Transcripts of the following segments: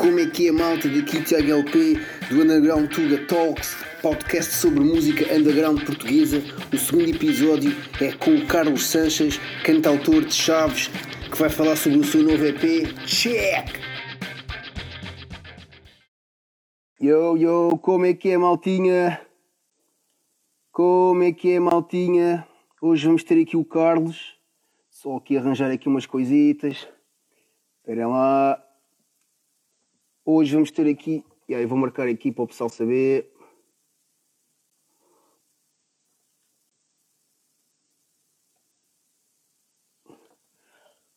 Como é que é, malta? Daqui Tiago LP do Underground the Talks, podcast sobre música underground portuguesa. O segundo episódio é com o Carlos Sanches, cantautor de Chaves, que vai falar sobre o seu novo EP. Check! Yo, yo, como é que é, maltinha? Como é que é, maltinha? Hoje vamos ter aqui o Carlos. Só aqui arranjar aqui umas coisitas. Esperem lá. Hoje vamos ter aqui, e aí vou marcar aqui para o pessoal saber.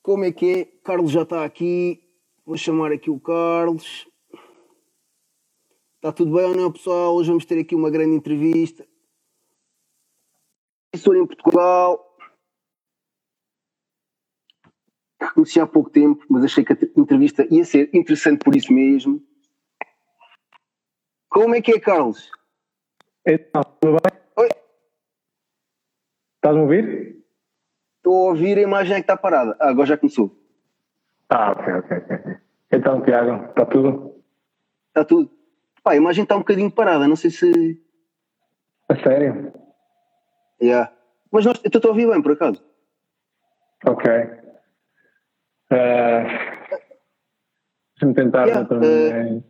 Como é que é? Carlos já está aqui. Vou chamar aqui o Carlos. Está tudo bem ou não, pessoal? Hoje vamos ter aqui uma grande entrevista. Estou em Portugal. Conheci há pouco tempo, mas achei que a entrevista ia ser interessante por isso mesmo. Como é que é, Carlos? Então, tudo bem? Oi. Estás-me a ouvir? Estou a ouvir, a imagem é que está parada. Ah, agora já começou. Ah, ok, ok, ok. Então, Tiago, está tudo? Está tudo. Pá, a imagem está um bocadinho parada, não sei se. A sério? Yeah. Mas nós, eu estou a ouvir bem, por acaso. Ok. Uh, Deixa-me tentar Yeah, outra uh, vez.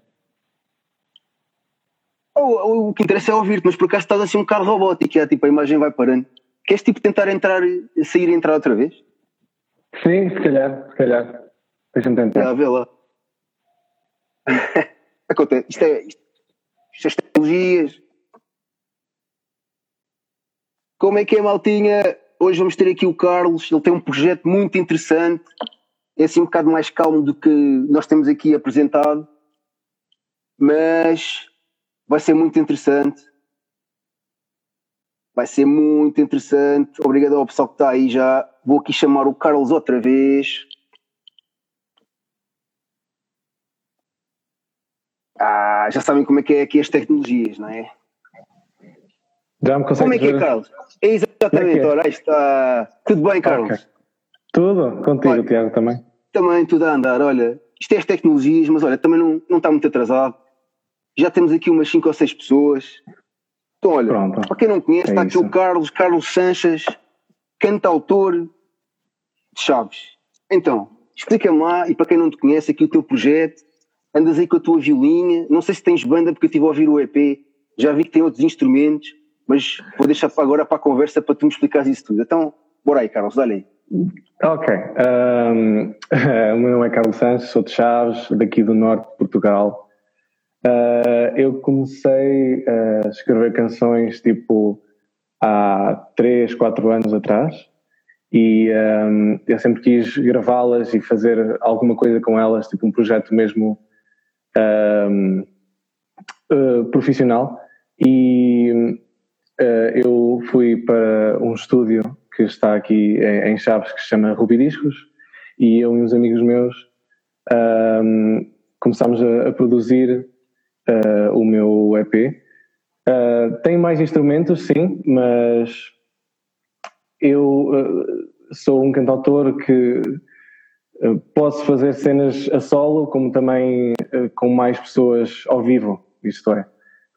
O, o, que interessa é ouvir-te, mas por acaso estás assim um bocado robótico, é, tipo, a imagem vai parando. Queres tipo tentar entrar, sair e entrar outra vez? Sim, se calhar, se calhar. Deixa-me tentar. Já, vê lá. Acontece. Isto é. Isto, isto é as tecnologias. Como é que é, Maltinha? Hoje vamos ter aqui o Carlos. Ele tem um projeto muito interessante. É assim um bocado mais calmo do que nós temos aqui apresentado. Mas vai ser muito interessante. Vai ser muito interessante. Obrigado ao pessoal que está aí já. Vou aqui chamar o Carlos outra vez. Ah, já sabem como é que é aqui as tecnologias, não é? Já me Como é que é? Carlos? É exatamente, é que é? ora, aí está. Tudo bem, Carlos? Ok. Tudo? Contigo, Olha. Tiago, também? Também tudo a andar. Olha, isto é as tecnologias, mas olha, também não, não está muito atrasado. Já temos aqui umas 5 ou 6 pessoas. Então, olha, Pronto. para quem não conhece, É está aqui isso. o Carlos, Carlos Sanches, cantautor de Chaves. Então, explica-me lá, e para quem não te conhece, aqui o teu projeto. Andas aí com a tua violinha. Não sei se tens banda, porque eu estive a ouvir o EP. Já vi que tem outros instrumentos, mas vou deixar agora para a conversa para tu me explicares isso tudo. Então, bora aí, Carlos, dá aí. Ok. Ahm, o meu nome é Carlos Sanches, sou de Chaves, daqui do norte de Portugal. Ah, eu comecei a escrever canções tipo há 3, 4 anos atrás e ahm, eu sempre quis gravá-las e fazer alguma coisa com elas, tipo um projeto mesmo ahm, ah, profissional. E ah, eu fui para um estúdio que está aqui em, Chaves que se chama Ruby Discos e eu e uns amigos meus ahm, começámos a, a produzir ah, o meu EP. Ah, tem mais instrumentos, sim, mas eu ah, sou um cantautor que posso fazer cenas a solo, como também com mais pessoas ao vivo, isto é.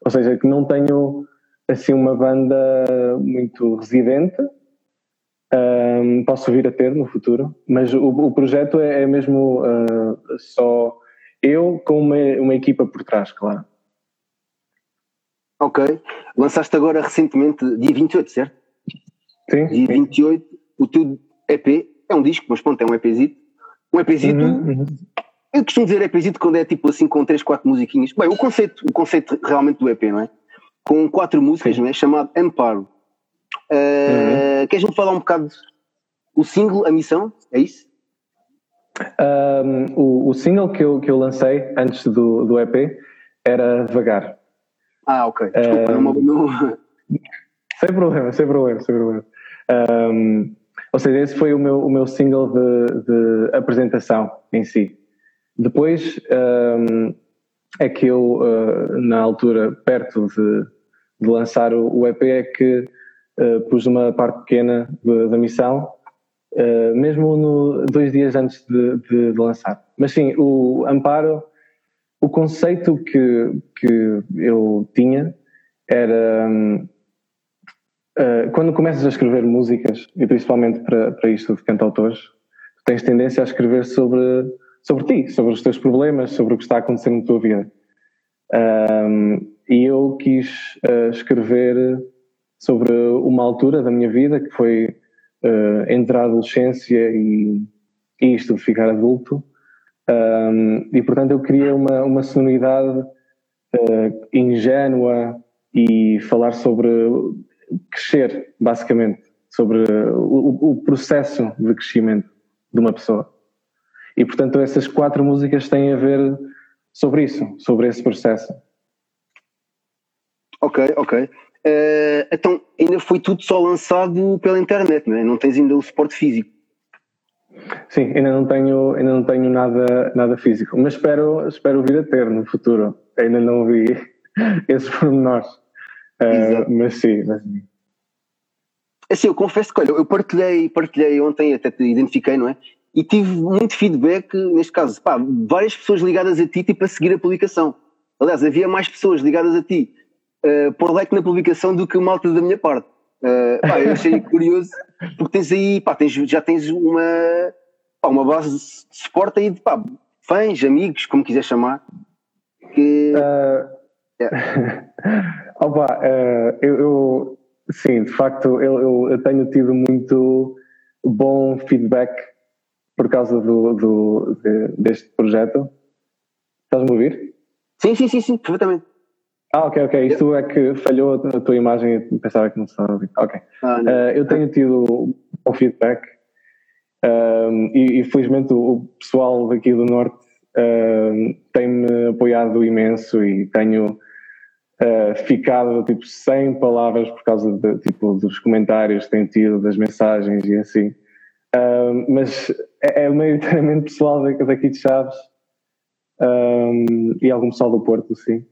Ou seja, que não tenho assim uma banda muito residente, Ahm, posso vir a ter no futuro, mas o, o projeto é, é mesmo ah, só eu com uma, uma equipa por trás, claro. Ok. Lançaste agora recentemente, dia 28, certo? Sim? Dia 28, o teu EP é um disco, mas pronto, é um EPzito. Um EPzito, Uhum, uhum. eu costumo dizer EPzito quando é tipo assim com 3, 4 musiquinhas. Bem, o conceito, o conceito realmente do EP, não é? Com quatro músicas, não é? Chamado Amparo. Uh, Queres-me falar um bocado o single, a missão? É isso? Ahm, o, o single que eu, que eu lancei antes do, do EP era Vagar. Ah, ok. Desculpa, Eh, não, não, Sem problema, sem problema, sem problema. Ahm, ou seja, esse foi o meu, o meu single de, de apresentação em si. Depois ahm, é que eu, ah, na altura, perto de, de lançar o, o EP, é que ah, pus uma parte pequena da missão, ah, mesmo no, dois dias antes de, de- de lançar. Mas sim, o Amparo o conceito que, que eu tinha era uh, quando começas a escrever músicas, e principalmente para, para isto de cantautores, tens tendência a escrever sobre, sobre ti, sobre os teus problemas, sobre o que está acontecendo na tua vida. Um, e eu quis uh, escrever sobre uma altura da minha vida que foi uh, entre a adolescência e, e isto de ficar adulto. Um, e portanto eu queria uma, uma sonoridade uh, ingênua e falar sobre crescer, basicamente, sobre o, o processo de crescimento de uma pessoa. E portanto essas quatro músicas têm a ver sobre isso, sobre esse processo. Ok, ok. Uh, então ainda foi tudo só lançado pela internet, não é? Não tens ainda o suporte físico. Sim, ainda não tenho, ainda não tenho nada, nada físico, mas espero, espero vir a ter no futuro. Ainda não vi esses pormenores. Uh, mas sim, mas Assim, eu confesso que olha, eu partilhei, partilhei ontem, até te identifiquei, não é? E tive muito feedback, neste caso, pá, várias pessoas ligadas a ti, tipo, a seguir a publicação. Aliás, havia mais pessoas ligadas a ti uh, por like na publicação do que malta da minha parte. Uh, pá, eu achei curioso, porque tens aí, pá, tens, já tens uma, pá, uma base de suporte aí de pá, fãs, amigos, como quiser chamar. Que, uh, yeah. Opa, uh, eu, eu, sim, de facto, eu, eu, tenho tido muito bom feedback por causa do, do de, deste projeto. Estás-me a ouvir? Sim, sim, sim, sim, perfeitamente. Ah, ok, ok. Isto é que falhou a tua imagem e pensava que não estava a ouvir. Ok. Ah, uh, eu tenho tido bom feedback um, e, e felizmente o, pessoal daqui do Norte um, tem-me apoiado imenso e tenho uh, ficado tipo sem palavras por causa de, tipo, dos comentários que tenho tido, das mensagens e assim. Um, mas é, é maioritariamente pessoal daqui de Chaves e algum pessoal do Porto, sim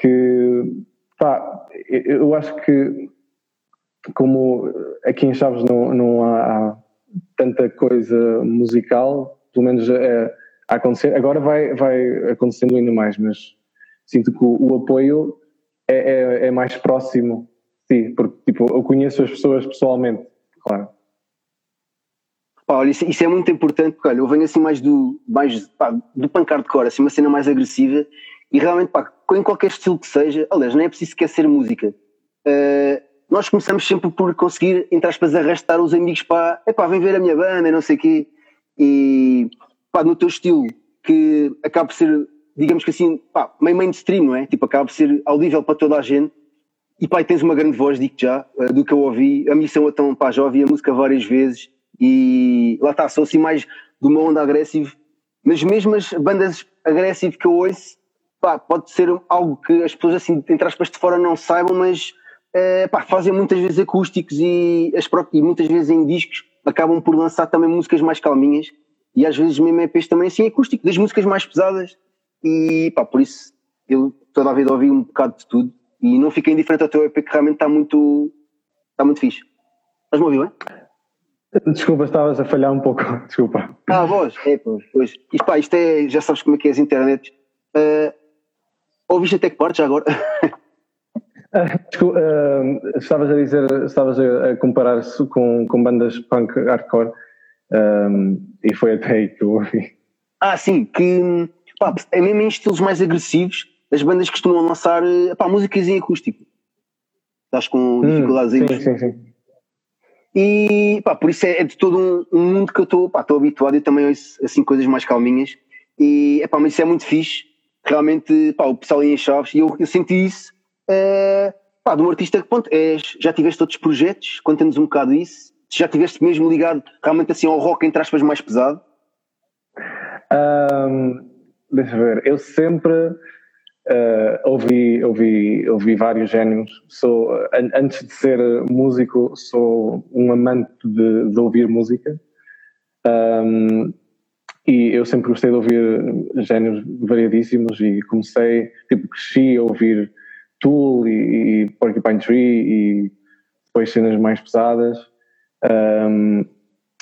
que pá, eu acho que como aqui em Chaves não, não há, tanta coisa musical, pelo menos é, a acontecer, agora vai, vai acontecendo ainda mais, mas sinto que o, o apoio é, é, é, mais próximo, sim, porque tipo, eu conheço as pessoas pessoalmente, claro. Olha, isso, é muito importante, porque olha, eu venho assim mais do, mais, pá, do pancar de cor, assim uma cena mais agressiva e realmente, pá, em qualquer estilo que seja, aliás, não é preciso sequer ser música. Uh, nós começamos sempre por conseguir, entre aspas, arrastar os amigos para, epá, vem ver a minha banda, não sei o quê. E, pá, no teu estilo, que acaba por ser, digamos que assim, pá, meio mainstream, não é? Tipo, acaba por ser audível para toda a gente. E, pá, tens uma grande voz, digo já, uh, do que eu ouvi. A missão então, pá, já ouvi a música várias vezes. E lá está, sou assim mais de uma onda agressiva. Mas mesmo as bandas agressivas que eu ouço, pá, pode ser algo que as pessoas assim, entre aspas, de fora não saibam, mas uh, pá, fazem muitas vezes acústicos e, as próprias, e muitas vezes em discos acabam por lançar também músicas mais calminhas e às vezes mesmo EPs também assim acústico, das músicas mais pesadas e pá, por isso eu toda a vida ouvi um bocado de tudo e não fiquei indiferente ao teu EP que realmente está muito está muito fixe. Estás-me a ouvir, bem? Desculpa, estavas a falhar um pouco, desculpa. Ah, voz, é, pois, pois. Isto, pá, isto é, já sabes como é que é as internets. Uh, Ouviste até que parte já agora? Desculpa, uh, estavas a dizer, estavas a, comparar-se com, com bandas punk hardcore um, e foi até aí que eu ouvi. Ah, sim, que pá, é mesmo em estilos mais agressivos, as bandas costumam lançar pá, músicas em acústico. Estás com hum, dificuldades hum, aí. Sim, sim, sim. E pá, por isso é, é de todo um, um mundo que eu estou habituado e também ouço assim coisas mais calminhas. E pá, mas isso é muito fixe realmente pá, o pessoal em Chaves e eu, senti isso uh, pá, de um artista que pronto, és, já tiveste outros projetos, conta-nos um bocado isso, já tiveste mesmo ligado realmente assim ao rock entre aspas mais pesado? Um, deixa ver, eu sempre uh, ouvi, ouvi, ouvi vários géneros, sou, an antes de ser músico sou um amante de, de ouvir música um, e eu sempre gostei de ouvir géneros variadíssimos e comecei, tipo, cresci a ouvir Tool e, e Porcupine Tree e depois cenas mais pesadas. Um,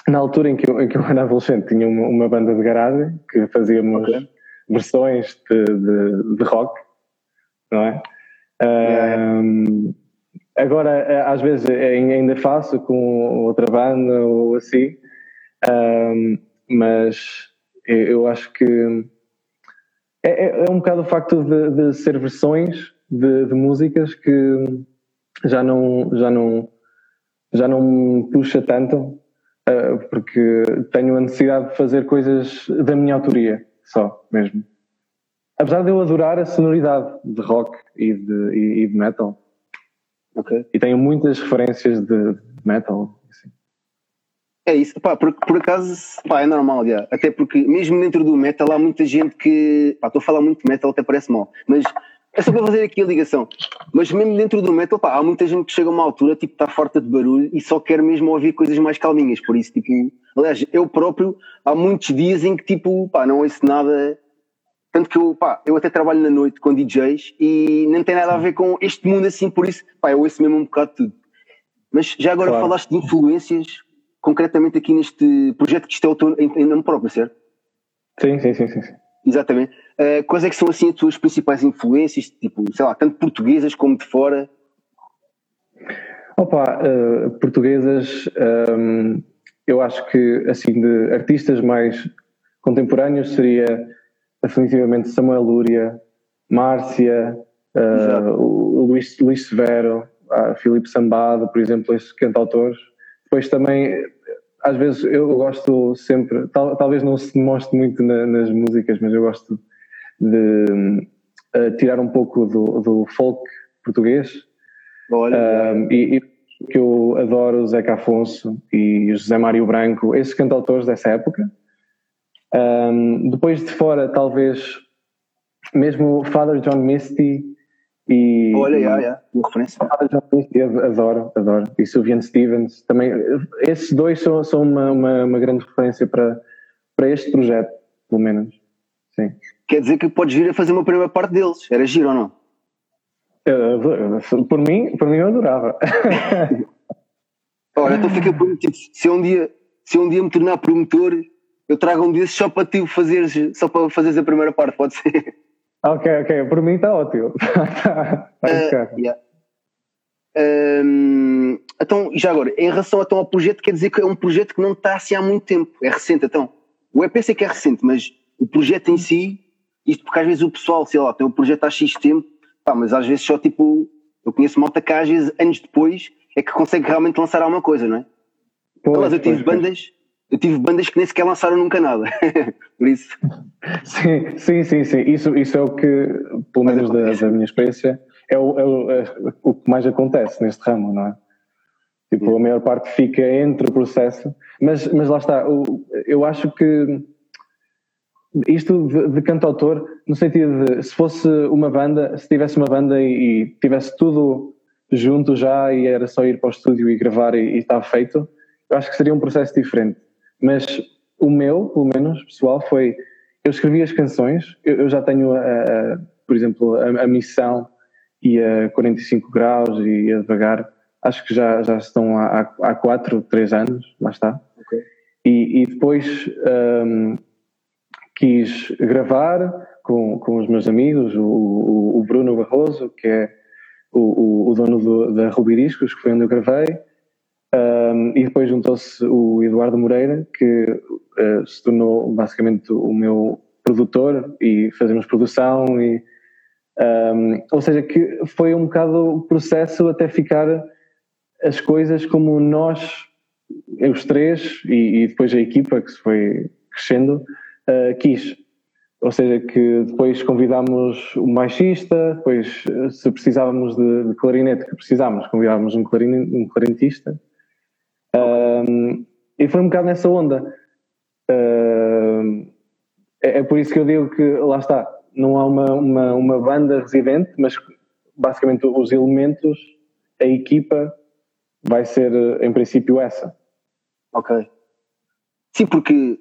na altura em que, eu, em que eu era adolescente tinha uma, uma, banda de garagem que fazíamos okay. versões de, de, de rock, não é? Yeah. Um, agora, às vezes ainda faço com outra banda ou assim, um, mas eu acho que é, é, é, um bocado o facto de, de ser versões de, de, músicas que já não, já não, já não me puxa tanto, uh, porque tenho a necessidade de fazer coisas da minha autoria, só mesmo. Apesar de eu adorar a sonoridade de rock e de, e, e de metal. Okay. E tenho muitas referências de metal. É isso, pá, por, por acaso pá, é normal, já. até porque mesmo dentro do metal há muita gente que, pá, estou a falar muito de metal, até parece mal, mas é só para fazer aqui a ligação. Mas mesmo dentro do metal, pá, há muita gente que chega a uma altura, tipo, está farta de barulho e só quer mesmo ouvir coisas mais calminhas, por isso, tipo, aliás, eu próprio, há muitos dias em que, tipo, pá, não ouço nada tanto que eu, pá, eu até trabalho na noite com DJs e não tem nada a ver com este mundo assim, por isso, pá, eu ouço mesmo um bocado de tudo. Mas já agora claro. falaste de influências, concretamente aqui neste projeto que isto é o teu em, nome próprio, certo? Sim, sim, sim, sim. Exatamente. Uh, quais é que são assim as tuas principais influências, tipo, sei lá, tanto portuguesas como de fora? Opa, uh, portuguesas, um, ehm, eu acho que assim de artistas mais contemporâneos seria definitivamente Samuel Lúria, Márcia, uh, Luís, Luís Severo, uh, Filipe Sambado, por exemplo, esses cantautores. Depois também, às vezes eu gosto sempre, tal, talvez não se demonstre muito na, nas músicas, mas eu gosto de uh, tirar um pouco do, do folk português. Olha, uh, e, e que eu adoro o Zeca Afonso e José Mário Branco, esses cantautores dessa época. Um, depois de fora, talvez mesmo Father John Misty e. Olha, yeah, yeah. Referência. John Misty, adoro, adoro. E Sylvian Stevens também. Esses dois são, são uma, uma, uma, grande referência para, para este projeto, pelo menos. Sim. Quer dizer que podes vir a fazer uma primeira parte deles. Era giro ou não? por mim, por mim eu adorava. Olha, então fica prometido. Se um dia, se um dia me tornar promotor eu trago um desses só para ti fazeres, só para fazeres a primeira parte, pode ser? Ok, ok, por mim está ótimo. uh, yeah. Um, então, já agora, em relação então, ao projeto, quer dizer que é um projeto que não está assim há muito tempo, é recente. Então, o EP sei que é recente, mas o projeto em si, isto porque às vezes o pessoal, sei lá, tem um projeto há X tempo, pá, mas às vezes só tipo, eu conheço malta que às vezes anos depois é que consegue realmente lançar alguma coisa, não é? Pois, mas eu tive pois, bandas eu tive bandas que nem sequer lançaram nunca nada. Por isso. Sim, sim, sim, sim. Isso, isso é o que, pelo menos da, da, minha experiência, é o, é, o, é o, que mais acontece neste ramo, não é? Tipo, a maior parte fica entre o processo, mas, mas lá está, eu acho que isto de, de cantautor, no sentido de se fosse uma banda, se tivesse uma banda e, e tivesse tudo junto já e era só ir para o estúdio e gravar e, e estava feito, eu acho que seria um processo diferente. Mas o meu, pelo menos, pessoal, foi. Eu escrevi as canções, eu, eu já tenho, a, a, por exemplo, a, a, missão e a 45 graus e a devagar, acho que já, já estão há, há 4, 3 anos, lá está. Okay. E, e, depois um, quis gravar com, com os meus amigos, o, o, o Bruno Barroso, que é o, o, dono do, da Rubiriscos, que foi onde eu gravei, um, e depois juntou-se o Eduardo Moreira, que uh, se tornou basicamente o meu produtor e fazemos produção e um, ou seja que foi um bocado o processo até ficar as coisas como nós os três e, e depois a equipa que se foi crescendo uh, quis ou seja que depois convidámos o baixista depois se precisávamos de, de clarinete que precisávamos convidávamos um, um clarinetista um, e foi um bocado nessa onda. Uh, é, é, por isso que eu digo que, lá está, não há uma, uma, uma banda residente, mas basicamente os elementos, a equipa vai ser, em princípio, essa. Ok. Sim, porque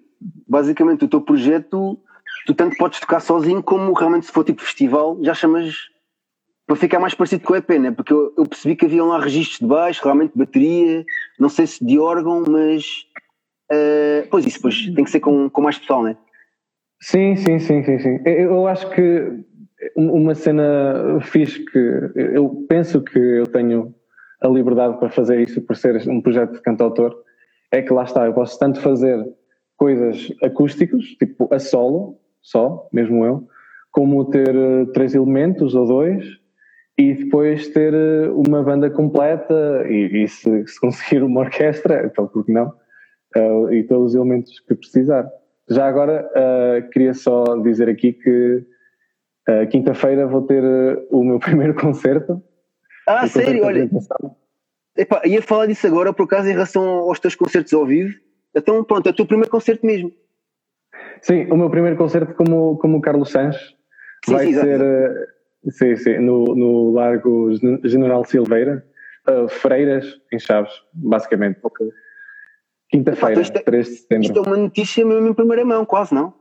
basicamente o teu projeto, tu tanto podes tocar sozinho como realmente se for tipo festival, já chamas para ficar mais parecido com o EP, né? porque eu, eu, percebi que havia lá registros de baixo, realmente bateria, não sei se de órgão, mas uh, pois isso, pois tem que ser com, com mais pessoal, né? Sim, sim, sim, sim, sim. Eu acho que uma cena fixe que eu penso que eu tenho a liberdade para fazer isso por ser um projeto de cantautor é que lá está, eu posso tanto fazer coisas acústicas, tipo a solo, só, mesmo eu, como ter uh, três elementos ou dois e depois ter uh, uma banda completa e, e se, se, conseguir uma orquestra, então por que não? Uh, e todos os elementos que precisar. Já agora queria só dizer aqui que quinta-feira vou ter o meu primeiro concerto. Ah, sério? Olha, epá, ia falar disso agora por acaso em relação aos teus concertos ao vivo então, pronto, é o teu primeiro concerto mesmo. Sim, o meu primeiro concerto como, como Carlos Sanches sim, vai sim, ser uh, sim, sim, no, no Largo General Silveira, uh, Freiras, em Chaves, basicamente. Okay. Quinta-feira, 3 de setembro. Isto é uma notícia mesmo em primeira mão, quase, não?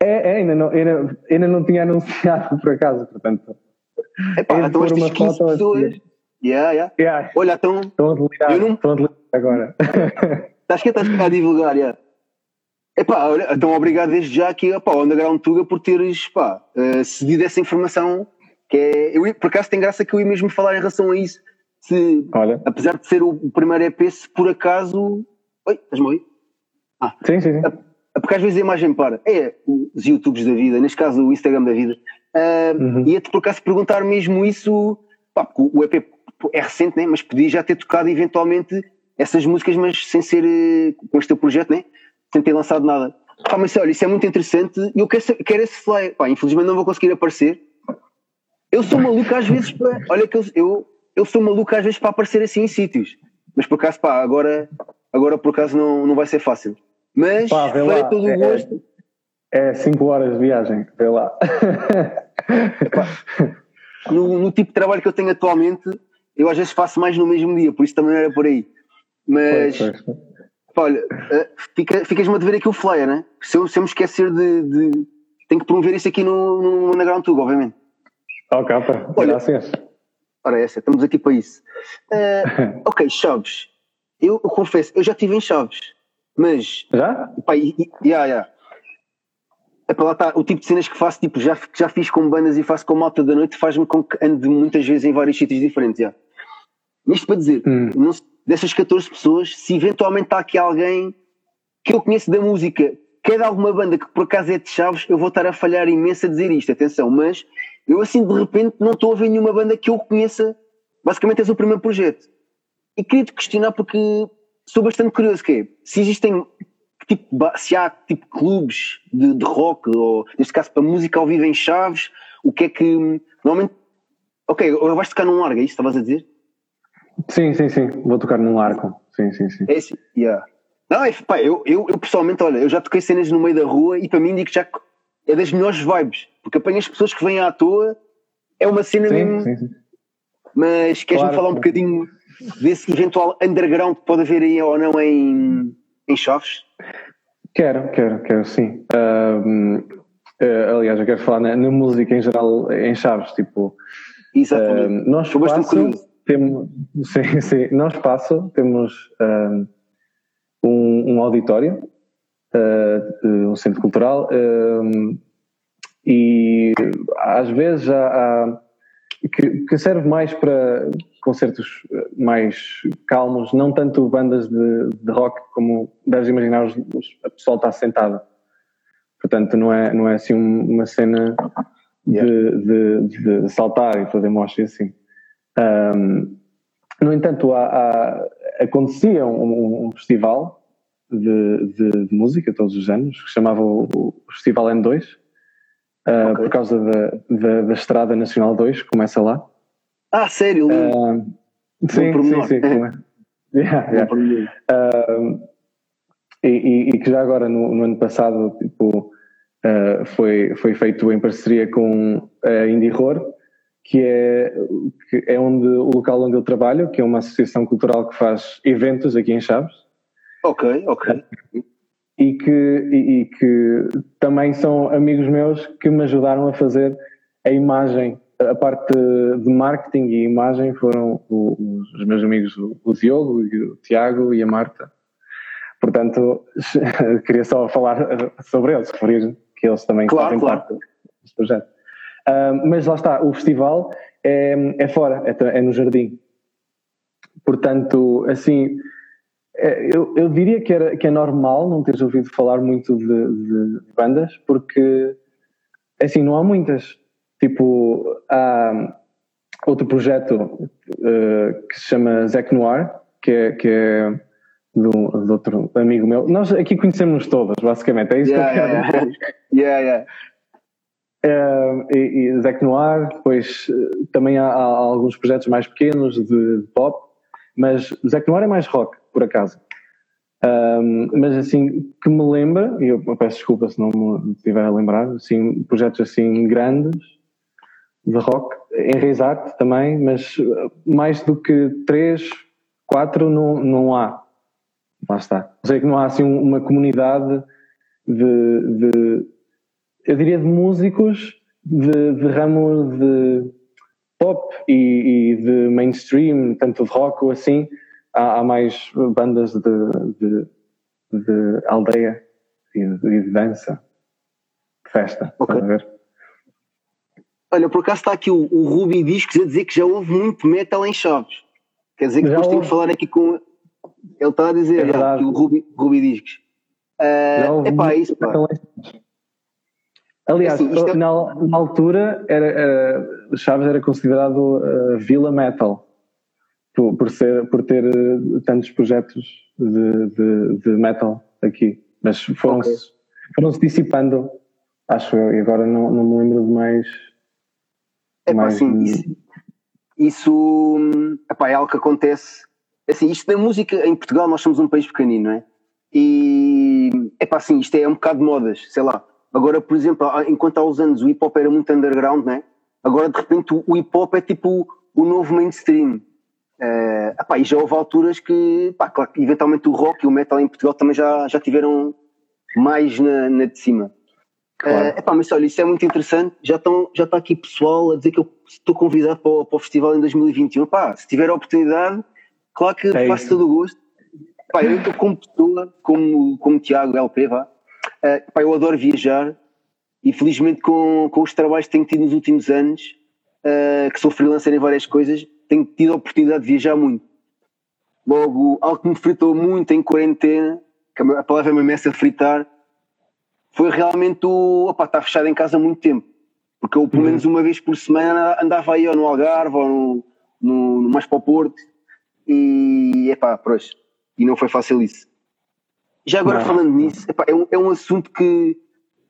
É, é ainda, não, ainda, ainda não tinha anunciado por acaso, portanto. Epá, é então estas 15 pessoas. Yeah, yeah. yeah. Olha, então. Estão a delirar, não... estão a delirar agora. Estás que estás a divulgar, já. Epá, olha, então obrigado desde já aqui ao Underground Tuga por teres pá, uh, cedido essa informação que é, eu, por acaso tem graça que eu ia mesmo falar em relação a isso se, olha. apesar de ser o primeiro EP se por acaso oi, estás-me a ouvir? Ah, sim, sim, sim. porque às vezes a imagem para é os youtubes da vida, neste caso o Instagram da vida uh, uhum. ia-te por acaso perguntar mesmo isso pá, o EP é recente, né? mas podia já ter tocado eventualmente essas músicas, mas sem ser eh, com este teu projeto, né? sem ter lançado nada. Pá, mas olha, isso é muito interessante e eu quero, quero esse flyer. Pá, infelizmente não vou conseguir aparecer. Eu sou maluco às vezes para. Olha que eu, eu, eu sou maluco às vezes para aparecer assim em sítios. Mas por acaso, pá, agora, agora por acaso não, não vai ser fácil. Mas pá, farei todo o é, gosto. É 5 horas de viagem, vê lá. no, no tipo de trabalho que eu tenho atualmente, eu às vezes faço mais no mesmo dia, por isso também era por aí. Mas, pois, pois. olha, eh, fica, ficas-me a dever aqui o flyer, né? Se eu, se eu me esquecer de, de. Tenho que promover isso aqui no, no, Underground Tube, obviamente. Oh, capa, olha, graças. Ora, essa, estamos aqui para isso. Uh, ok, Chaves. Eu, eu, confesso, eu já estive em Chaves, mas. Já? Pá, e, e, yeah, yeah. Epá, lá está, o tipo de cenas que faço, tipo, já, já fiz com bandas e faço com malta da noite, faz-me com que ande muitas vezes em vários sítios diferentes. Yeah. Isto para dizer, hum. não, dessas 14 pessoas, se eventualmente está aqui alguém que eu conheço da música, que é de alguma banda que por acaso é de Chaves, eu vou estar a falhar imenso a dizer isto, atenção, mas eu assim de repente não estou a ver nenhuma banda que eu conheça, basicamente és o primeiro projeto. E queria te questionar porque sou bastante curioso que é, se existem tipo, se há tipo clubes de, de rock, ou neste caso para música ao vivo em Chaves, o que é que normalmente ok, vais tocar num larga, é isso estavas a dizer? Sim, sim, sim. Vou tocar num arco. Sim, sim, sim. Esse, yeah. Não, é, pá, eu, eu, eu, pessoalmente, olha, eu já toquei cenas no meio da rua e para mim digo que já é das melhores vibes, porque apanho as pessoas que vêm à toa, é uma cena sim, mesmo. Sim, sim. Mas queres-me claro, falar um bocadinho desse eventual underground que pode haver aí ou não em, em Chaves? Quero, quero, quero, sim. Uh, uh, aliás, eu quero falar na, na, música em geral em Chaves, tipo. Exatamente. Uh, nós temos, sim, sim, no espaço temos um, um auditório, uh, um centro cultural, um, e às vezes há, há que, que, serve mais para concertos mais calmos, não tanto bandas de, de rock como deves imaginar, os, os, a pessoa está sentada. Portanto, não é, não é assim uma cena de, de, de saltar e fazer mocha assim. Um, no entanto, há, há, acontecia um, um festival de, de, de, música todos os anos, que chamava o, o Festival N2, uh, okay. por causa da, da, da, Estrada Nacional 2, que começa lá. Ah, sério? Uh, sim, sim, sim, sim. yeah, yeah. Uh, e, e, e, que já agora, no, no ano passado, tipo, uh, foi, foi feito em parceria com a Indie Horror, que é, que é onde, o local onde eu trabalho, que é uma associação cultural que faz eventos aqui em Chaves. Ok, ok. E que, e, e que também são amigos meus que me ajudaram a fazer a imagem, a parte de marketing e imagem foram os, meus amigos, o Diogo, o Tiago e a Marta. Portanto, queria só falar sobre eles, referir que eles também Claro, fazem claro. parte deste projeto. Um, mas lá está, o festival é, é fora, é, é no jardim. Portanto, assim, é, eu, eu diria que, era, que é normal não teres ouvido falar muito de, de bandas, porque, assim, não há muitas. Tipo, há outro projeto eh, que se chama Zec Noir, que é, que é do, de outro amigo meu. Nós aqui conhecemos todas, basicamente, é isso Yeah, que eu quero yeah, dizer. yeah. yeah, yeah. Eh, e, e Zec Noir, depois eh, também há, há alguns projetos mais pequenos de, de pop, mas Zec Noir é mais rock, por acaso. Um, mas assim, que me lembra, e eu peço desculpa se não me estiver a lembrar, assim, projetos assim grandes de rock, enraizar também, mas eh, mais do que três, quatro não, não há. Lá está. Sei que não há assim uma comunidade de, de eu diria de músicos de, de ramo de pop e, e de mainstream, tanto de rock ou assim, há, há mais bandas de, de, de aldeia e de, de dança, de festa, Ok. estás a ver? Olha, por acaso está aqui o, o Ruby Discos a dizer que já houve muito metal em Chaves. Quer dizer que Já depois tenho houve. que falar aqui com. Ele está a dizer É já, que o Ruby, Ruby Discos. Já Uh, houve epá, é isso, pá. Aliás, Assim, isto é- na, na altura, era, Chaves era considerado uh, Vila Metal, por, por, ser, por ter uh, tantos projetos de, de, de metal aqui. Mas foram-se foram-se dissipando, acho eu, e agora não, não me lembro de mais. Epá, mais assim, isso, isso hum, epá, é algo que acontece. Assim, isto da música em Portugal, nós somos um país pequenino, não é? E epá, assim, isto é um bocado de modas, sei lá. Agora, por exemplo, enquanto há uns anos o hip hop era muito underground, não é? Agora de repente o- hip hop é tipo o novo mainstream. Eh, epá, e já houve alturas que, pá, claro eventualmente o rock e o metal em Portugal também já, já tiveram mais na, na de cima. Claro. Eh, epá, mas olha, isso é muito interessante. Já, estão, já está aqui pessoal a dizer que eu estou convidado para o, para o festival em 2021. Pá, se tiver a oportunidade, claro que É faço todo o gosto. Pá, eu estou como pessoa, como, como Tiago LP, vá. Eh, pá, eu adoro viajar e felizmente com, com os trabalhos que tenho tido nos últimos anos, eh, que sou freelancer em várias coisas, tenho tido a oportunidade de viajar muito. Logo, algo que me fritou muito em quarentena, que a palavra me começa a fritar, foi realmente o opá, estar fechado em casa há muito tempo. Porque eu, pelo Uhum. menos uma vez por semana, andava aí ou no Algarve ou no, no, no mais para o Porto. E, epá, pois, e não foi fácil isso. Já agora Não. falando nisso, epá, é, um, é um assunto que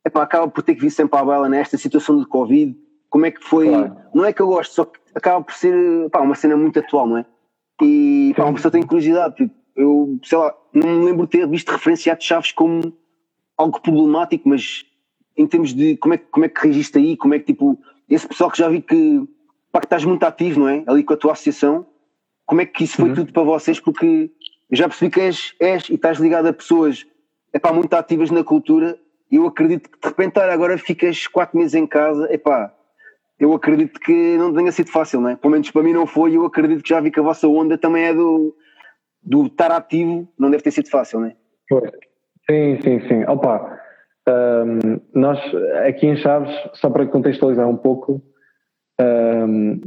epá, acaba por ter que vir sempre à baila nesta situação do Covid. Como é que foi? Claro. Não é que eu gosto, só que acaba por ser epá, uma cena muito atual, não é? E pá, uma pessoa tem curiosidade. tipo, eu, sei lá, não me lembro de ter visto referenciado Chaves como algo problemático, mas em termos de como é, que- como é que registe aí, como é que tipo, esse pessoal que já vi que, pá, que estás muito ativo, não é? Ali com a tua associação, como é que isso foi Uhum. tudo para vocês? Porque eu já percebi que és, és e estás ligado a pessoas epá, muito ativas na cultura e eu acredito que de repente olha, agora ficas quatro meses em casa, epá, eu acredito que não tenha sido fácil, não é? Pelo menos para mim não foi e eu acredito que já vi que a vossa onda também é do, do estar ativo, não deve ter sido fácil, não é? Sim, sim, sim. Opa, hum, nós aqui em Chaves, só para contextualizar um pouco, hum,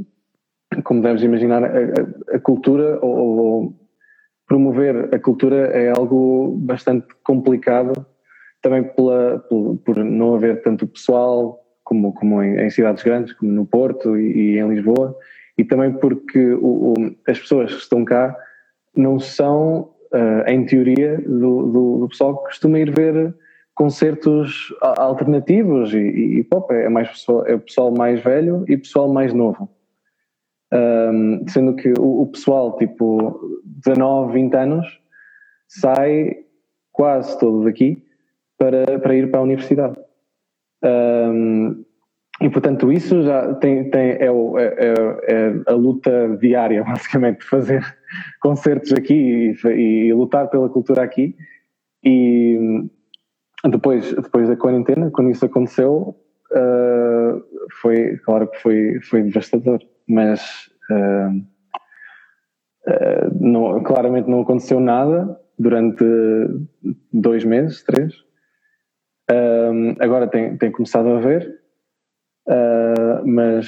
como deves imaginar, a- a cultura ou, ou promover a cultura é algo bastante complicado, também pela, por, por não haver tanto pessoal como, como em, em cidades grandes, como no Porto e, e em Lisboa, e também porque o- o- as pessoas que estão cá não são, eh, em teoria, do, do, do pessoal que costuma ir ver concertos alternativos e, e, e pop, é mais pessoal, é o pessoal mais velho e pessoal mais novo. Um, sendo que o, o pessoal, tipo, 19, 20 anos, sai quase todo daqui para, para ir para a universidade. Um, e portanto isso já tem, tem é, o- é- é- é a luta diária basicamente de fazer concertos aqui e, e lutar pela cultura aqui. E hum, depois, depois da quarentena quando isso aconteceu uh, foi, claro que foi, foi devastador mas uh, uh, não, claramente não aconteceu nada durante dois meses, três. Agora tem, tem começado a ver, uh, mas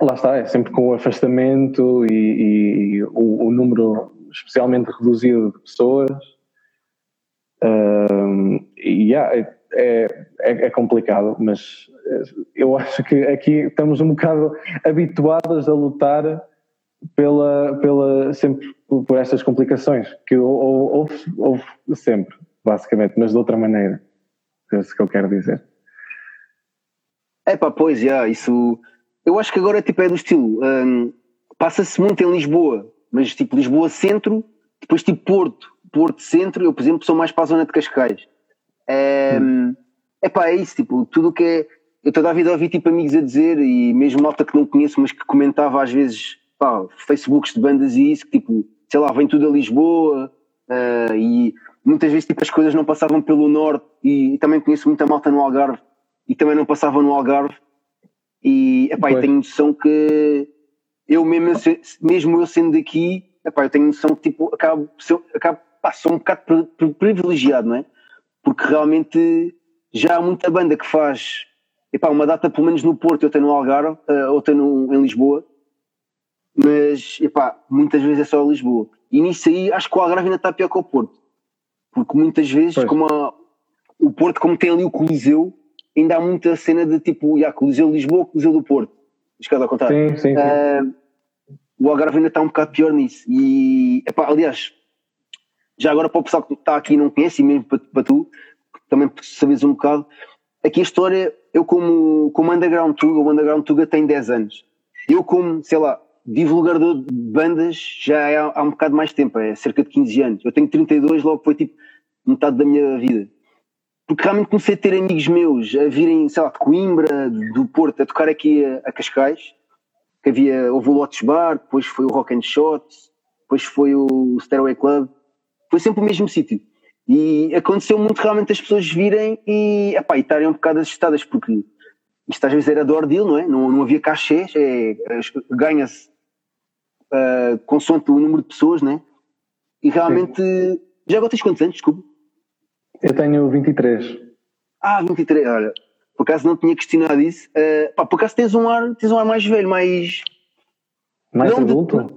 lá está, é sempre com o afastamento e, e o, o, número especialmente reduzido de pessoas. Uh, e yeah, é, é, é, complicado, mas eu acho que aqui estamos um bocado habituados a lutar pela, pela sempre por estas complicações que houve, houve sempre, basicamente, mas de outra maneira. É isso que eu quero dizer. É pá, pois, já, isso. Eu acho que agora tipo, é do estilo. Um, Passa-se muito em Lisboa, mas tipo Lisboa centro, depois tipo Porto, Porto centro. Eu, por exemplo, sou mais para a zona de Cascais. É, hum. pá, é isso, tipo, tudo o que é. Eu toda a vida ouvi tipo amigos a dizer, e mesmo malta que não conheço, mas que comentava às vezes, pá, Facebooks de bandas e isso, que tipo, sei lá, vem tudo a Lisboa, uh, e muitas vezes tipo, as coisas não passavam pelo norte e, e, também conheço muita malta no Algarve e também não passavam no Algarve e, epá, eu tenho noção que eu mesmo, mesmo eu sendo daqui, epá, eu tenho noção que tipo, acabo, acabo pá, sou um bocado privilegiado, não é? Porque realmente já há muita banda que faz epá, uma data pelo menos no Porto, eu tenho no Algarve, uh, ou tenho em Lisboa, mas epá, muitas vezes é só Lisboa. E nisso aí acho que o Algarve ainda está pior que o Porto. Porque muitas vezes, pois. como a, o Porto, como tem ali o Coliseu, ainda há muita cena de tipo, yeah, Coliseu de Lisboa, Coliseu do Porto. Escada ao contrário. Sim, sim, sim. Uh, o Algarve ainda está um bocado pior nisso. E, epá, aliás, já agora para o pessoal que está aqui e não conhece, e mesmo para, para tu, também sabes um bocado, aqui a história, eu como, como Underground Tuga, o Underground Tuga tem 10 anos. Eu como, sei lá, divulgador de bandas já é há, há um bocado mais tempo, é cerca de 15 anos. Eu tenho 32, logo foi tipo metade da minha vida. Porque realmente comecei a ter amigos meus a virem, sei lá, de Coimbra, do Porto, a tocar aqui a, a Cascais, que havia, houve o Lotus Bar, depois foi o Rock and Shots, depois foi o Stairway Club, foi sempre o mesmo sítio. E aconteceu muito realmente as pessoas virem e, epá, e estarem um bocado assustadas, porque isto às vezes era do ordeal, não é? Não, não havia cachês, é, ganha-se uh, consoante o número de pessoas, né? E realmente. Sim. Já agora tens quantos anos, desculpa? Eu tenho 23. Ah, 23, olha. Por acaso não tinha questionado isso. Uh, pá, por acaso tens um ar, tens um ar mais velho, mais. Mais não adulto? De,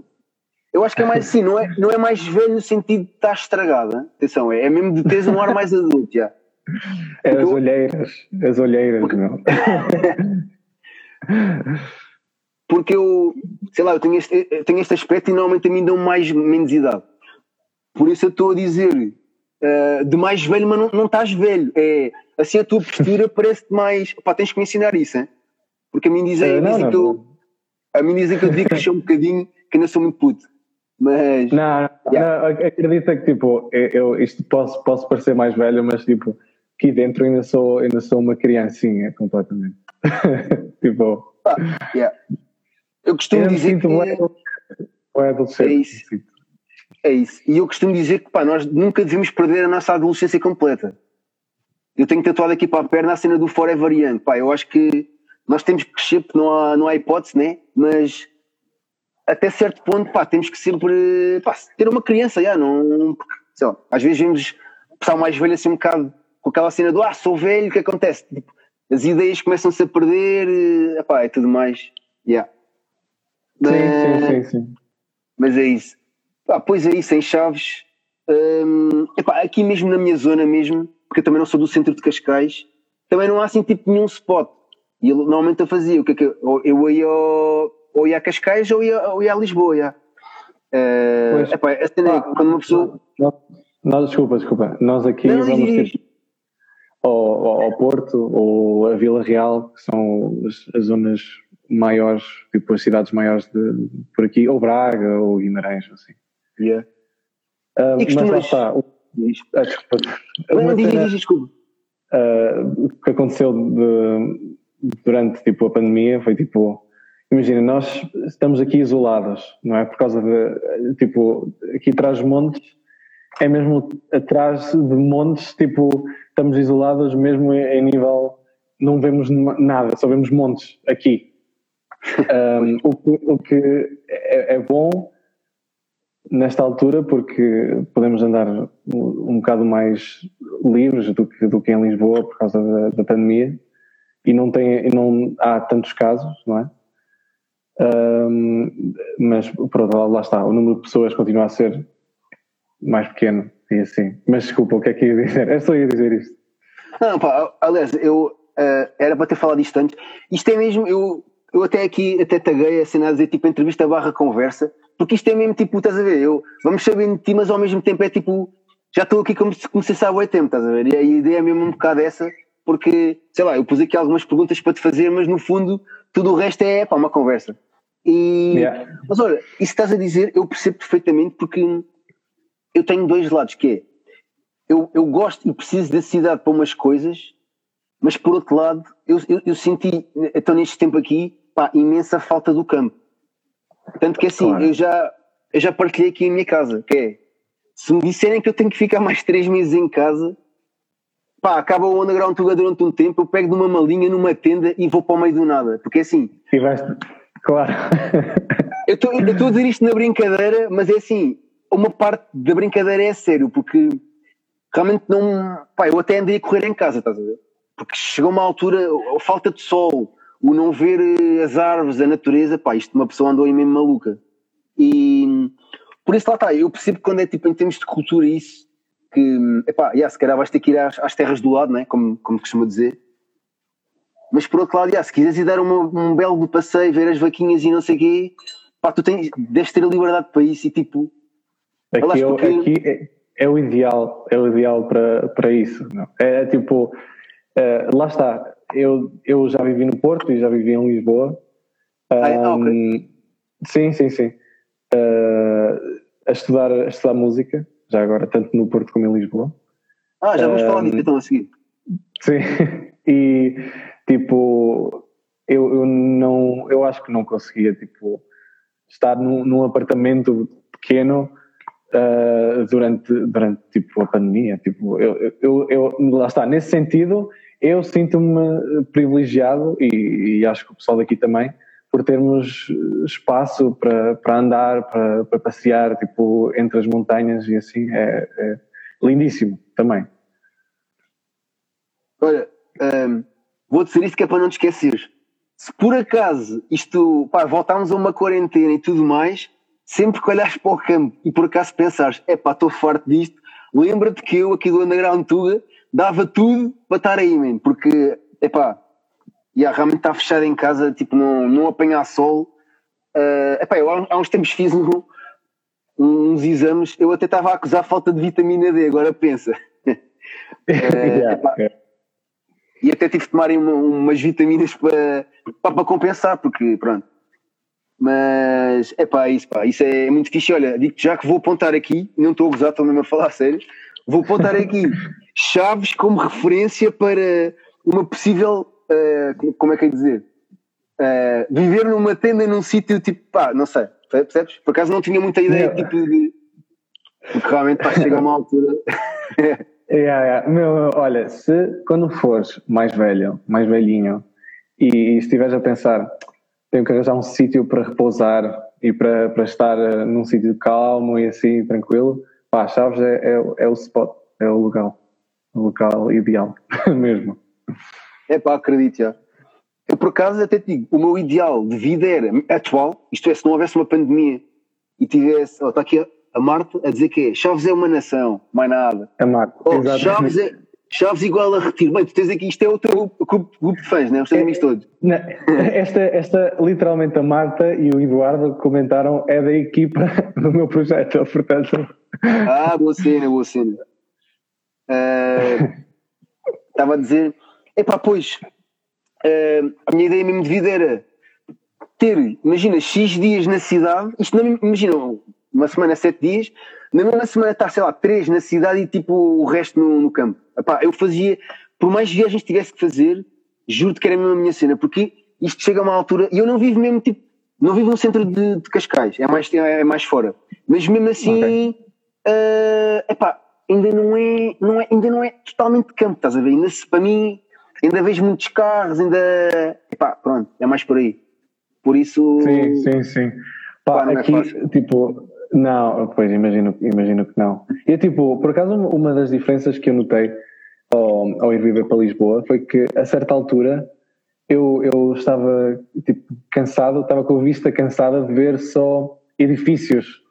eu acho que é mais assim, não é, não é mais velho no sentido de estar estragada. Atenção, é, é mesmo de teres um ar mais adulto, já. É as olheiras, as olheiras, Porque... não. porque eu, sei lá, eu tenho este, eu tenho este aspecto e normalmente a mim dão mais, menos idade. Por isso eu estou a dizer uh, de mais velho, mas não, não estás velho. É, assim a tua postura parece-te mais. Pá, tens que me ensinar isso, hein? Porque a mim dizem, uh, não, dizem não, que eu. A mim dizem que eu devia crescer um bocadinho, que ainda sou muito puto. Mas. Não, yeah. não acredita que tipo, eu, isto posso, posso parecer mais velho, mas tipo, aqui dentro ainda sou, ainda sou uma criancinha completamente. tipo. Ah, yeah. Eu costumo eu dizer que. É adolescente. É isso. É isso. E eu costumo dizer que pá, nós nunca devemos perder a nossa adolescência completa. Eu tenho tatuado aqui para a perna a cena do Forever Young. Pá, eu acho que nós temos que crescer não há, não há hipótese, né? Mas até certo ponto, pá, temos que sempre pá, ter uma criança, já, não, sei lá, às vezes vemos o pessoal mais velho assim um bocado com aquela cena do ah, sou velho, o que acontece? Tipo, as ideias começam-se a perder, epá, é tudo mais. Yeah. Sim, sim, sim, sim. Mas é isso. Ah, pois é isso, em Chaves. Hum, epá, aqui mesmo na minha zona mesmo, porque eu também não sou do centro de Cascais, também não há assim tipo nenhum spot. E eu, normalmente eu fazia, o que é que eu, eu ia ao, ou ia a Cascais ou ia, ou ia a Lisboa. Ia. Uh, epá, a cena é quando uma pessoa. Nós, desculpa, desculpa. Nós aqui não, vamos tipo, ao, ao Porto ou a Vila Real, que são as, as zonas maiores, tipo as cidades maiores de, por aqui, ou Braga ou Guimarães, assim. Uh, mas lá está. O, ah, desculpa. desculpa. Uh, o que aconteceu de, durante tipo, a pandemia foi tipo. Imagina, nós estamos aqui isolados, não é? Por causa de. Tipo, aqui atrás de montes, é mesmo atrás de montes, tipo, estamos isolados mesmo em nível. Não vemos nada, só vemos montes aqui um, o, que, o, que é, é, bom, nesta altura porque podemos andar um, bocado mais livres do que, do que em Lisboa por causa da, da pandemia e não, tem, não há tantos casos, não é? Um, mas pronto, lá está, o número de pessoas continua a ser mais pequeno e assim. Mas desculpa, o que é que ia dizer? É só ia dizer isto. Não, pá, aliás, eu uh, era para ter falado isto antes. Isto é mesmo, eu, eu até aqui até taguei a cena a dizer tipo entrevista barra conversa, porque isto é mesmo tipo, estás a ver, eu vamos saber de ti, mas ao mesmo tempo é tipo, já estou aqui como se comecei há tempo, estás a ver? E a ideia é mesmo um bocado essa, porque, sei lá, eu pus aqui algumas perguntas para te fazer, mas no fundo tudo o resto é pá, uma conversa. E, yeah. Mas olha, isso estás a dizer, eu percebo perfeitamente porque eu tenho dois lados, que é, eu, eu gosto e preciso da cidade para umas coisas, mas por outro lado, eu, eu, eu senti, então neste tempo aqui, pá, imensa falta do campo. Tanto que assim, claro. eu, já, eu já partilhei aqui em minha casa, que é, se me disserem que eu tenho que ficar mais três meses em casa, pá, acaba o underground tour durante um tempo, eu pego numa malinha, numa tenda e vou para o meio do nada, porque é assim... E vais, claro. eu estou a dizer isto na brincadeira, mas é assim, uma parte da brincadeira é sério, porque realmente não. Pá, eu até andei a correr em casa, estás a ver? Porque chegou uma altura, falta de sol, o não ver eh, as árvores, a natureza, pá, isto uma pessoa andou aí mesmo maluca. E por isso lá está, eu percebo que quando é tipo em termos de cultura isso, que, epá, yeah, se calhar vais ter que ir às, às terras do lado, né? como, como costuma dizer. Mas por outro lado, yeah, se quiseres ir dar uma, um belo passeio, ver as vaquinhas e não sei o quê, pá, tu tens, deves ter a liberdade para isso e tipo, Aqui, é, porque... aqui é, é, o ideal, é o ideal para, para isso. Não? É, é tipo, é, lá está. Eu, eu já vivi no Porto e já vivi em Lisboa. Ah, um, okay. Sim, sim, sim. Uh, a, estudar, a estudar música, já agora, tanto no Porto como em Lisboa. Ah, já vamos um, falar disso então a seguir. Sim, e tipo, eu, eu não, eu acho que não conseguia, tipo, estar num, num apartamento pequeno uh, durante, durante tipo, a pandemia. Tipo, eu, eu, eu, lá está, nesse sentido, eu sinto-me privilegiado e, e, acho que o pessoal daqui também, por termos espaço para, para andar, para, para passear tipo, entre as montanhas e assim, é, é lindíssimo também. Olha, um, vou dizer isso que é para não te esqueceres. Se por acaso isto, pá, voltarmos a uma quarentena e tudo mais, sempre que olhares para o campo e por acaso pensares, é pá, estou farto disto, lembra-te que eu aqui do Underground Tuga dava tudo para estar aí, man, porque, é pá, yeah, realmente está fechado em casa, tipo, não, não apanhar sol. Uh, epá, eu há, uns tempos fiz um, uns exames, eu até estava a acusar falta de vitamina D, agora pensa. uh, epá, e até tive de tomar uma, umas vitaminas para, para, para compensar, porque pronto, mas é pá, isso, pá, isso é muito fixe. Olha, digo já que vou apontar aqui, não estou a gozar, estou mesmo a falar a sério, vou apontar aqui chaves como referência para uma possível, uh, como é que é dizer? Uh, viver numa tenda num sítio tipo, pá, não sei, percebes? Por acaso não tinha muita ideia tipo de. Porque realmente pá, chega a uma altura. yeah, yeah. Meu, olha, se quando fores mais velho, mais velhinho, e, e estiveres a pensar tenho que arranjar um sítio para repousar e para, para estar uh, num sítio calmo e assim, tranquilo, pá, Chaves é, é, é, o spot, é o local, o local ideal, mesmo. É pá, acredito já. Eu por acaso até te digo, o meu ideal de vida era atual, isto é, se não houvesse uma pandemia e tivesse, oh, está aqui a, a Marta a dizer que é, Chaves é uma nação, mais nada. A Marta, oh, Chaves é, Chaves igual a retiro. Bem, tu tens aqui, isto é o teu grupo, grupo de fãs, né? Os teus amigos todos. Esta, esta, literalmente, a Marta e o Eduardo comentaram, é da equipa do meu projeto, portanto. Ah, boa cena, boa cena. Uh, estava a dizer, epá, pois, uh, a minha ideia mesmo de vida era ter, imagina, X dias na cidade, isto não, imagina, uma semana, sete dias, na mesma semana estar, sei lá, três na cidade e tipo o resto no, no campo. Epá, eu fazia, por mais viagens que tivesse que fazer, juro-te que era mesmo a minha cena, porque isto chega a uma altura, e eu não vivo mesmo tipo, não vivo no centro de, de Cascais, é mais, é mais fora. Mas mesmo assim, okay. uh, epá, ainda não é, não é, ainda não é totalmente campo, estás a ver? Ainda se, para mim, ainda vejo muitos carros, ainda, epá, pronto, é mais por aí. Por isso. Sim, sim, sim. Pá, pá é aqui, é tipo, Não, pois imagino, imagino que não. E tipo, por acaso, uma das diferenças que eu notei ao, ao ir viver para Lisboa foi que a certa altura eu, eu estava tipo, cansado, estava com a vista cansada de ver só edifícios.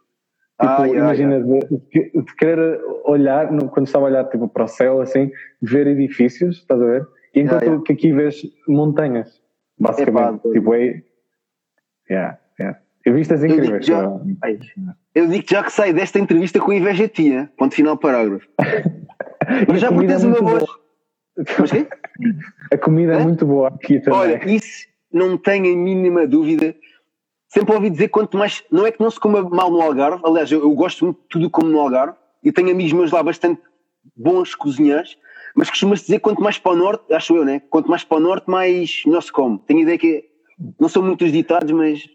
Tipo, ah, yeah, imagina, yeah. De, de, querer olhar, quando estava a olhar tipo, para o céu, assim, ver edifícios, estás a ver? E enquanto yeah, que aqui vês montanhas, basicamente. Epá, tipo, é. Yeah, yeah. E vistas incríveis. Eu digo, já, eu digo já que saio desta entrevista com inveja tia. Ponto final parágrafo. Mas já por teres é uma voz. Mas quê? A comida é? é muito boa aqui também. Olha, isso não tenho a mínima dúvida. Sempre ouvi dizer quanto mais. Não é que não se coma mal no Algarve, aliás, eu, eu gosto muito de tudo como no Algarve e tenho amigos meus lá bastante bons cozinheiros, mas costuma-se dizer quanto mais para o norte, acho eu, né? Quanto mais para o norte, mais melhor se come. Tenho ideia que. Não são muitos ditados, mas.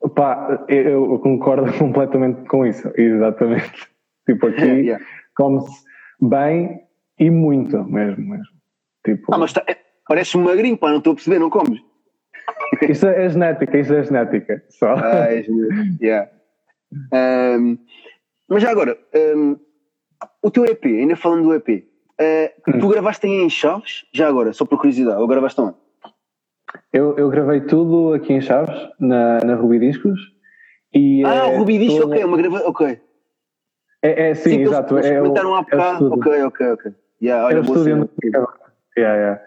Opa, eu, concordo completamente com isso, exatamente. Tipo, aqui yeah. come-se bem e muito mesmo, mesmo. Tipo... Ah, mas tá, é, parece magrinho, pá, não estou a perceber, não comes? Isso é genética, isso é genética. Só. Ah, é genética, yeah. Um, mas já agora, um, o teu EP, ainda falando do EP, uh, hum. tu gravaste em Chaves, já agora, só por curiosidade, ou gravaste onde? Eu, eu gravei tudo aqui em Chaves, na, na Ruby Discos. E, ah, o Ruby Discos, ok, uma grava... ok. É, é sim, sim exato. Eles é, comentaram há bocado. Ok, ok, ok. Yeah, olha, é o estúdio yeah, yeah.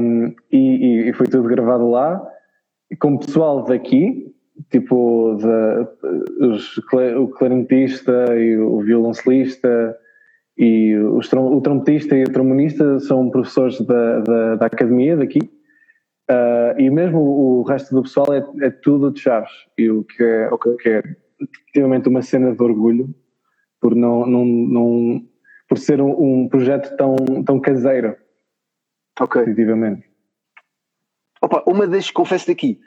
Um, e, e, foi tudo gravado lá, com o pessoal daqui, tipo de, os, o clarinetista e o violoncelista e os, o trompetista e o trombonista são professores da, da, da academia daqui. Uh, e mesmo o resto do pessoal é, é tudo de Chaves, e o que é, okay. que é efetivamente uma cena de orgulho por não, não, não por ser um, um, projeto tão, tão caseiro. Ok. Definitivamente. Opa, uma das, confesso daqui,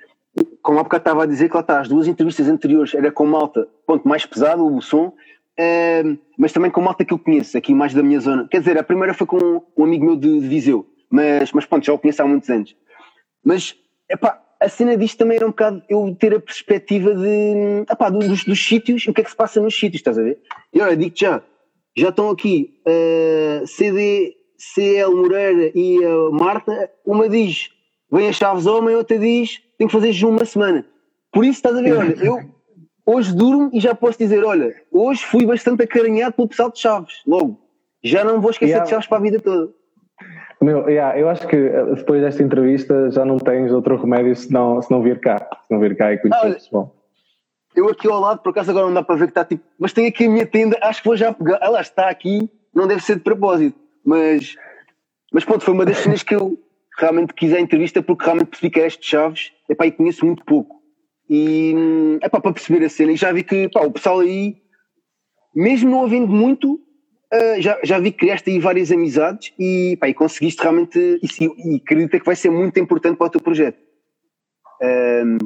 como há bocado estava a dizer que lá está, as duas entrevistas anteriores era com malta, ponto mais pesado, o som, uh, mas também com malta que eu conheço, aqui mais da minha zona. Quer dizer, a primeira foi com um amigo meu de, de Viseu, mas, mas pronto, já o conheço há muitos anos. Mas, epá, a cena disto também era um bocado eu ter a perspectiva de, epá, dos, dos sítios o que é que se passa nos sítios, estás a ver? E olha, digo-te já, já estão aqui uh, CD, CL Moreira e a Marta, uma diz vem a Chaves Homem, outra diz tenho que fazer jejum uma semana. Por isso estás a ver, olha, eu hoje durmo e já posso dizer, olha, hoje fui bastante acarinhado pelo pessoal de Chaves, logo. Já não vou esquecer yeah. de Chaves para a vida toda. Meu, yeah, eu acho que eh, depois desta entrevista já não tens outro remédio se não, se não vir cá. Se não vir cá e conhecer o pessoal. Eu aqui ao lado, por acaso agora não dá para ver que está tipo, mas tem aqui a minha tenda, acho que vou já pegar. Ela está aqui, não deve ser de propósito, mas, mas pronto, foi uma das cenas que eu realmente quis a entrevista porque realmente percebi que é este Chaves, epá, e conheço muito pouco. E é para perceber a cena, e já vi que o pessoal aí, mesmo não havendo muito, uh, já, já vi que criaste aí várias amizades e, pá, e conseguiste realmente, e, e acredita que vai ser muito importante para o teu projeto. Um,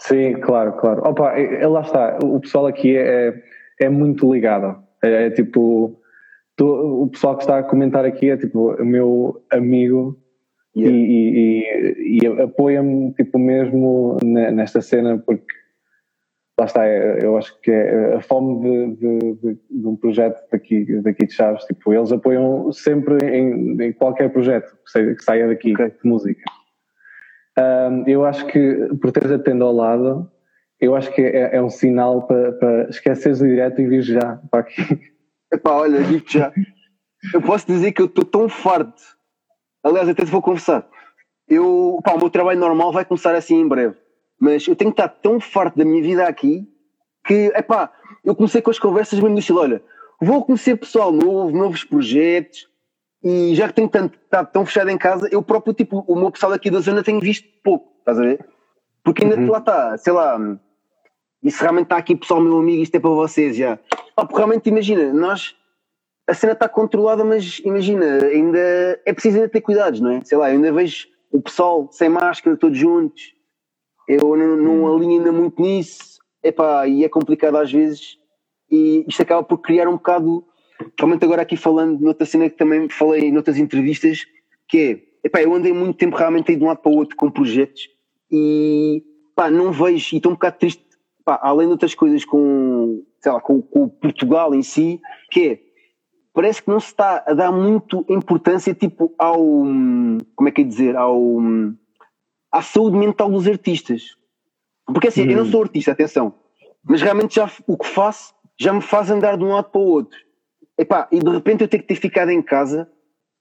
Sim, claro, claro. Opa, é, é, lá está, o pessoal aqui é, é muito ligado. É, é tipo, o pessoal que está a comentar aqui é tipo o meu amigo yeah. e, e, e apoia-me tipo mesmo nesta cena porque lá está, é, eu acho que é a fome de, de, de, um projeto daqui, daqui de Chaves, tipo, eles apoiam sempre em, em qualquer projeto que, saia daqui okay. de música. Um, eu acho que por teres atendo ao lado, eu acho que é, é um sinal para, para esqueceres o direto e vir já para aqui. Epá, olha, digo já. Eu posso dizer que eu estou tão farto. Aliás, até te vou confessar. Eu, pá, o meu trabalho normal vai começar assim em breve. Mas eu tenho que estar tão farto da minha vida aqui que, epá, eu comecei com as conversas mesmo no estilo, olha, vou conhecer pessoal novo, novos projetos, e já que tenho tanto, estado tão fechado em casa, eu próprio, tipo, o meu pessoal aqui da zona tenho visto pouco, estás a ver? Porque ainda uhum. lá está, sei lá, isso realmente está aqui, pessoal, meu amigo, isto é para vocês já. Ah, porque realmente imagina, nós, a cena está controlada, mas imagina, ainda é preciso ainda ter cuidados, não é? Sei lá, eu ainda vejo o pessoal sem máscara, todos juntos, eu não, não uhum. alinho ainda muito nisso, epá, e é complicado às vezes, e isto acaba por criar um bocado realmente agora aqui falando noutra cena que também falei noutras entrevistas, que é, epá, eu andei muito tempo realmente aí de um lado para o outro com projetos e pá, não vejo, e estou um bocado triste, pá, além de outras coisas com, sei lá, com, com Portugal em si, que é, parece que não se está a dar muito importância, tipo, ao, como é que é dizer, ao, à saúde mental dos artistas. Porque assim, eu não hum. sou artista, atenção, mas realmente já o que faço já me faz andar de um lado para o outro. Epá, e de repente eu tenho que ter ficado em casa,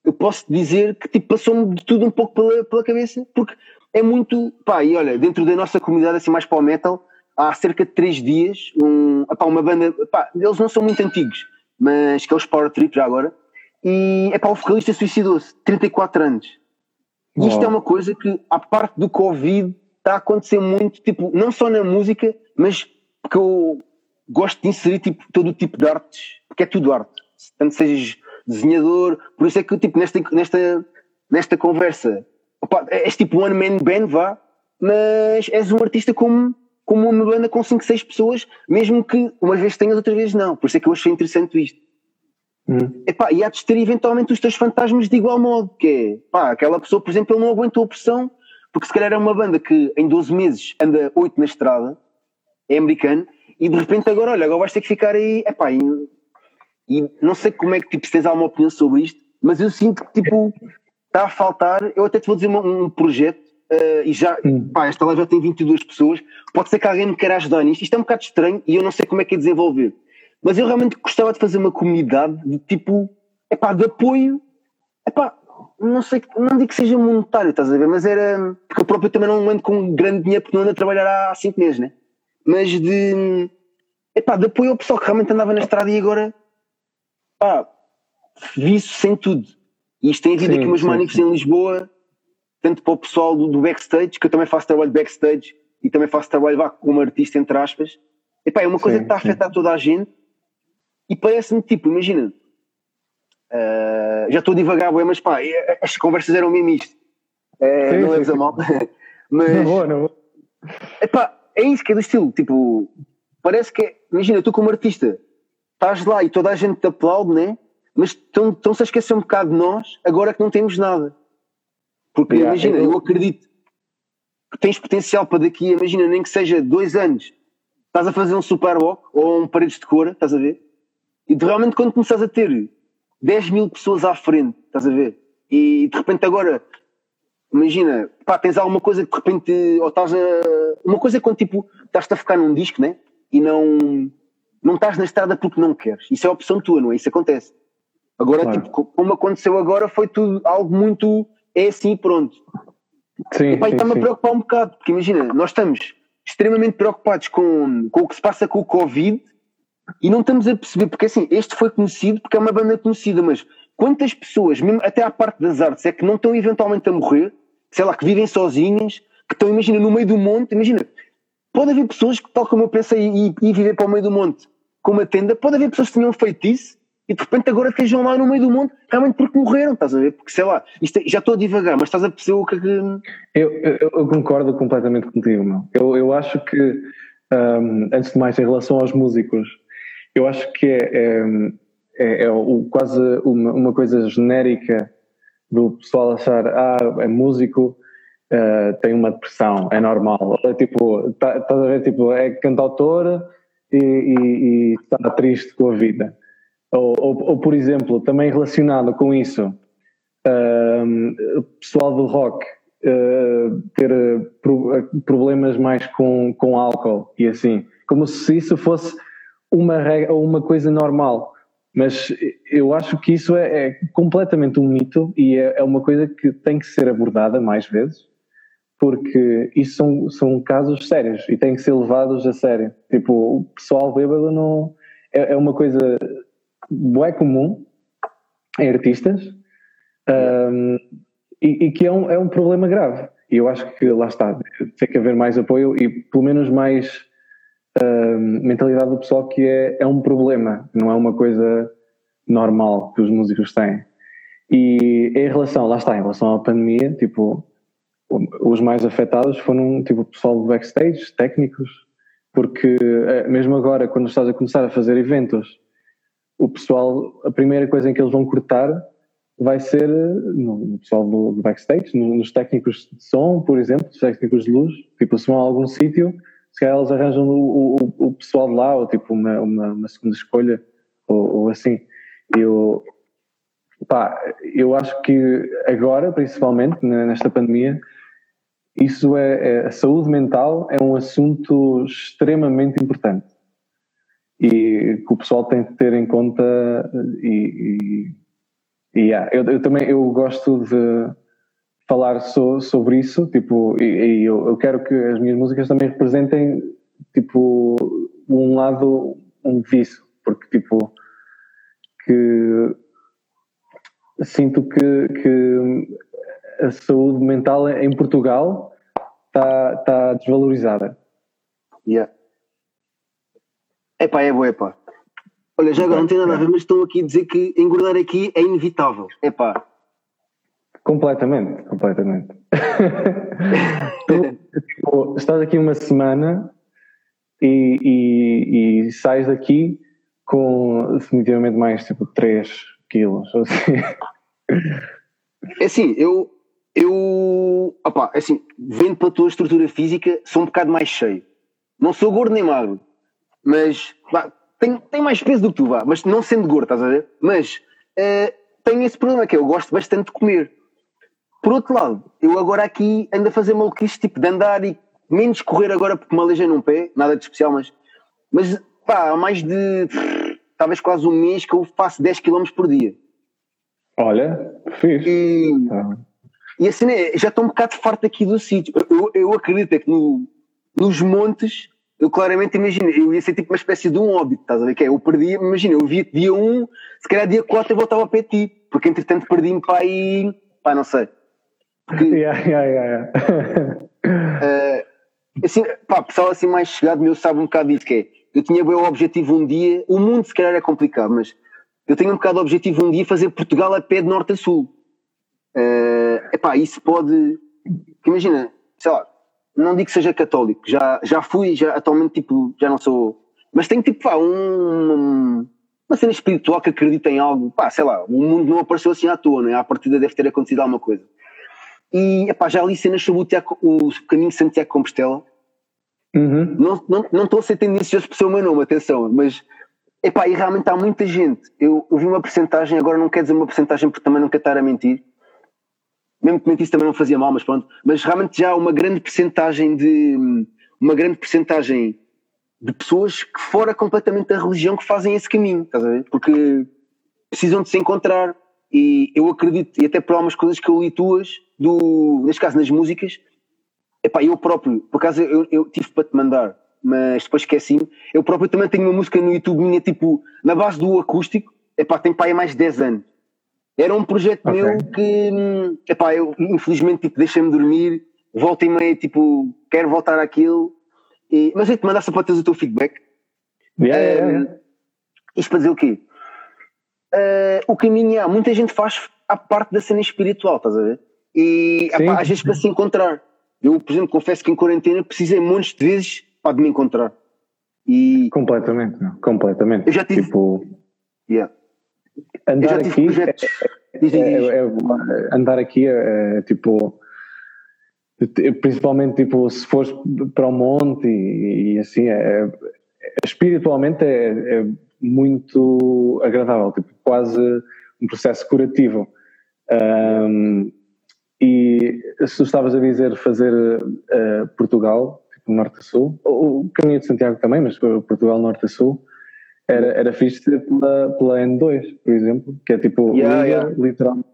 eu posso dizer que tipo, passou-me de tudo um pouco pela, pela cabeça, porque é muito. Pá, e olha, dentro da nossa comunidade, assim mais para o metal, há cerca de três dias, um, epá, uma banda. Epá, eles não são muito antigos, mas que é os Power Trip já agora. E epá, o vocalista suicidou-se, 34 anos. E isto é uma coisa que, à parte do Covid, está a acontecer muito, tipo, não só na música, mas porque eu gosto de inserir tipo, todo o tipo de artes, porque é tudo arte. Tanto sejas desenhador, por isso é que tipo, nesta, nesta, nesta conversa opa, és tipo one man band, vá, mas és um artista como, como uma banda com 5, 6 pessoas, mesmo que umas vezes tenhas, outras vezes não. Por isso é que eu achei interessante isto. Hum. Epá, e há de ter eventualmente os teus fantasmas de igual modo, que é, pá, aquela pessoa, por exemplo, ele não aguentou a pressão, porque se calhar é uma banda que em 12 meses anda 8 na estrada, é americano, e de repente agora, olha, agora vais ter que ficar aí, epá, e, e não sei como é que, tipo, se tens alguma opinião sobre isto, mas eu sinto que, tipo, está a faltar, eu até te vou dizer um, um projeto, uh, e já, hum. pá, esta live já tem 22 pessoas, pode ser que alguém me queira ajudar nisto, isto é um bocado estranho e eu não sei como é que é desenvolver, mas eu realmente gostava de fazer uma comunidade de tipo, epá, de apoio, epá, não sei, não digo que seja monetário, estás a ver, mas era, porque eu próprio também não ando com grande dinheiro porque não ando a trabalhar há 5 meses, né? Mas de, epá, de apoio ao pessoal que realmente andava na estrada e agora, pá, vi isso sem tudo. E isto tem havido sim, aqui umas manifestações em Lisboa, tanto para o pessoal do, do, backstage, que eu também faço trabalho backstage e também faço trabalho vá, como artista, entre aspas. Epá, é uma coisa sim, que está a afetar toda a gente e parece-me tipo, imagina, uh, já estou a divagar, mas pá, é, as conversas eram mesmo isto. Uh, não leves a mal. mas, não vou, não vou. Epá, é isso que é do estilo, tipo, parece que é, imagina, tu como artista, estás lá e toda a gente te aplaude, né? mas estão-se a esquecer um bocado de nós agora que não temos nada. Porque yeah, imagina, eu... eu acredito que tens potencial para daqui, imagina, nem que seja dois anos, estás a fazer um super walk ou um paredes de cor, estás a ver? E realmente quando começas a ter 10 mil pessoas à frente, estás a ver? E de repente agora, imagina, pá, tens alguma coisa que de repente, ou estás a. Uma coisa é quando tipo, estás a ficar num disco, né? E não. Não estás na estrada porque não queres. Isso é opção tua, não é? Isso acontece. Agora, claro. tipo, como aconteceu agora, foi tudo algo muito. É assim, pronto. Sim, e está-me a preocupar um bocado, porque imagina, nós estamos extremamente preocupados com, com o que se passa com o Covid e não estamos a perceber, porque assim, este foi conhecido porque é uma banda conhecida, mas quantas pessoas, mesmo até à parte das artes, é que não estão eventualmente a morrer, sei lá, que vivem sozinhas, que estão, imagina, no meio do monte, imagina, pode haver pessoas que, tal como eu pensei, e, e viver para o meio do monte com uma tenda, pode haver pessoas que tenham feito isso e de repente agora estejam lá no meio do mundo realmente porque morreram, estás a ver? Porque sei lá, isto, é, já estou a divagar, mas estás a perceber o que é que. Eu, eu, eu concordo completamente contigo, meu. Eu, eu acho que, um, antes de mais, em relação aos músicos, eu acho que é, é, é, é o, quase uma, uma, coisa genérica do pessoal achar, ah, é músico. Uh, tem uma depressão, é normal. É tipo, estás tá a ver, tipo, é cantautor e, e, e está triste com a vida ou, ou, ou, por exemplo, também relacionado com isso, uh, pessoal do rock uh, ter uh, problemas mais com, com álcool e assim, como se isso fosse uma, regra, uma coisa normal. Mas eu acho que isso é, é completamente um mito e é, é, uma coisa que tem que ser abordada mais vezes, porque isso são, são casos sérios e têm que ser levados a sério. Tipo, o pessoal bêbado não. É, é uma coisa é comum em artistas um, e, e, que é um, é um problema grave. E eu acho que lá está, tem que haver mais apoio e pelo menos mais mentalidade do pessoal que é, é um problema, não é uma coisa normal que os músicos têm. E em relação, lá está, em relação à pandemia, tipo, os mais afetados foram tipo o pessoal do backstage, técnicos, porque eh, mesmo agora, quando estás a começar a fazer eventos, o pessoal, a primeira coisa em que eles vão cortar vai ser no, no pessoal do, backstage, no, nos técnicos de som, por exemplo, técnicos de luz. Tipo, se vão a algum sítio, se calhar eles arranjam o, o, o pessoal de lá, ou tipo uma, uma, uma segunda escolha, ou, ou, assim. Eu, pá, eu acho que agora, principalmente nesta pandemia, isso é, é, a saúde mental é um assunto extremamente importante e que o pessoal tem que ter em conta e, e, e yeah, eu, eu, também eu gosto de falar so, sobre isso tipo e, e eu, eu, quero que as minhas músicas também representem tipo um lado um disso porque tipo que sinto que, que a saúde mental em Portugal está tá desvalorizada. Yeah. Epá, é boa, epá. Olha, já agora não tem nada a ver, mas estão aqui a dizer que engordar aqui é inevitável. Epá. Completamente, completamente. tu, tipo, estás aqui uma semana e, e, e sais daqui com definitivamente mais tipo 3 quilos. Assim. É assim, eu, eu, opá, é assim, vendo para a tua estrutura física, sou um bocado mais cheio. Não sou gordo nem magro, mas pá, tenho, tenho mais peso do que tu, vá, mas não sendo gordo, estás a ver? Mas uh, tenho esse problema que é, eu gosto bastante de comer. Por outro lado, eu agora aqui ando a fazer maluquice, tipo de andar e menos correr agora porque me aleijei num pé, nada de especial, mas, mas pá, há mais de talvez quase um mês que eu faço 10 km por dia. Olha, fiz. E, ah. e assim, é, já estou um bocado farto aqui do sítio. Eu, eu acredito é que no, nos montes, eu claramente imagino, eu ia ser tipo uma espécie de um óbito, estás a ver? Que é, eu perdi, imagina, eu via dia 1, se calhar dia 4 eu voltava para ti, porque entretanto perdi-me para aí, pá, não sei. Porque, yeah, yeah, yeah, uh, assim, pá, pessoal assim mais chegado meu sabe um bocado disso, que é, eu tinha bem o objetivo um dia, o mundo se calhar é complicado, mas eu tenho um bocado o objetivo um dia fazer Portugal a pé de norte a sul. Uh, epá, isso pode. Imagina, sei lá, não digo que seja católico, já, já fui, já atualmente tipo, já não sou. Mas tenho tipo, pá, um, uma cena espiritual que acredita em algo, pá, sei lá, o mundo não apareceu assim à toa, não é? À partida deve ter acontecido alguma coisa. E, epá, já li cenas sobre o, Tiago, o caminho de Santiago Compostela. Uhum. Não, não, não estou a ser tendencioso por ser o meu nome, atenção, mas epá, e realmente há muita gente. Eu, eu vi uma porcentagem, agora não quero dizer uma porcentagem porque também não quero estar a mentir, mesmo que mentisse também não fazia mal, mas pronto. Mas realmente já há uma grande percentagem de uma grande percentagem de pessoas que fora completamente da religião que fazem esse caminho, estás a ver? Porque precisam de se encontrar e eu acredito, e até por algumas coisas que eu li tuas, do, neste caso nas músicas, epá, eu próprio, por acaso eu, eu tive para te mandar, mas depois esqueci-me, eu próprio também tenho uma música no YouTube minha, tipo, na base do acústico, epá, tem pai há mais de 10 anos. Era um projeto okay. meu que, epá, eu infelizmente tipo, deixei-me dormir, volta e meia, tipo, quero voltar àquilo, e, mas eu te mandar só para teres o teu feedback. Yeah, yeah, yeah. Isto para dizer o quê? Uh, o caminho há, muita gente faz a parte da cena espiritual, estás a ver? E epá, às vezes para se encontrar. Eu, por exemplo, confesso que em quarentena precisei montes de vezes para de me encontrar. E completamente, completamente. Eu já tive. Tipo, yeah andar aqui é, é, é, andar aqui é, tipo principalmente tipo se fores para o monte e, e assim é, espiritualmente é, muito agradável tipo quase um processo curativo um, e se tu estavas a dizer fazer uh, Portugal tipo norte a sul o caminho de Santiago também mas Portugal norte a sul era, era fixe pela, pela N2, por exemplo, que é tipo, yeah, yeah. literalmente.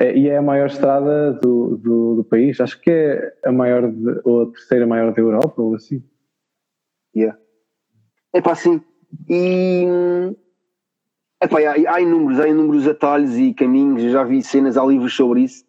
É, e é a maior estrada do, do, do, país, acho que é a maior, de, ou a terceira maior da Europa, ou assim. Yeah. É pá, sim. E. Epá, há, há inúmeros, há inúmeros atalhos e caminhos, já vi cenas, há livros sobre isso.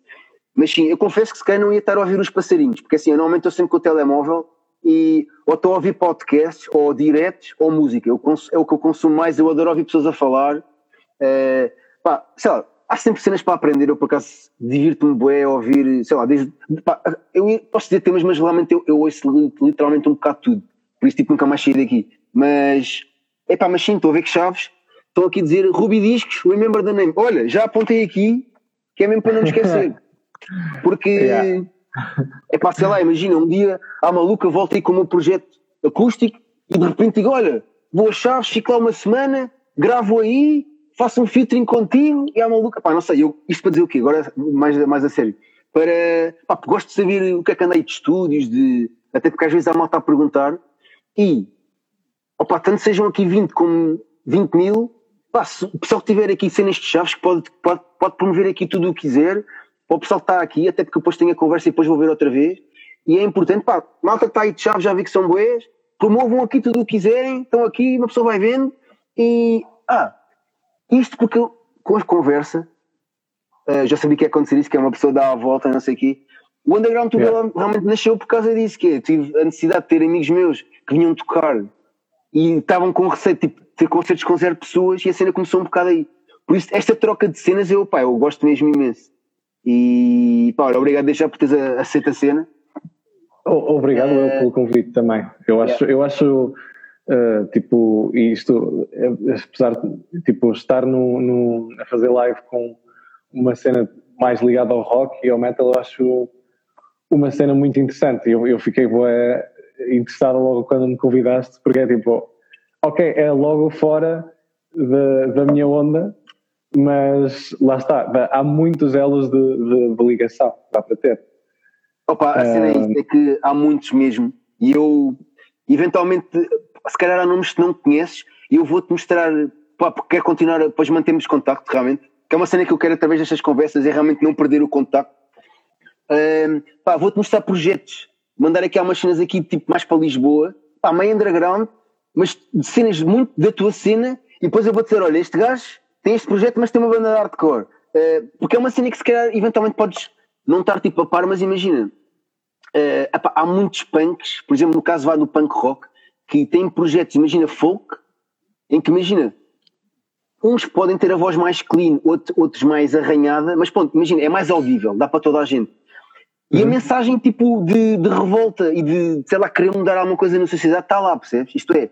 Mas sim, eu confesso que se calhar não ia estar a ouvir os passarinhos, porque assim, eu normalmente estou sempre com o telemóvel e ou estou a ouvir podcasts, ou diretos, ou música. Eu, é o que eu consumo mais, eu adoro ouvir pessoas a falar. Uh, pá, sei lá, há sempre cenas para aprender. Eu, por acaso, divirto-me bué a ouvir, sei lá, desde, pá, eu posso dizer temas, mas realmente eu, eu ouço literalmente um bocado tudo. Por isso, tipo, nunca mais saí daqui. Mas, é pá, mas sim, estou a ver que chaves. Estão aqui a dizer Ruby Discos, remember the name. Olha, já apontei aqui, que é mesmo para não me esquecer. Porque, yeah. É pá, sei lá, imagina, um dia a maluca volta aí com o meu projeto acústico e de repente digo, olha, vou a Chaves, fico lá uma semana, gravo aí, faço um featuring contigo e a maluca, pá, não sei, eu, isto para dizer o quê? Agora mais, mais a sério. Para, pá, gosto de saber o que é que andei de estúdios, de, até porque às vezes há malta a perguntar e, opá, tanto sejam aqui 20 como 20 mil, pá, se o pessoal que tiver aqui cenas de chaves que pode, pode, pode promover aqui tudo o que quiser, para o pessoal que está aqui, até porque depois tenho a conversa e depois vou ver outra vez. E é importante, pá, malta que está aí de chaves, já vi que são boés, promovam aqui tudo o que quiserem, estão aqui, uma pessoa vai vendo e. Ah, isto porque eu, com a conversa, uh, já sabia que ia acontecer isso, que é uma pessoa dar a volta, não sei o quê. O Underground yeah. realmente nasceu por causa disso, que é, tive a necessidade de ter amigos meus que vinham tocar e estavam com receio de tipo, ter concertos com zero pessoas e a cena começou um bocado aí. Por isso, esta troca de cenas, eu, pá, eu gosto mesmo imenso. E pá, obrigado deixar por teres aceito a cena. Obrigado uh, eu pelo convite também. Eu acho, yeah. eu acho uh, tipo, isto, apesar de tipo, estar no, no, a fazer live com uma cena mais ligada ao rock e ao metal, eu acho uma cena muito interessante. Eu, eu fiquei boa, interessado logo quando me convidaste, porque é tipo, ok, é logo fora da, da minha onda, mas lá está, há muitos elos de, de, de ligação, dá para ter. Opa, a cena é isso, é que há muitos mesmo, e eu, eventualmente, se calhar há nomes que não conheces, e eu vou-te mostrar, pá, porque quero continuar, depois mantemos contacto, realmente, que é uma cena que eu quero através destas conversas, é realmente não perder o contacto. Um, pá, vou-te mostrar projetos, mandar aqui algumas cenas aqui, tipo, mais para Lisboa, pá, meio underground, mas de cenas muito da tua cena, e depois eu vou dizer, olha, este gajo tem este projeto, mas tem uma banda de hardcore. Uh, porque é uma cena que se calhar eventualmente podes não estar tipo a par, mas imagina, uh, há muitos punks, por exemplo, no caso vai do punk rock, que têm projetos, imagina, folk, em que imagina, uns podem ter a voz mais clean, outros mais arranhada, mas pronto, imagina, é mais audível, dá para toda a gente. E uhum. a mensagem tipo de, de, revolta e de, sei lá, querer mudar alguma coisa na sociedade está lá, percebes? Isto é,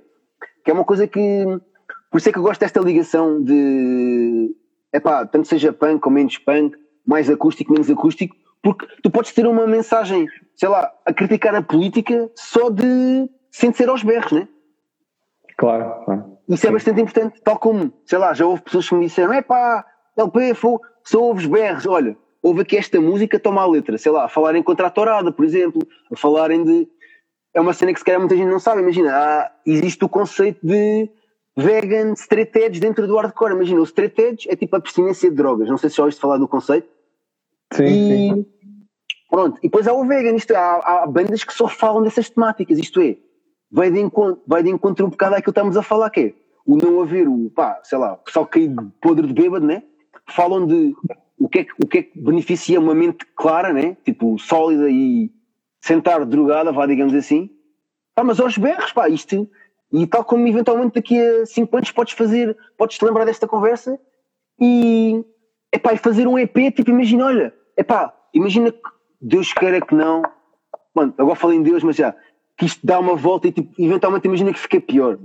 que é uma coisa que por isso é que eu gosto desta ligação de. é pá, tanto seja punk ou menos punk, mais acústico, menos acústico, porque tu podes ter uma mensagem, sei lá, a criticar a política só de. sem ser aos berros, né? Claro, claro. Isso é Sim. é bastante importante, tal como, sei lá, já houve pessoas que me disseram: é pá, LP, só ouves berros, olha, houve aqui esta música, toma a letra, sei lá, a falarem contra a torada, por exemplo, a falarem de. É uma cena que se calhar muita gente não sabe, imagina, há, existe o conceito de vegan straight edge dentro do hardcore. Imagina, o straight edge é tipo a abstinência de drogas. Não sei se já ouviste falar do conceito. Sim, e, sim. Pronto, e depois há o vegan, isto é, há, há, bandas que só falam dessas temáticas, isto é, vai de encontro, vai de encontro um bocado àquilo que estamos a falar, que é o não haver o, pá, sei lá, o pessoal caído podre de bêbado, né? Falam de o que, é que, o que é que beneficia uma mente clara, né? Tipo, sólida e sentar drogada, vá, digamos assim. Pá, mas aos berros, pá, isto e tal como eventualmente daqui a 5 anos podes fazer, podes te lembrar desta conversa e, epá, fazer um EP, tipo, imagina, olha, epá, imagina que Deus queira que não, mano, agora falei em Deus, mas já, que isto dá uma volta e tipo, eventualmente imagina que fica pior.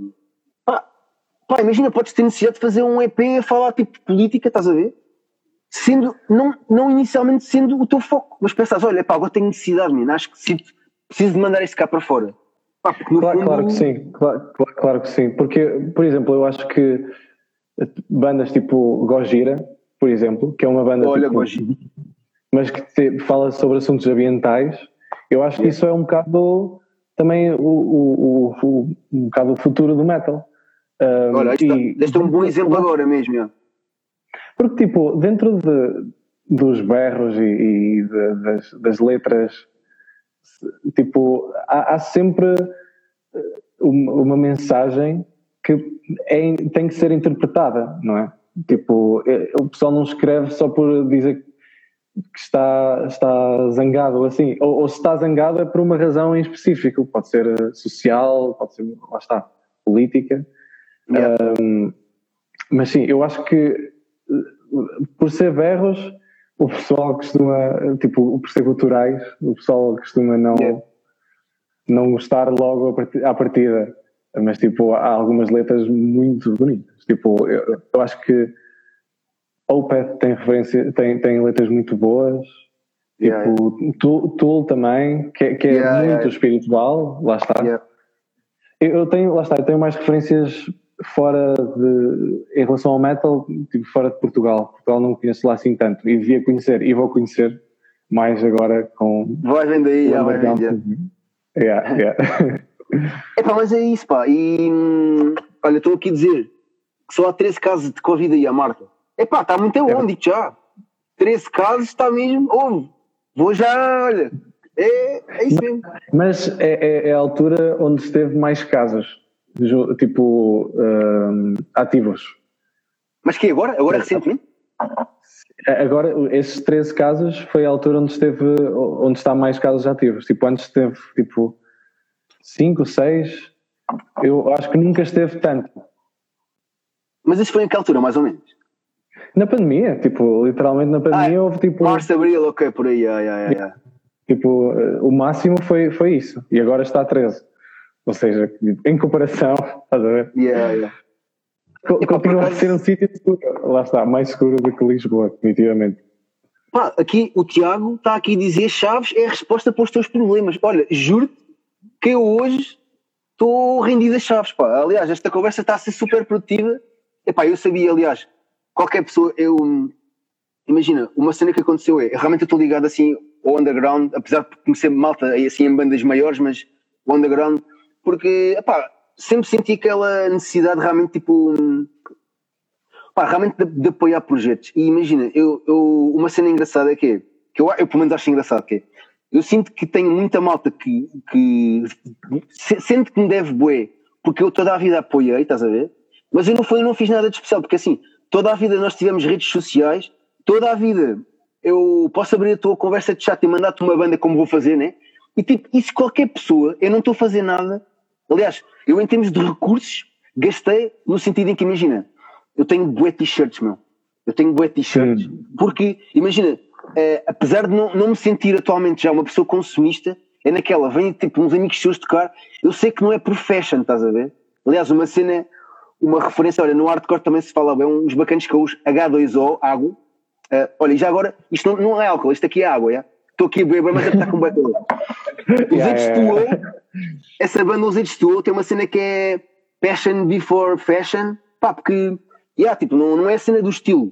Pá, pá, imagina, podes ter necessidade de fazer um EP a falar tipo de política, estás a ver? Sendo, não, não inicialmente sendo o teu foco, mas pensas, olha, pá, agora tenho necessidade, menino, acho que preciso de mandar isto cá para fora claro, claro que sim, claro, claro, que sim. Porque, por exemplo, eu acho que bandas tipo Gojira, por exemplo, que é uma banda. Olha, tipo, Gojira. Mas que te, fala sobre assuntos ambientais, eu acho que isso é um bocado também o, o, o, um bocado o futuro do metal. Um, Olha, este, este é um bom exemplo agora mesmo. Porque, tipo, dentro de, dos berros e, e de, das, das letras tipo, há, há sempre eh, uma mensagem que é, tem que ser interpretada, não é? Tipo, é, o pessoal não escreve só por dizer que está, está zangado assim, ou, ou se está zangado é por uma razão em específico, pode ser eh, social, pode ser, lá está, política. Yeah. Um, mas sim, eu acho que eh, por ser berros o pessoal costuma, tipo, por ser culturais, o pessoal costuma não, yeah. não gostar logo à partida. Mas, tipo, há algumas letras muito bonitas. Tipo, eu, eu acho que Opeth tem referência, tem, tem letras muito boas. Yeah, tipo, yeah. Tool, também, que, que é yeah, muito espiritual, lá está. Eu tenho, lá está, eu tenho mais referências fora de, em relação ao metal, tipo, fora de Portugal. Portugal não conheço lá assim tanto e devia conhecer e vou conhecer mais agora com. Vai vendo aí, já vai vendo. Yeah, yeah. Epá, mas é isso, pá. E hum, olha, estou aqui a dizer que só há 13 casos de Covid aí, a Marta. Epá, está muito onde é. já. 13 casos está mesmo. Ouve, vou já, olha. É, é isso mesmo. Mas é, é, é a altura onde esteve mais casos, tipo, um, ativos. Mas que agora? Agora recentemente? Agora, esses 13 casos foi a altura onde esteve, onde está mais casos ativos. Tipo, antes esteve, tipo, 5, 6, eu acho que nunca esteve tanto. Mas isso foi em que altura, mais ou menos? Na pandemia, tipo, literalmente na pandemia ah, houve tipo. Março, abril, ok, por aí, yeah, yeah, yeah. Tipo, o máximo foi, foi isso. E agora está a 13. Ou seja, em comparação, estás a ver? Yeah, yeah. Continua a ser um sítio seguro. Lá está, mais seguro do que Lisboa, definitivamente. Pá, aqui o Tiago está aqui a dizer Chaves é a resposta para os teus problemas. Olha, juro-te que eu hoje estou rendido a Chaves, pá. Aliás, esta conversa está a ser super produtiva. Epá, eu sabia, aliás, qualquer pessoa, eu. Imagina, uma cena que aconteceu é, realmente eu estou ligado assim ao underground, apesar de conhecer malta assim em bandas maiores, mas o underground, porque, epá, sempre senti aquela necessidade realmente, tipo. Pá, realmente de, de, apoiar projetos. E imagina, eu, eu, uma cena engraçada é que é, que eu, eu pelo menos acho engraçado, que é, eu sinto que tenho muita malta que, que sente que me deve bué, porque eu toda a vida apoiei, estás a ver? Mas eu não, foi, não fiz nada de especial, porque assim, toda a vida nós tivemos redes sociais, toda a vida eu posso abrir a tua conversa de chat e mandar-te uma banda como vou fazer, né? E tipo, isso qualquer pessoa, eu não estou a fazer nada. Aliás, eu em termos de recursos, gastei no sentido em que, imagina, eu tenho bué t-shirts, meu. Eu tenho bué t-shirts. Porque, imagina, eh, apesar de não, não me sentir atualmente já uma pessoa consumista, é naquela, vem tipo uns amigos seus tocar, eu sei que não é profession, estás a ver? Aliás, uma cena uma referência, olha, no hardcore também se fala bem, uns bacanas que é os H2O, água. Uh, olha, e já agora, isto não, não é álcool, isto aqui é água, já? Estou aqui a beber, mas está com batom. Os yeah, yeah. essa banda Os H2O tem uma cena que é Passion Before Fashion, pá, porque, yeah, tipo, não, não é a cena do estilo.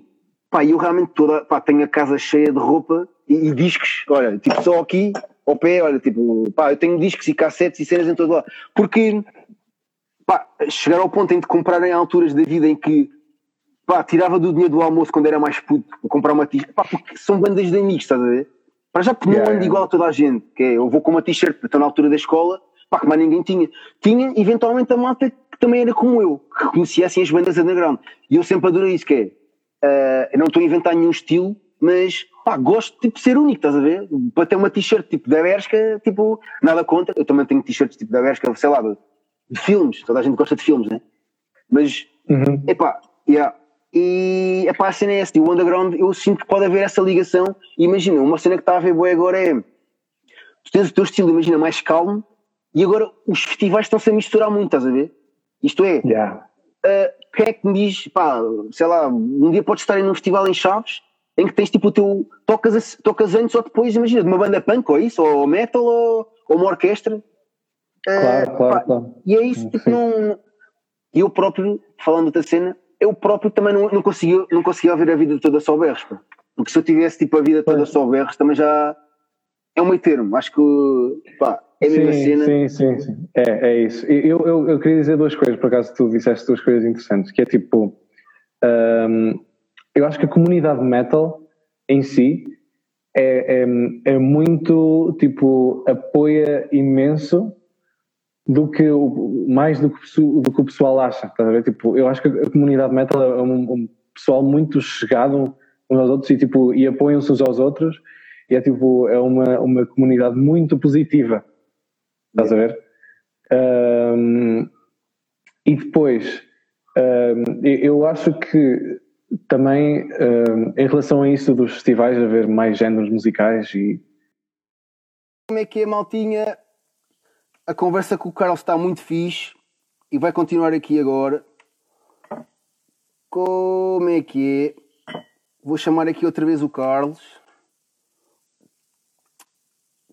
Pá, eu realmente toda, pá, tenho a casa cheia de roupa e, e discos, olha, tipo, só aqui, ao pé, olha, tipo, pá, eu tenho discos e cassetes e cenas em todo lado. Porque pá, chegar ao ponto em de comprar em alturas da vida em que pá, tirava do dinheiro do almoço quando era mais puto comprar uma t-shirt, porque são bandas de amigos, estás a ver? Para já porque yeah, não ando igual a toda a gente, que é, eu vou com uma t-shirt, estou na altura da escola, pá, que mais ninguém tinha. Tinha, eventualmente, a malta que também era como eu, que conhecia assim as bandas underground. E eu sempre adorei isso, que é, uh, eu não estou a inventar nenhum estilo, mas pá, gosto tipo, de ser único, estás a ver? Para ter uma t-shirt tipo da Bershka, tipo, nada contra, eu também tenho t-shirts tipo da Bershka, sei lá, de filmes, toda a gente gosta de filmes, né? Mas, uhum. epá, yeah. E epá, a cena é essa, o underground, eu sinto que pode haver essa ligação. Imagina, uma cena que está a ver boa agora é tu tens o teu estilo, imagina, mais calmo, e agora os festivais estão-se a misturar muito, estás a ver? Isto é, yeah. uh, quem é que me diz, pá, sei lá, um dia podes estar em um festival em Chaves em que tens tipo o teu. Tocas, tocas antes ou depois, imagina, de uma banda punk ou isso, ou metal ou, ou uma orquestra Claro, uh, claro, claro. E é isso, tipo, não. Eu próprio, falando da cena, eu próprio também não, não, conseguia, não conseguia ouvir a vida toda só berros, porque se eu tivesse tipo a vida toda pois. só berros, também já é um meio termo. Acho que pá, é a mesma sim, cena. Sim, sim, sim. É, é isso. Eu, eu, eu queria dizer duas coisas, por acaso tu disseste duas coisas interessantes, que é tipo, um, eu acho que a comunidade metal em si é, é, é muito tipo, apoia imenso do que o, mais do que, do que o pessoal acha. Tá? Tipo, eu acho que a comunidade metal é um, um pessoal muito chegado uns aos outros e, tipo, e apoiam-se uns aos outros e é tipo, é uma, uma comunidade muito positiva. Estás a ver? Um, e depois, um, eu acho que também um, em relação a isso dos festivais, haver mais géneros musicais e. Como é que é, Maltinha? A conversa com o Carlos está muito fixe e vai continuar aqui agora. Como é que é? Vou chamar aqui outra vez o Carlos.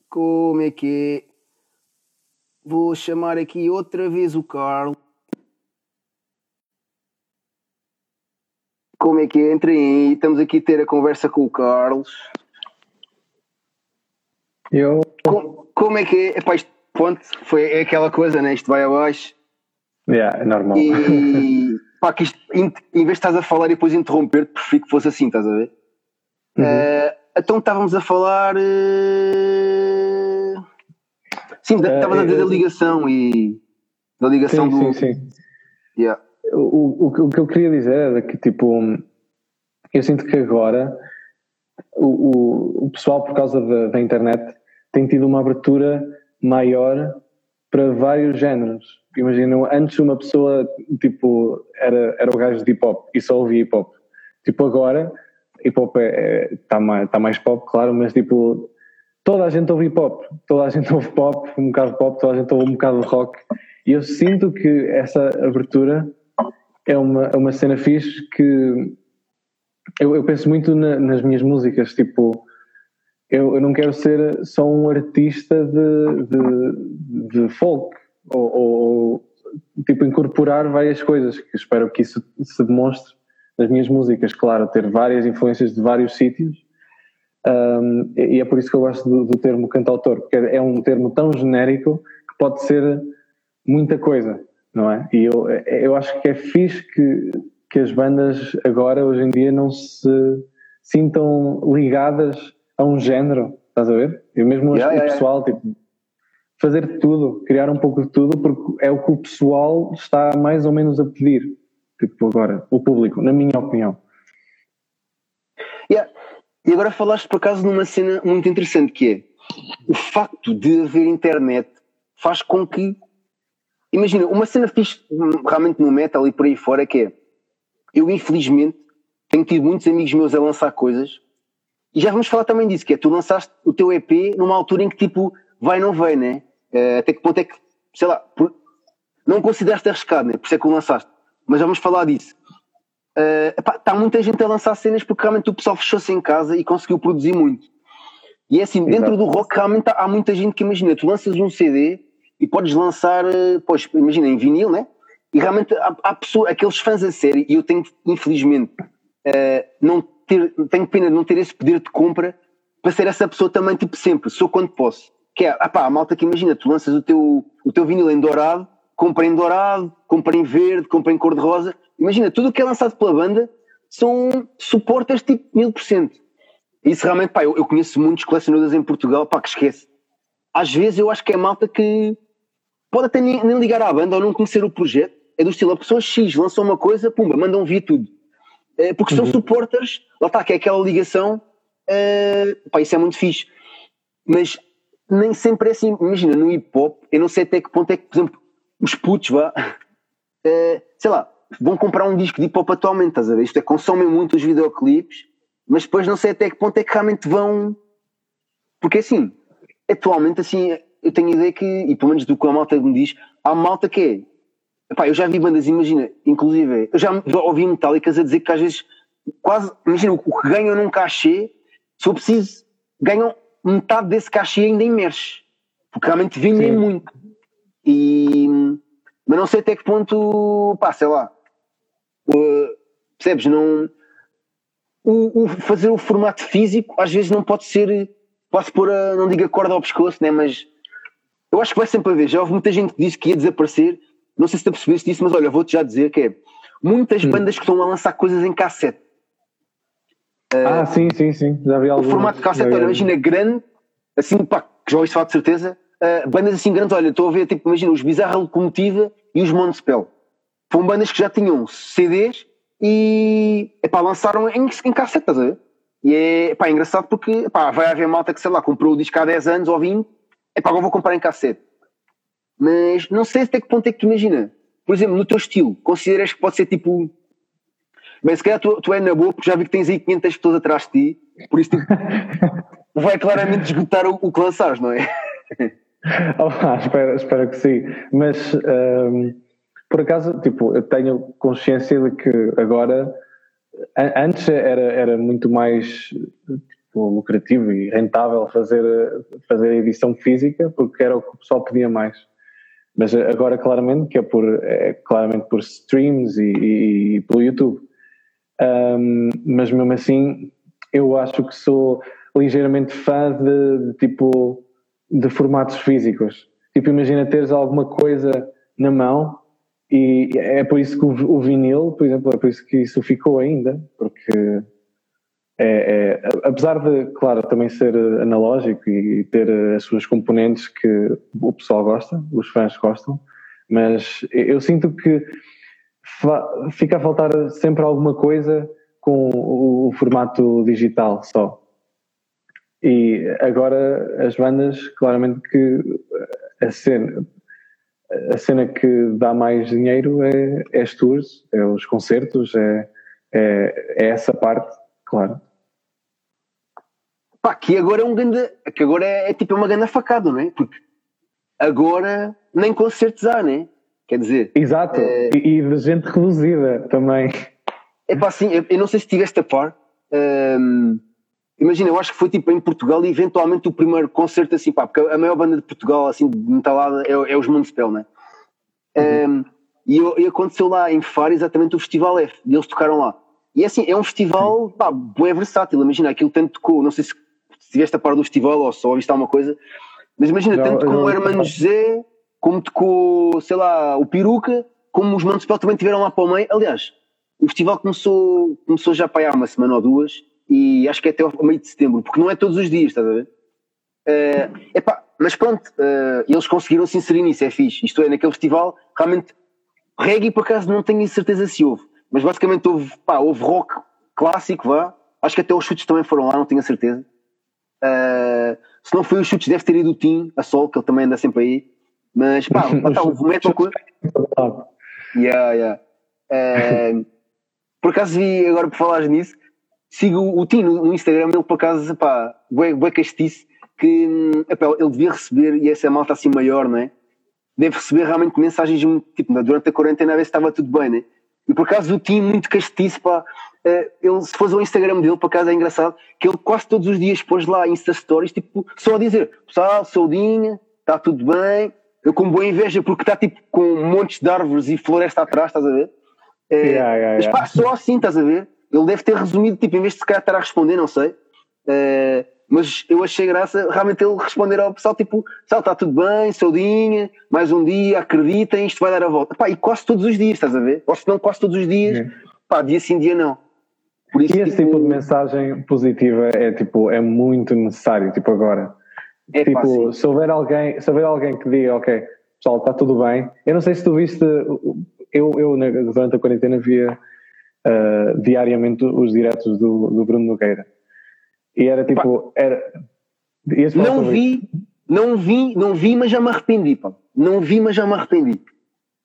Como é que é? Vou chamar aqui outra vez o Carlos. Como é que é? Entrem aí, estamos aqui a ter a conversa com o Carlos. Eu. Como, como é que é? Epá, isto, ponto, foi, aquela coisa, né? Isto vai abaixo. Yeah, é normal. E pá, que isto, em, vez de estás a falar e depois interromper-te, prefiro que fosse assim, estás a ver? Uhum. Eh, então estávamos a falar. eh, Sim, Eh, estavas a dizer da ligação e. Da ligação sim, do. sim, sim. Yeah. O, o, que- o que eu queria dizer era que, tipo, eu sinto que agora o, o, o pessoal, por causa da, da internet, tem tido uma abertura maior para vários géneros. Imagina, antes uma pessoa, tipo, era, era o gajo de hip hop e só ouvia hip hop. Tipo, agora, hip hop está é, tá mais, tá mais pop, claro, mas tipo, toda a gente ouve hip hop, toda a gente ouve pop, um bocado de pop, toda a gente ouve um bocado de rock. E eu sinto que essa abertura é uma, é uma cena fixe que eu, eu penso muito na- nas minhas músicas, tipo, eu, eu não quero ser só um artista de, de, de folk, ou, ou, tipo incorporar várias coisas, que espero que isso se demonstre nas minhas músicas, claro, ter várias influências de vários sítios, um, e é por isso que eu gosto do, do termo cantautor, porque é um termo tão genérico que pode ser muita coisa, não é? E eu, eu acho que é fixe que, que as bandas agora, hoje em dia, não se sintam ligadas a um género, estás a ver? Eu mesmo Yeah, yeah, o pessoal, tipo, fazer tudo, criar um pouco de tudo, porque é o que o pessoal está mais ou menos a pedir, tipo agora, o público, na minha opinião. Yeah. E agora falaste por acaso numa cena muito interessante que é o facto de haver internet faz com que imagina, uma cena fixe realmente no metal e por aí fora que é eu infelizmente tenho tido muitos amigos meus a lançar coisas e já vamos falar também disso, que é tu lançaste o teu EP numa altura em que tipo vai não vai, né? Eh, até que ponto é que, sei lá, por- não consideraste arriscado, né? Por isso é que o lançaste. Mas já vamos falar disso. Está muita gente a lançar cenas porque realmente o pessoal fechou-se em casa e conseguiu produzir muito. E é assim, dentro Exato. do rock realmente há, muita gente que imagina, tu lanças um CD e podes lançar, eh, pois, imagina, em vinil, né? E realmente há, há pessoas, aqueles fãs a sério, e eu tenho, infelizmente, eh, não ter, tenho pena de não ter esse poder de compra para ser essa pessoa também, tipo, sempre, sou quando posso. Que é, ah pá, a malta que imagina, tu lanças o teu, o teu vinil em dourado, compra em dourado, compra em verde, compra em cor-de-rosa. Imagina, tudo o que é lançado pela banda são suportas tipo mil por cento. Isso realmente, pá, eu, eu conheço muitos colecionadores em Portugal, pá, que esquece. Às vezes eu acho que é malta que pode até nem, nem ligar à banda ou não conhecer o projeto. É do estilo, a pessoa X lançou uma coisa, pumba, mandam vir tudo. Eh, porque são Uhum. supporters, lá está, que é aquela ligação, eh, pá, isso é muito fixe. Mas nem sempre é assim. Imagina, no hip hop, eu não sei até que ponto é que, por exemplo, os putos, vá, eh, sei lá, vão comprar um disco de hip hop atualmente, estás a ver? Isto é, consomem muito os videoclipes, mas depois não sei até que ponto é que realmente vão. Porque assim, atualmente, assim, eu tenho a ideia que, e pelo menos do que a malta me diz, há malta que é. Epá, eu já vi bandas, imagina, inclusive, eu já ouvi metálicas a dizer que às vezes, quase, imagina, o que ganham num cachê, se for preciso, ganham metade desse cachê ainda em merch. Porque realmente vendem muito. E, mas não sei até que ponto, pá, sei lá, uh, percebes? Não, o, o fazer o formato físico às vezes não pode ser, pode pôr a, não digo a corda ao pescoço, né? mas eu acho que vai sempre haver. Já houve muita gente que disse que ia desaparecer, não sei se te apercebeste disso, mas olha, vou-te já dizer que é muitas Hum. bandas que estão a lançar coisas em cassete. Ah, sim, sim, sim, já vi O alguns. formato de cassete, olha, imagina grande, assim, pá, que já ouvi falar de certeza, uh, bandas assim grandes, olha, estou a ver, tipo, imagina, os Bizarra Locomotiva e os Montespel. Foram bandas que já tinham CDs e, epá, lançaram em, em cassete, estás a ver? E é, epá, é engraçado porque, epá, vai haver malta que, sei lá, comprou o disco há 10 anos ou 20, epá, agora vou comprar em cassete. Mas não sei até que ponto é que tu imagina. Por exemplo, no teu estilo, consideras que pode ser tipo. Bem, se calhar tu, tu é na boa, porque já vi que tens aí 500 pessoas atrás de ti, por isso tipo, vai claramente esgotar o, o que lançares, não é? Ah, espero, espero que sim. Mas ahm, por acaso, tipo, eu tenho consciência de que agora antes era, era muito mais tipo, lucrativo e rentável fazer, fazer edição física, porque era o que o pessoal pedia mais. Mas agora claramente que é por, é claramente por streams e, e, e pelo YouTube. Um, mas mesmo assim, eu acho que sou ligeiramente fã de, de, tipo de formatos físicos. Tipo, imagina teres alguma coisa na mão e é por isso que o, o vinil, por exemplo, é por isso que isso ficou ainda, porque é, é, apesar de, claro, também ser analógico e ter as suas componentes que o pessoal gosta, os fãs gostam, mas eu sinto que fica a faltar sempre alguma coisa com o formato digital só. E agora as bandas, claramente que a cena, a cena que dá mais dinheiro é, é as tours, é os concertos, é, é, é essa parte, claro. Pá, que agora é um grande. que agora é, é tipo uma grande facada, não é? Porque agora nem concertos há, né? Quer dizer. Exato, é... e, e, de gente reduzida também. É pá, assim, eu, eu não sei se tiveste a par. Um, imagina, eu acho que foi tipo em Portugal e eventualmente o primeiro concerto assim, pá, porque a maior banda de Portugal, assim, de metalada, é, é os Municipal, né? Uhum. Um, e, e, aconteceu lá em Faro exatamente o Festival F, e eles tocaram lá. E é assim, é um festival, pá, é versátil, imagina, aquilo tanto tocou, não sei se estiveste a par do festival ou só ouviste alguma coisa, mas imagina, não, tanto como o Hermano José, como tocou, sei lá, o Peruca, como os Municipal também tiveram lá para o meio. Aliás, o festival começou, começou já para há uma semana ou duas, e acho que é até ao meio de setembro, porque não é todos os dias, estás a ver? Uh, epá, mas pronto, uh, eles conseguiram se inserir nisso, é fixe. Isto é, naquele festival, realmente, reggae por acaso não tenho certeza se houve, mas basicamente houve, pá, houve rock clássico, vá. Acho que até os chutes também foram lá, não tenho a certeza. Uh, se não foi os chutes, deve ter ido o Tim, a Sol, que ele também anda sempre aí. Mas pá, lá tá, o metal. yeah, yeah. Uh, por acaso vi, agora por falares nisso, sigo o Tim no, Instagram, ele por acaso, pá, bué, bué castiço, que epá, ele devia receber, e essa malta assim maior, não é? Deve receber realmente mensagens, tipo, durante a quarentena a ver se estava tudo bem, né? E por acaso o Tim muito castiço, pá, uh, ele, se fores ao Instagram dele, por acaso é engraçado, que ele quase todos os dias pôs lá Insta Stories, tipo, só a dizer, pessoal, saudinha, está tudo bem, eu com boa inveja porque está tipo com montes de árvores e floresta atrás, estás a ver? Uh, yeah, yeah, mas pá, só assim, estás a ver? Ele deve ter resumido, tipo, em vez de se calhar estar a responder, não sei. Uh, mas eu achei graça realmente ele responder ao pessoal, tipo, pessoal, está tudo bem, saudinha, mais um dia, acreditem, isto vai dar a volta. Pá, e quase todos os dias, estás a ver? Ou se não, quase todos os dias, é. pá, dia sim, dia não. Por isso, e esse tipo, tipo de mensagem positiva é tipo, é muito necessário, tipo agora. É tipo, fácil. se houver alguém, se houver alguém que diga, ok, pessoal, está tudo bem. Eu não sei se tu viste, eu, eu durante a quarentena via uh, diariamente os diretos do, do Bruno Nogueira. E era tipo, era. Não vi, não vi, não vi, mas já me arrependi, pá. Não vi, mas já me arrependi.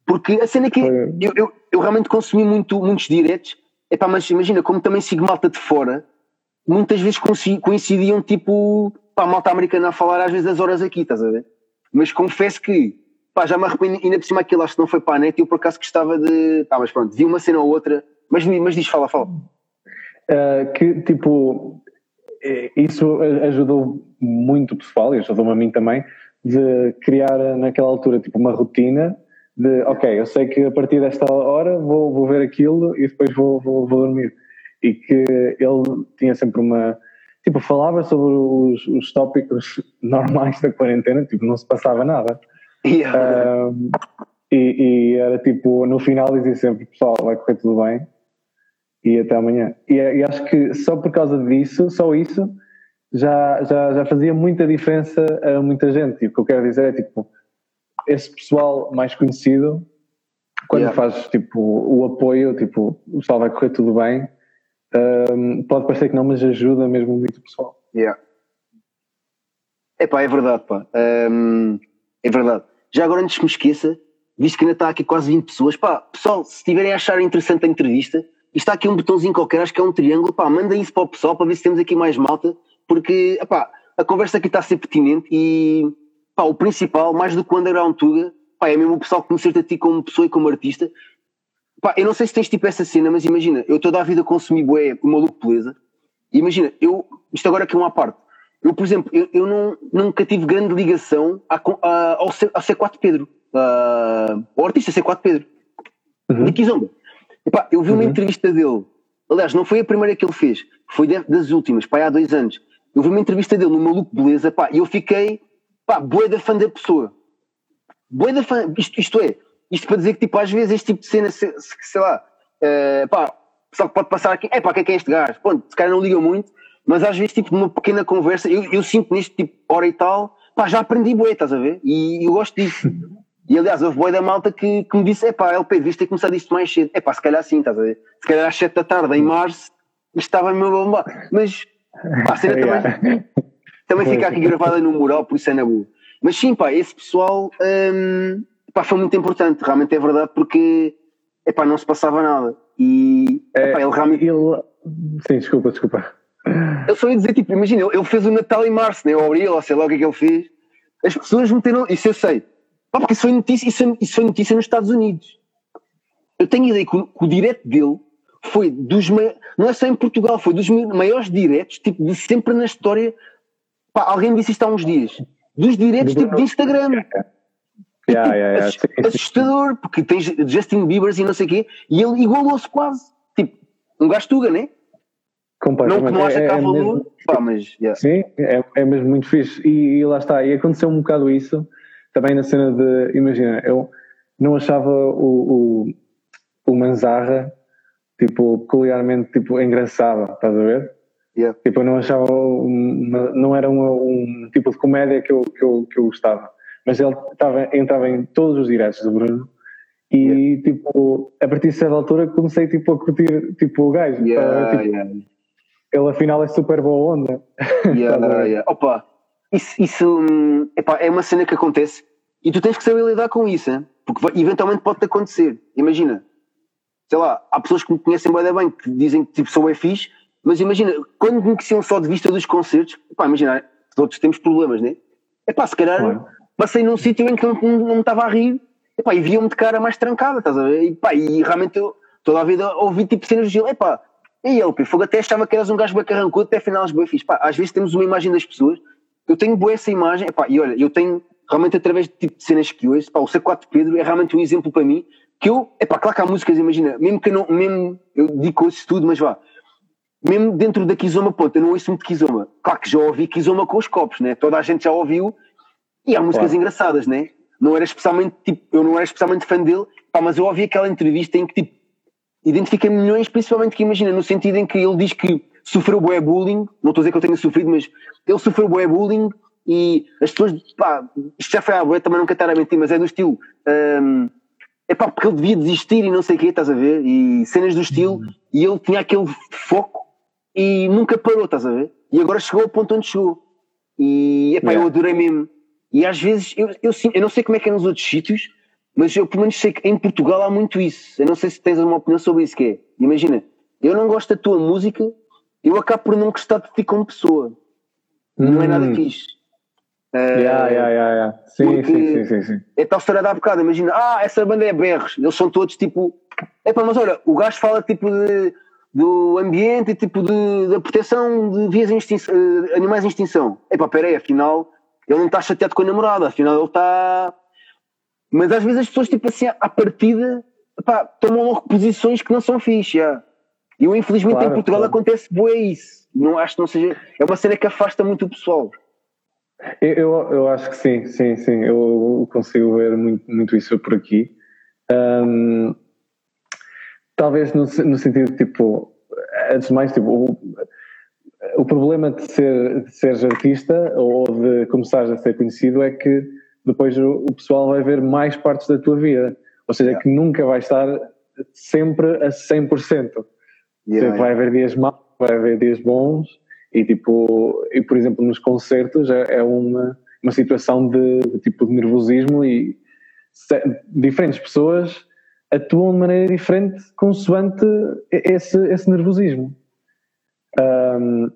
Porque a cena é que eu, eu, eu realmente consumi muito, muitos diretos Epá, mas imagina, como também sigo malta de fora, muitas vezes coincidiam tipo, pá, malta americana a falar às vezes as horas aqui, estás a ver? Mas confesso que, pá, já me arrependo, ainda por cima aquilo acho que não foi para a net eu por acaso gostava de, pá, mas pronto, vi uma cena ou outra, mas, mas diz, fala, fala. Uh, que tipo, é, isso ajudou muito o pessoal e ajudou-me a mim também de criar naquela altura tipo uma rotina de ok, eu sei que a partir desta hora vou, vou ver aquilo e depois vou, vou, vou dormir. E que ele tinha sempre uma. Tipo, falava sobre os, os tópicos normais da quarentena, tipo, não se passava nada. Yeah. Um, e, e, era tipo, no final dizia sempre, pessoal, vai correr tudo bem e até amanhã. E, e, acho que só por causa disso, só isso, já, já, já fazia muita diferença a muita gente. E o que eu quero dizer é tipo, esse pessoal mais conhecido, quando yeah. faz tipo o apoio, tipo, o pessoal vai correr tudo bem, um, pode parecer que não, mas ajuda mesmo muito o pessoal. Yeah. Epá, é verdade, pá. Um, é verdade. Já agora antes que me esqueça, visto que ainda está aqui quase 20 pessoas, pá, pessoal, se tiverem a achar interessante a entrevista, está aqui um botãozinho qualquer, acho que é um triângulo, pá, manda isso para o pessoal para ver se temos aqui mais malta, porque, epá, a conversa aqui está a ser pertinente e pá, o principal, mais do que o underground Tuga, pá, é mesmo o pessoal conhecer-te a ti como pessoa e como artista. Pá, eu não sei se tens tipo essa cena, mas imagina, eu toda a vida consumi bué o maluco beleza Imagina, eu, isto agora aqui é uma parte. Eu, por exemplo, eu, eu não, nunca tive grande ligação a, a, ao, C, ao C4 Pedro, a, ao artista C4 Pedro, uhum. de Kizomba. Epá, eu vi uma uhum. entrevista dele, aliás, não foi a primeira que ele fez, foi das últimas, pá, há dois anos. Eu vi uma entrevista dele no Maluco Beleza, pá, e eu fiquei, pá, boa da fã da pessoa. Boa da fã, isto, isto é, isto para dizer que, tipo, às vezes este tipo de cena, sei, sei lá, uh, pá, só que pode passar aqui, é pá, que é que é este gajo? Pronto, se calhar não liga muito, mas às vezes, tipo, numa pequena conversa, eu, eu sinto neste tipo, hora e tal, pá, já aprendi bué, estás a ver? E eu gosto disso. E aliás, houve bué da malta que, que me disse, é pá, LP, devias ter começado isto mais cedo. É pá, se calhar sim, estás a ver? Se calhar às 7 da tarde, em março, estava meu bomba. Mas, pá, a cena também, também fica aqui gravada no mural, por isso é na boa. Mas sim, pá, esse pessoal, hum, pá, foi muito importante, realmente é verdade, porque, é pá, não se passava nada. E, é, pá, ele realmente... Ele... Sim, desculpa, desculpa. Eu só ia dizer, tipo, imagina, ele fez o Natal em março, né? Ou abril, ou sei lá o que é que ele fez. As pessoas meteram, isso eu sei. Pá, porque isso foi notícia, isso, isso foi notícia nos Estados Unidos. Eu tenho a ideia que o, que o direto dele foi dos não é só em Portugal, foi dos maiores diretos, tipo, de sempre na história. Pá, alguém disse isto há uns dias. Dos diretos, tipo, de Instagram. Yeah, yeah, yeah. Assustador, porque tens Justin Bieber e não sei o quê, e ele igualou-se quase. Tipo, um gajo tuga, né? Não que não acha que há é, é valor, pá, mas. Sim, é, é mesmo muito fixe. E, e, lá está, e aconteceu um bocado isso também na cena de. Imagina, eu não achava o, o, o Manzarra tipo, peculiarmente tipo, engraçado, estás a ver? Yeah. Tipo, eu não achava. Uma, não era uma, um tipo de comédia que eu, que eu, que eu gostava. Mas ele estava, entrava em todos os diretos do Bruno e yeah. tipo, a partir de certa altura comecei tipo, a curtir tipo, o gajo. Yeah, tipo, yeah. Ele afinal é super boa onda. Yeah, yeah. Opa, isso, isso epá, é uma cena que acontece e tu tens que saber lidar com isso, hein? porque eventualmente pode-te acontecer. Imagina, sei lá, há pessoas que me conhecem bem, bem que dizem que tipo, sou é fixe, mas imagina, quando me conheciam só de vista dos concertos, epá, imagina, todos temos problemas, né? É pá, se calhar claro. passei num sítio em que não, não, me estava a rir epá, e viam-me de cara mais trancada, estás a ver? E, pá, e realmente eu toda a vida ouvi tipo cenas de epá, e ele, fogo até achava que eras um gajo bem carrancudo, até afinal és bem fixe. Pá, às vezes temos uma imagem das pessoas, eu tenho boa essa imagem, epá, e olha, eu tenho realmente através de tipo de cenas que hoje, pá, o C4 Pedro é realmente um exemplo para mim, que eu, epá, claro que há músicas, imagina, mesmo que eu não, mesmo, eu digo isso tudo, mas vá, mesmo dentro da Kizoma, ponto, eu não ouço muito Kizoma. Claro que já ouvi Kizoma com os copos, né? Toda a gente já ouviu, e há músicas claro. engraçadas, né? Não era especialmente, tipo, eu não era especialmente fã dele, pá, mas eu ouvi aquela entrevista em que, tipo, identifiquei milhões, principalmente que imagina, no sentido em que ele diz que sofreu bué bullying, não estou a dizer que eu tenha sofrido, mas ele sofreu bué bullying e as pessoas, pá, isto já foi à bué, também não quero estar a mentir, mas é do estilo, um, é pá, porque ele devia desistir e não sei o quê, estás a ver? E cenas do estilo, uhum. e ele tinha aquele foco e nunca parou, estás a ver? E agora chegou ao ponto onde chegou. E, é pá, yeah. eu adorei mesmo. E às vezes, eu, eu, eu não sei como é que é nos outros sítios, mas eu pelo menos sei que em Portugal há muito isso. Eu não sei se tens uma opinião sobre isso, que é, imagina, eu não gosto da tua música, eu acabo por não gostar de ti como pessoa. Hum. Não é nada hum. fixe. Uh, yeah, yeah, yeah, yeah. Sim, sim, sim, sim. É tal história da bocado, imagina, ah, essa banda é berros, eles são todos tipo. É pá, mas olha, o gajo fala tipo de, do ambiente e tipo de, da proteção de vias em extinção, uh, animais em extinção. É pá, peraí, afinal, ele não está chateado com a namorada, afinal ele está mas às vezes as pessoas, tipo assim, à partida, pá, tomam logo posições que não são fixe. Já. E eu, infelizmente, claro, em Portugal claro. acontece boa isso. Não, acho que não seja. É uma cena que afasta muito o pessoal. Eu, eu, eu acho que sim, sim, sim. Eu consigo ver muito, muito isso por aqui. Um, talvez no, no sentido, tipo, antes de mais, tipo, o, o problema de ser, de seres artista ou de começares a ser conhecido é que depois o, o pessoal vai ver mais partes da tua vida. Ou seja, yeah. que nunca vai estar sempre a 100%. Yeah, vai haver dias maus, vai haver dias bons e tipo, e por exemplo nos concertos é, é uma, uma situação de, de tipo de nervosismo e se, diferentes pessoas atuam de maneira diferente consoante esse, esse nervosismo. Um,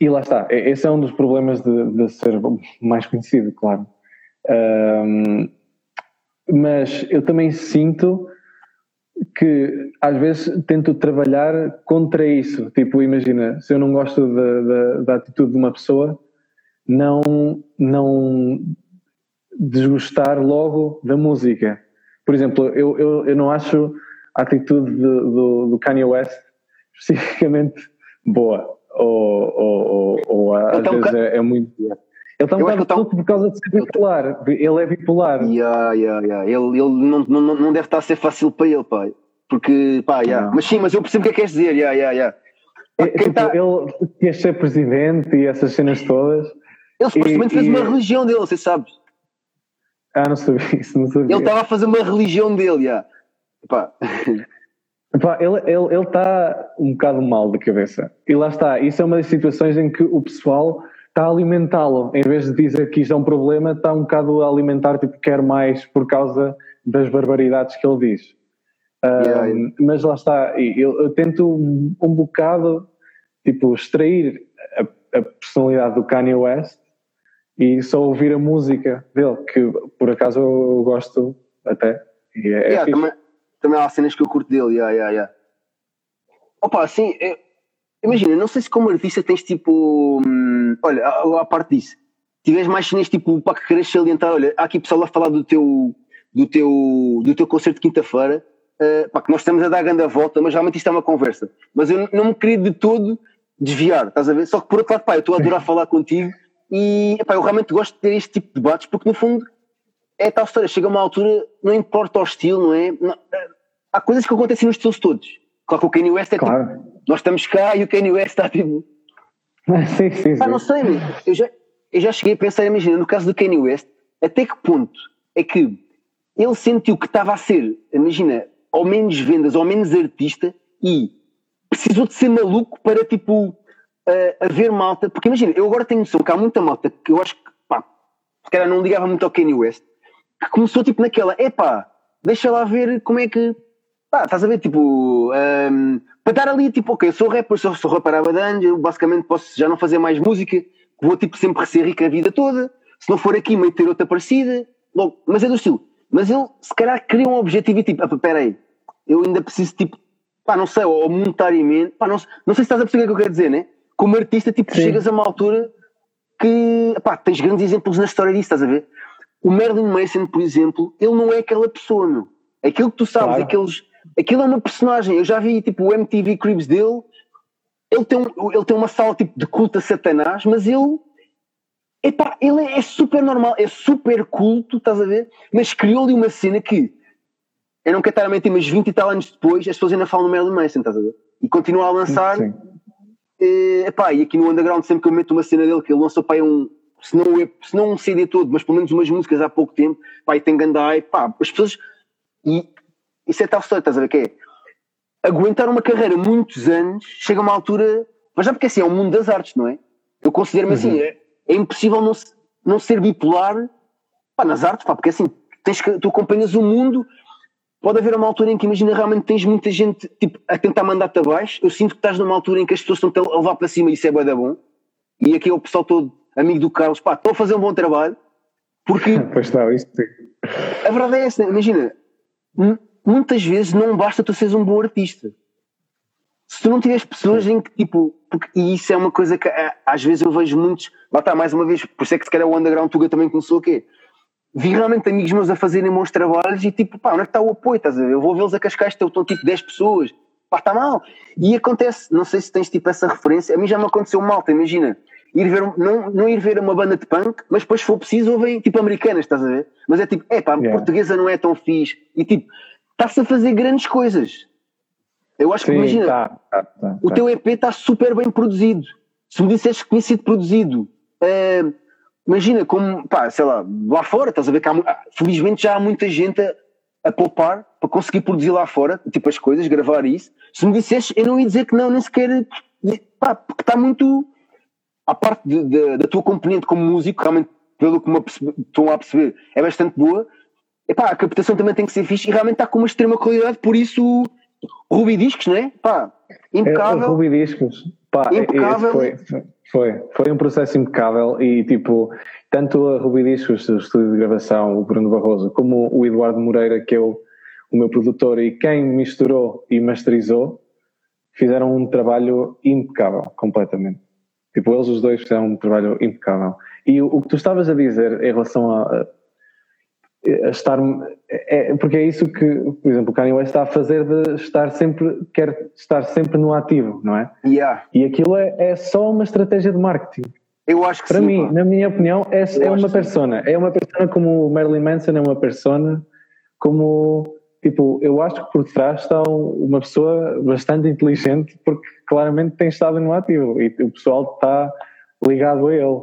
e lá está, esse é um dos problemas de, de ser mais conhecido, claro. Um, mas eu também sinto que às vezes tento trabalhar contra isso. Tipo, imagina, se eu não gosto da, da, da atitude de uma pessoa, não, não desgostar logo da música. Por exemplo, eu, eu, eu não acho a atitude de, do, do Kanye West especificamente boa. Ou, ou, ou, ou às então, vezes é, é, muito. Ele está um bocado tá... por causa de ser bipolar. Ele é bipolar. Yeah, yeah, yeah. Ele, ele não, não, não deve estar a ser fácil para ele, pai. Porque, pá, yeah. mas sim, mas eu percebo o que é que queres dizer. Yeah, yeah, yeah. É, tipo, tá... Ele quer ser presidente e essas cenas todas. Ele supostamente fez uma religião dele, você sabe. Ah, não sabia isso, não sabia. Ele estava a fazer uma religião dele, já. Pá. Epá, ele está ele, ele tá um bocado mal da cabeça. E lá está, isso é uma das situações em que o pessoal está a alimentá-lo. Em vez de dizer que isto é um problema, está um bocado a alimentar, tipo, quer mais por causa das barbaridades que ele diz. Yeah, yeah. Mas lá está, eu, eu tento um, um, bocado, tipo, extrair a, a personalidade do Kanye West e só ouvir a música dele, que por acaso eu gosto até. E é, é yeah, é também, também há cenas que eu curto dele, yeah, yeah, yeah. Opa, assim, é, imagina, não sei se como artista tens tipo. Hum, olha, a, a, parte disso, tiveres mais cenas tipo para que queres salientar, olha, há aqui pessoal a falar do teu, do teu, do teu concerto de quinta-feira, uh, pá, que nós estamos a dar a grande volta, mas realmente isto é uma conversa. Mas eu não me queria de todo desviar, estás a ver? Só que por outro lado, pá, eu estou a adorar falar contigo e epá, eu realmente gosto de ter este tipo de debates porque, no fundo, é tal história. Chega uma altura, não importa o estilo, não é? Não, há coisas que acontecem nos estilos todos. Claro que o Kanye West é tipo, claro. tipo. Nós estamos cá e o Kanye West está tipo. sim, sim, sim. Ah, não sei, eu já, eu já cheguei a pensar, imagina, no caso do Kanye West, até que ponto é que ele sentiu que estava a ser, imagina, ao menos vendas, ao menos artista e precisou de ser maluco para tipo a, a ver malta, porque imagina, eu agora tenho noção que há muita malta que eu acho que, pá, se calhar não ligava muito ao Kanye West, que começou tipo naquela, epá, deixa lá ver como é que, pá, estás a ver, tipo, um, para estar ali, tipo, ok, eu sou rapper, sou, sou rapper abadanjo, eu basicamente posso já não fazer mais música, vou tipo sempre ser rico a vida toda, se não for aqui, meio ter outra parecida, bom, mas é do estilo. Mas ele, se calhar, cria um objetivo e tipo, ah, pera aí, eu ainda preciso, tipo, pá, não sei, ou monetariamente, pá, não, não sei se estás a perceber o que eu quero dizer, né? como artista, tipo, Sim. chegas a uma altura que, pá, tens grandes exemplos na história disso, estás a ver? O Marilyn Manson, por exemplo, ele não é aquela pessoa, meu. Aquilo que tu sabes, claro. aqueles, aquilo é uma personagem. Eu já vi, tipo, o MTV Cribs dele, ele tem, um, ele tem uma sala, tipo, de culto a Satanás, mas ele, epá, ele é, é super normal, é super culto, estás a ver? Mas criou-lhe uma cena que, eu não quero estar a mentir, mas 20 e tal anos depois, as pessoas ainda falam no Marilyn Manson, estás a ver? E continua a lançar... Sim e, epá, e aqui no Underground, sempre que eu meto uma cena dele, que ele lançou pá, um, se não, se não um CD todo, mas pelo menos umas músicas há pouco tempo, pá, e tem gandai, pá, as pessoas. E isso é tal história, estás a ver? Que é aguentar uma carreira muitos anos, chega a uma altura. Mas já porque assim, é o um mundo das artes, não é? Eu considero-me assim, uhum. assim, é, é, impossível não, não ser bipolar pá, nas artes, pá, porque assim, tens que, tu acompanhas o mundo pode haver uma altura em que imagina realmente tens muita gente tipo, a tentar mandar-te abaixo. Eu sinto que estás numa altura em que as pessoas estão a levar para cima e isso é bué da bom. E aqui é o pessoal todo amigo do Carlos, pá, estão a fazer um bom trabalho. Porque. pois está, isso A verdade é essa, imagina, muitas vezes não basta tu seres um bom artista. Se tu não tiveres pessoas em que tipo. Porque, e isso é uma coisa que às vezes eu vejo muitos. Lá está, mais uma vez, por isso é que se calhar o Underground Tuga também começou o quê? vi realmente amigos meus a fazerem bons trabalhos e tipo, pá, onde é que está o apoio? Estás a ver? Eu vou vê-los a Cascais, estão tipo 10 pessoas, pá, está mal. E acontece, não sei se tens tipo essa referência, a mim já me aconteceu malta, imagina, ir ver, não, não ir ver uma banda de punk, mas depois se for preciso ouvem tipo americanas, estás a ver? Mas é tipo, é pá, a yeah. portuguesa não é tão fixe e tipo, está-se a fazer grandes coisas. Eu acho Sim, que imagina, tá, tá, tá, o teu EP está super bem produzido. Se me disseste que tinha sido produzido. Uh, imagina como, pá, sei lá, lá fora, estás a ver que há, felizmente já há muita gente a, a poupar para conseguir produzir lá fora, tipo as coisas, gravar isso. Se me dissesse, eu não ia dizer que não, nem sequer, pá, porque está muito, a parte de, de, da tua componente como músico, realmente, pelo que me estão a perceber, é bastante boa. Epá, a captação também tem que ser fixe e realmente está com uma extrema qualidade, por isso, Ruby Discos, não é? Pá, impecável. É, Ruby Discos, pá, impecável. Foi, foi, foi um processo impecável e tipo, tanto a Ruby Discos, o estúdio de gravação, o Bruno Barroso, como o Eduardo Moreira, que é o, o meu produtor e quem misturou e masterizou fizeram um trabalho impecável, completamente. Tipo, eles os dois fizeram um trabalho impecável. E o, o que tu estavas a dizer em relação a, a estar. É, porque é isso que, por exemplo, o Kanye West está a fazer de estar sempre, quer estar sempre no ativo, não é? Yeah. E aquilo é, é só uma estratégia de marketing. Eu acho que Para sim, mim, pá. na minha opinião, é, é uma persona. É uma persona como o Marilyn Manson é uma persona, como. Tipo, eu acho que por trás está um- uma pessoa bastante inteligente, porque claramente tem estado no ativo e o pessoal está ligado a ele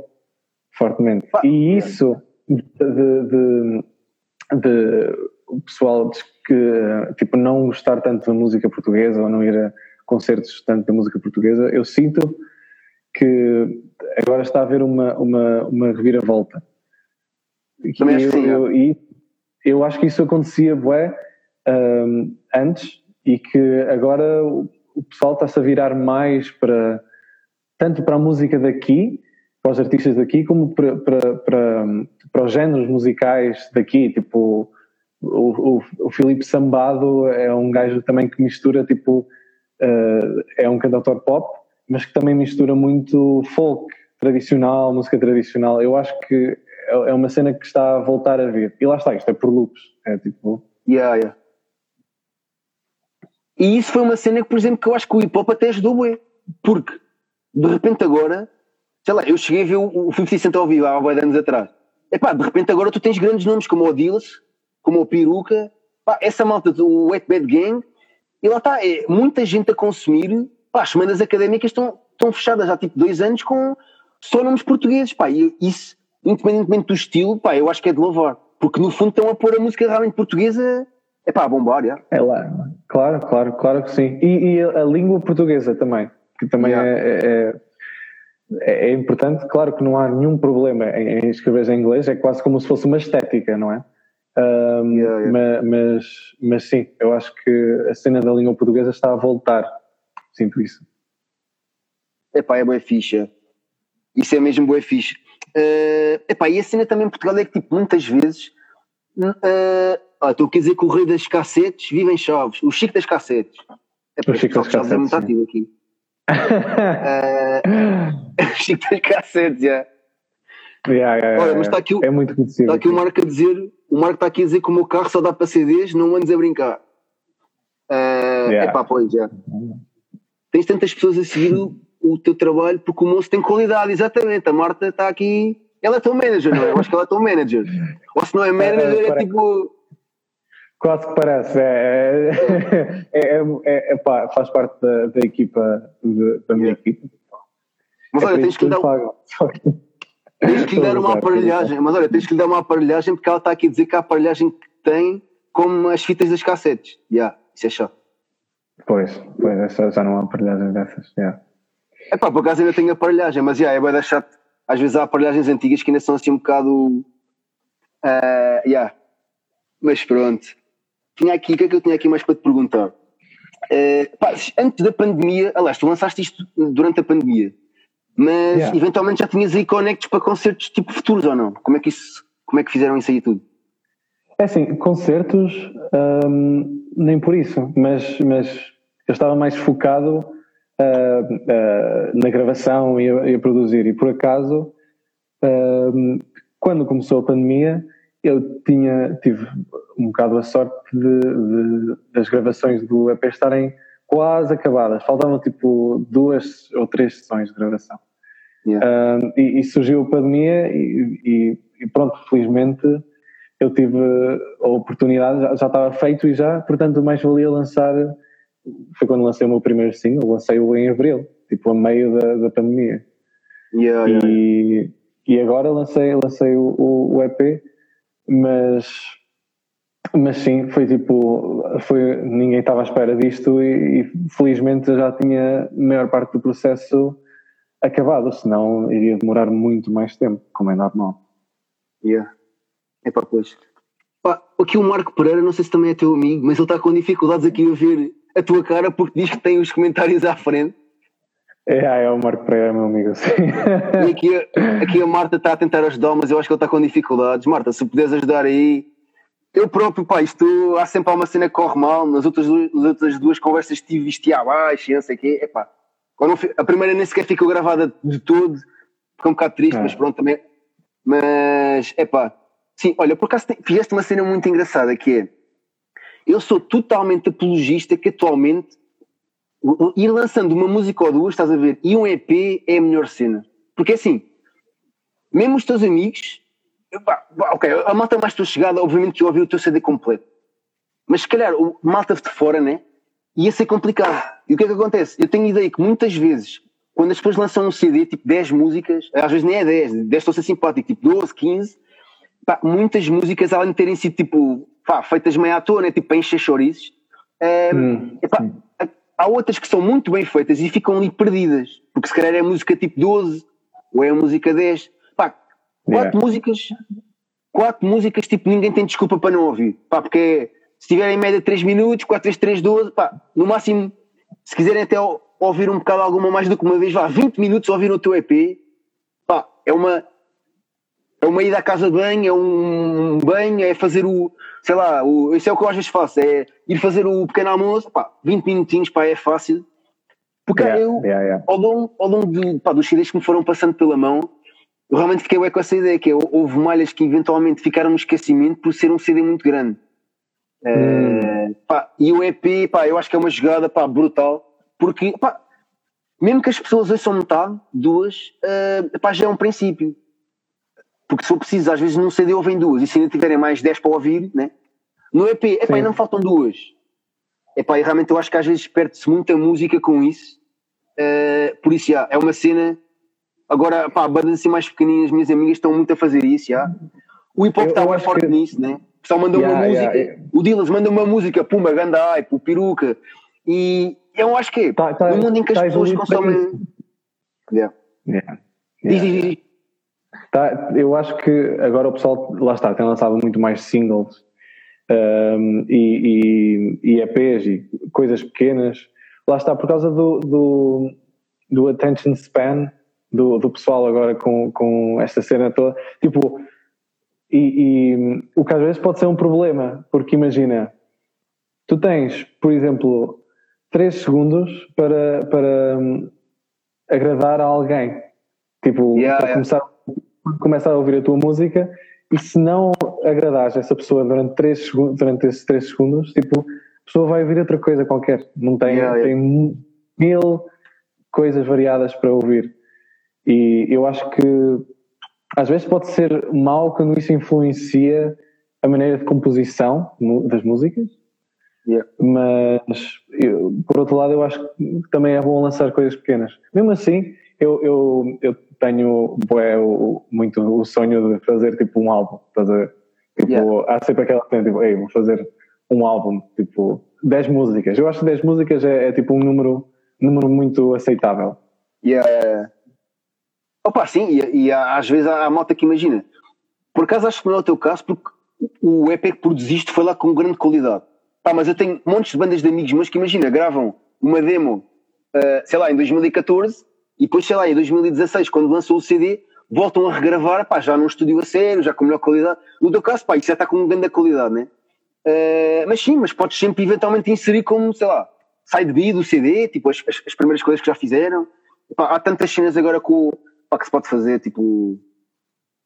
fortemente. Pá, E isso de, de- de o pessoal diz que tipo não gostar tanto da música portuguesa ou não ir a concertos tanto da música portuguesa, eu sinto que agora está a haver uma, uma, uma reviravolta. E Também acho que sim, eu, eu, e eu acho que isso acontecia bué, hum, antes e que agora o, o pessoal está-se a virar mais para tanto para a música daqui, para os artistas daqui, como para, para, para, para os géneros musicais daqui, tipo o, o, o Filipe Sambado é um gajo também que mistura tipo eh, é um cantautor pop, mas que também mistura muito folk tradicional, música tradicional. Eu acho que é é uma cena que está a voltar a vir. E lá está, isto é por loops. É tipo. Yeah, yeah. E isso foi uma cena que, por exemplo, que eu acho que o hip hop até ajudou bué. Porque, de repente agora, sei lá, eu cheguei a ver o, o 50 Cent ao vivo há bué de anos atrás. Epá, de repente agora tu tens grandes nomes como o Dillas, como o Peruca, pá, essa malta do Wet Bad Gang, e lá está, é muita gente a consumir, pá, as semanas académicas estão, estão fechadas há tipo dois anos com só nomes portugueses, pá, e isso, independentemente do estilo, pá, eu acho que é de louvar. Porque no fundo estão a pôr a música realmente portuguesa, é pá, bombar, já. É lá. Claro, claro, claro que sim. E, e a língua portuguesa também, que também Yeah. é, é, é importante. Claro que não há nenhum problema em, em escrever em inglês, é quase como se fosse uma estética, não é? Ahm, Yeah, yeah. ma- Mas, mas sim, eu acho que a cena da língua portuguesa está a voltar. Sinto isso. Epá, é boa ficha. Isso é mesmo boa ficha. Uh, epá, e a cena também em Portugal é que, tipo, muitas vezes. Uh, ah, estou a dizer que o rei das cassetes vive em Chaves. O Chico das cassetes. Epá, O Chico das Chaves é muito cassetes, ativo aqui. Uh, o Chico das cassetes, já. Yeah, yeah, yeah, Olha, mas está aqui, o- é muito conhecido. está aqui o Marco a dizer. O Marco está aqui a dizer que o meu carro só dá para CDs, não andes a brincar. Uh, Yeah. Epá, pois, já. Tens tantas pessoas a seguir o, o teu trabalho porque o moço tem qualidade, exatamente. A Marta está aqui. Ela é teu manager, não é? Eu acho que ela é teu manager. Ou se não é manager, é parece. tipo. Quase que parece. É, é, é, é- é pá, faz parte da, da equipa, de- da minha Yeah. equipa. Mas É olha, tens que, lhe dar, tens que lhe dar uma aparelhagem. Mas olha, tens que lhe dar uma aparelhagem porque ela está aqui a dizer que a aparelhagem que tem como as fitas das cassetes. Já, isso é chato. Pois, pois, essa, já não há aparelhagem dessas. yeah. É pá, por acaso ainda tenho aparelhagem, mas já, é bem chato. Às vezes há aparelhagens antigas que ainda são assim um bocado. ah, já. Mas pronto. Tinha aqui, o que é que eu tinha aqui mais para te perguntar? Eh, pá, antes da pandemia, aliás, tu lançaste isto durante a pandemia, mas Yeah. eventualmente já tinhas aí connects para concertos tipo futuros ou não? Como é que isso, como é que fizeram isso aí tudo? É assim, concertos, hum, nem por isso, mas, mas eu estava mais focado ah, ah, na gravação e a, e a produzir. E por acaso, hum, quando começou a pandemia, eu tinha, tive um bocado a sorte de, de- das gravações do EP estarem quase acabadas. Faltavam tipo duas ou três sessões de gravação. Yeah. E, e surgiu a pandemia e, e- e pronto, felizmente eu tive a oportunidade, já, já estava feito e já, portanto mais valia lançar, foi quando lancei o meu primeiro single, lancei-o em Abril, tipo a meio da, da pandemia. Yeah, yeah. E, e agora lancei, lancei o, o, o EP, mas, mas sim, foi tipo, foi, ninguém estava à espera disto e, e felizmente já tinha a maior parte do processo acabado, senão iria demorar muito mais tempo, como é normal. Yeah. É pá, pois. Aqui o Marco Pereira, não sei se também é teu amigo, mas ele está com dificuldades aqui a ver a tua cara porque diz que tem os comentários à frente. É, ah, é o Marco Pereira, meu amigo, sim. E aqui, a- aqui a Marta está a tentar ajudar, mas eu acho que ele está com dificuldades. Marta, se puderes ajudar aí, eu próprio, pá, isto há sempre uma cena que corre mal. Nas outras, nas outras duas conversas tive isto abaixo e não sei o quê. Epá, a primeira nem sequer ficou gravada de todo, ficou um bocado triste, é. mas pronto também. Mas, epá, sim, olha, por acaso fizeste uma cena muito engraçada que é eu sou totalmente apologista que atualmente ir lançando uma música ou duas, estás a ver, e um EP é a melhor cena. Porque assim, mesmo os teus amigos, pá, ok, a malta mais tua chegada, obviamente que eu ouvi o teu CD completo. Mas se calhar o malta de fora, né? Ia ser complicado. E o que é que acontece? Eu tenho ideia que muitas vezes, quando as pessoas lançam um CD, tipo 10 músicas, às vezes nem é 10, 10 estou a ser simpático, tipo 12, 15, pá, muitas músicas, além de terem sido tipo, pá, feitas meio à toa, né? Tipo para encher chouriços, é, hum, epá, há outras que são muito bem feitas e ficam ali perdidas, porque se calhar é música tipo 12 ou é música 10. Pá, quatro yeah. músicas, quatro músicas, tipo, ninguém tem desculpa para não ouvir. Pá, porque é, se tiverem em média 3 minutos, 4 vezes 3, 12, pá, no máximo, se quiserem até ouvir um bocado alguma mais do que uma vez, vá, 20 minutos ouvir o teu EP, pá, é uma, é uma ida à casa de banho, é um banho, é fazer o, sei lá, o, isso é o que eu às vezes faço, é ir fazer o pequeno almoço, pá, 20 minutinhos, pá, é fácil. Porque yeah, eu, yeah, yeah. ao longo, ao longo de, pá, dos CDs que me foram passando pela mão, eu realmente fiquei com essa ideia, que é, houve malhas que eventualmente ficaram no esquecimento por ser um CD muito grande. Hum. Uh, pá, e o EP, pá, eu acho que é uma jogada pá, brutal, porque pá, mesmo que as pessoas ouçam metade, duas, uh, pá, já é um princípio. Porque se for preciso, às vezes num CD ouvem duas, e se ainda tiverem mais 10 para ouvir, né? no EP, epá, ainda faltam duas. Epá, e realmente eu acho que às vezes perde-se muita música com isso. Uh, por isso, já, é uma cena. Agora, pá, bandas assim mais pequeninas, minhas amigas estão muito a fazer isso, já. O hip hop está mais forte que... nisso, né? O pessoal manda yeah, uma música, yeah. o Dillas manda uma música, pumba, ganda hype, o peruca. E eu acho que tá, tá, no mundo em que as tá pessoas consomem. Yeah. Yeah. Diz, diz, diz. Tá, eu acho que agora o pessoal, lá está, tem lançado muito mais singles um, e, e, e EPs e coisas pequenas. Lá está, por causa do, do, do attention span do, do pessoal agora com, com esta cena toda. Tipo, e, e o que às vezes pode ser um problema, porque imagina, tu tens, por exemplo, 3 segundos para, para um, agradar a alguém. Tipo, yeah, para yeah. começar começar a ouvir a tua música e se não agradares essa pessoa durante, três segundos, durante esses 3 segundos, tipo, a pessoa vai ouvir outra coisa qualquer. Não tem, yeah, yeah. tem mil coisas variadas para ouvir. E eu acho que às vezes pode ser mau quando isso influencia a maneira de composição das músicas, yeah. mas eu, por outro lado eu acho que também é bom lançar coisas pequenas. Mesmo assim, eu, eu, eu tenho bué, o, muito o sonho de fazer tipo um álbum, fazer tipo, yeah. há sempre aquela cena tipo, ei, vou fazer um álbum, tipo 10 músicas. Eu acho que 10 músicas é, é tipo um número, número muito aceitável. Yeah. Opa, sim, e, e às vezes há, há malta que imagina. Por acaso acho que não é o teu caso, porque o EP que produziste foi lá com grande qualidade. Pá, mas eu tenho montes de bandas de amigos meus que imagina, gravam uma demo, uh, sei lá, em 2014 e depois, sei lá, em 2016, quando lançou o CD, voltam a regravar, pá, já num estúdio a sério, já com melhor qualidade. No teu caso, pá, isso já está com grande qualidade, né? Uh, mas sim, mas podes sempre eventualmente inserir como, sei lá, side B do CD, tipo as, as, as primeiras coisas que já fizeram. Pá, há tantas cenas agora com, pá, que se pode fazer, tipo.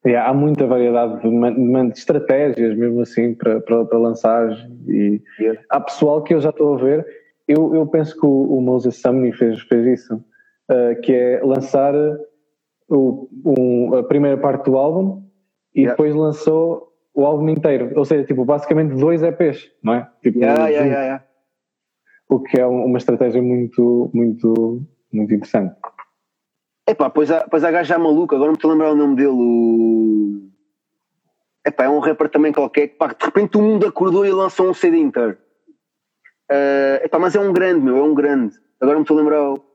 Yeah, há muita variedade de, de, de, estratégias, mesmo assim, para, para, para lançar. E yeah. há pessoal que eu já estou a ver. Eu, eu penso que o, o Moses Sumney fez, fez isso uh, que é lançar o, um, a primeira parte do álbum e yeah. depois lançou o álbum inteiro. Ou seja, tipo, basicamente dois EPs, não é? Tipo, yeah, yeah. O que é uma estratégia muito, muito, muito interessante. Epá, pois há, pois há gajo maluco, agora não me estou a lembrar o nome dele. O... Epá, é um rapper também qualquer que pá, de repente o mundo acordou e lançou um CD inteiro. Uh, epá, mas é um grande, meu, é um grande. Agora não me estou a lembrar o...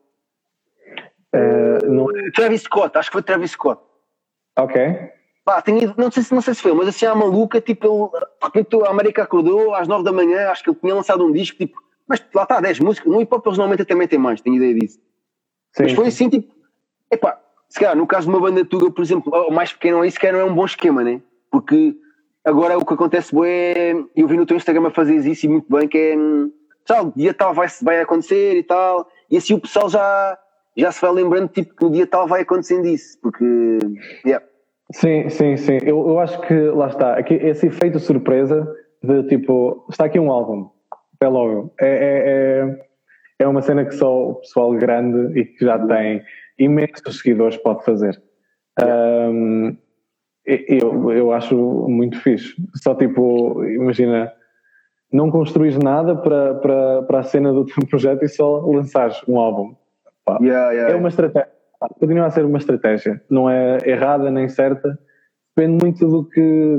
Uh, não... Travis Scott, acho que foi Travis Scott. Ok. Pá, tinha, não, sei se, não sei se foi, mas assim, a maluca, tipo, ele, de repente a América acordou às 9 da manhã, acho que ele tinha lançado um disco, tipo, mas lá está, 10 músicas, no hip hop eles normalmente também têm mais, tenho ideia disso. Sim, mas foi assim, tipo, epá, se calhar, no caso de uma banda tuga, por exemplo, o mais pequeno, isso que não é um bom esquema, né? Porque agora o que acontece é, eu vi no teu Instagram a fazer isso e muito bem, que é, pessoal, dia tal vai, vai acontecer e tal, e assim o pessoal já, já se vai lembrando, tipo, que no dia tal vai acontecendo isso, porque, yeah. Sim, sim, sim. Eu, eu acho que, lá está, aqui, esse efeito surpresa de tipo, está aqui um álbum, é logo. É, é, é, é uma cena que só o pessoal grande e que já tem imensos seguidores pode fazer. Um, eu, eu acho muito fixe. Só tipo, imagina, não construís nada para, para, para a cena do teu projeto e só lançares um álbum. Yeah, yeah, é uma estratégia. Continua a ser uma estratégia. Não é errada nem certa. Depende muito do que,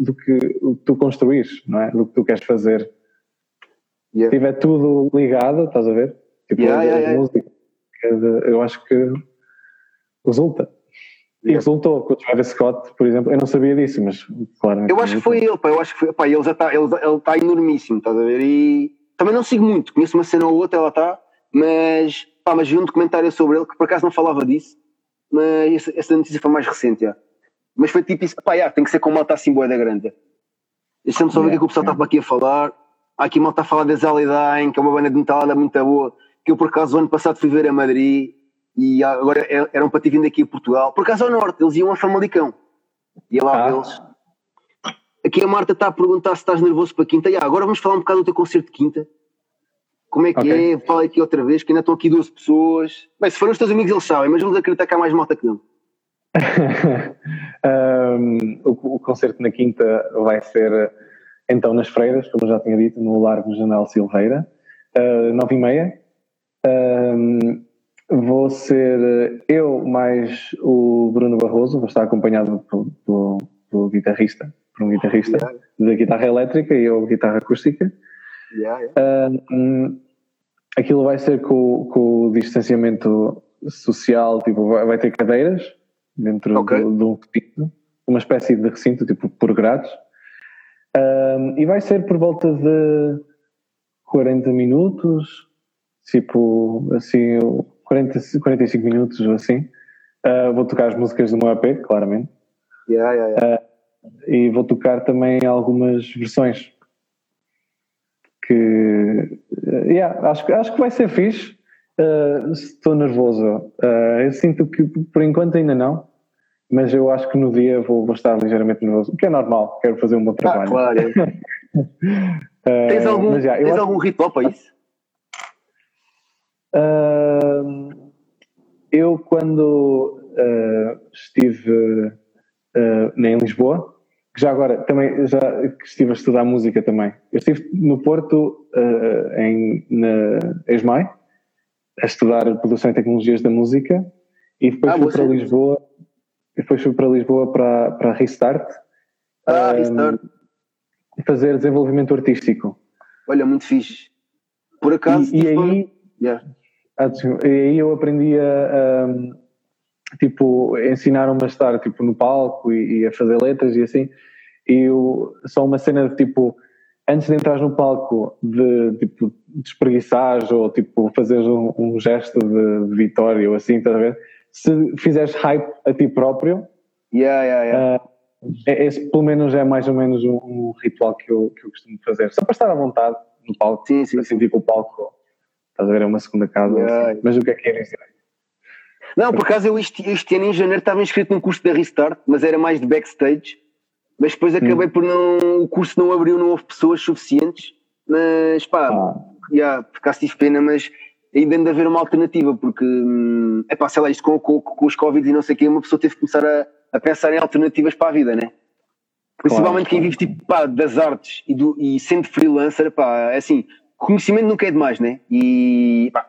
do que tu construís, não é? Do que tu queres fazer. Yeah. Se tiver tudo ligado, estás a ver? Tipo, yeah, música, eu acho que resulta. E resultou com o Travis Scott, por exemplo. Eu não sabia disso, mas claro. Eu acho que foi ele, pá. Eu acho que foi, pá, ele já está, ele, ele está enormíssimo, estás a ver? E também não sigo muito, conheço uma cena ou outra, ela está, mas, pá, mas vi um documentário sobre ele que por acaso não falava disso, mas essa notícia foi mais recente, já. Mas foi tipo isso, pá, já, tem que ser com malta assim boa da grande. Deixa-me só ver o que, é que o pessoal está para aqui a falar. Há aqui malta a falar da Zalidain, que é uma banda de metal muito boa, que eu por acaso o ano passado fui ver a Madrid e agora é, eram para ter vindo aqui a Portugal, por acaso ao norte, eles iam a Famalicão. Ia lá ah. eles. Aqui a Marta está a perguntar se estás nervoso para quinta. E agora vamos falar um bocado do teu concerto de quinta. Como é que okay. é? Fala aqui outra vez, que ainda estão aqui 12 pessoas. Bem, se forem os teus amigos, eles sabem, mas vamos acreditar que há mais malta que não. um, o, o, concerto na quinta vai ser então nas Freiras, como já tinha dito, no Largo General Silveira, uh, nove e meia. Um, Vou ser eu mais o Bruno Barroso, vou estar acompanhado pelo, pelo guitarrista, por um guitarrista yeah. da guitarra elétrica e eu guitarra acústica. Yeah, yeah. Um, aquilo vai ser com, com, o distanciamento social, tipo, vai, vai ter cadeiras dentro okay. de, de um recinto, uma espécie de recinto, tipo, por grades. Um, e vai ser por volta de 40 minutos, tipo, assim, 40, 45 minutos ou assim. Uh, vou tocar as músicas do meu EP, claramente. Yeah, yeah, yeah. Uh, e vou tocar também algumas versões. Que uh, yeah, acho, acho que vai ser fixe. estou nervoso. eu sinto que por enquanto ainda não, mas eu acho que no dia vou, vou estar ligeiramente nervoso, o que é normal, quero fazer um bom ah, trabalho. Ah, claro. tens algum, mas, tens algum ritual para isso? Uh, eu, quando uh, estive uh, em Lisboa, que já agora também já estive a estudar música também. Eu estive no Porto, uh, em, na ESMAI, a estudar produção e tecnologias da música, e depois ah, fui para Lisboa, depois fui para Lisboa para, para Restart. Ah, Restart. Fazer desenvolvimento artístico. Olha, muito fixe. Por acaso. E, e aí. Yeah. E aí eu aprendi a, a tipo, ensinaram-me a estar tipo, no palco e, e, a fazer letras e assim. E eu, só uma cena de tipo, antes de entrar no palco, de tipo, despreguiçares ou tipo, fazeres um, um gesto de, de, vitória ou assim, estás a ver? Se fizeres hype a ti próprio, yeah, yeah, yeah. Uh, esse pelo menos é mais ou menos um, um, ritual que eu, que eu costumo fazer, só para estar à vontade no palco, sim, sim, assim, tipo o palco Estás a ver? É uma segunda casa. Yeah. Assim. Mas o que é que é isso? Não, por acaso eu este, este, ano em janeiro estava inscrito num curso da Restart, mas era mais de backstage. Mas depois acabei hum. por não. O curso não abriu, não houve pessoas suficientes. Mas pá, ah. yeah, por acaso tive pena, mas ainda anda a haver uma alternativa, porque é pá, sei lá, isto com, com, com os Covid e não sei o quê, uma pessoa teve que começar a, a pensar em alternativas para a vida, né? Principalmente claro. quem vive tipo pá, das artes e, do, e sendo freelancer, pá, é assim, conhecimento nunca é demais, né? E pá.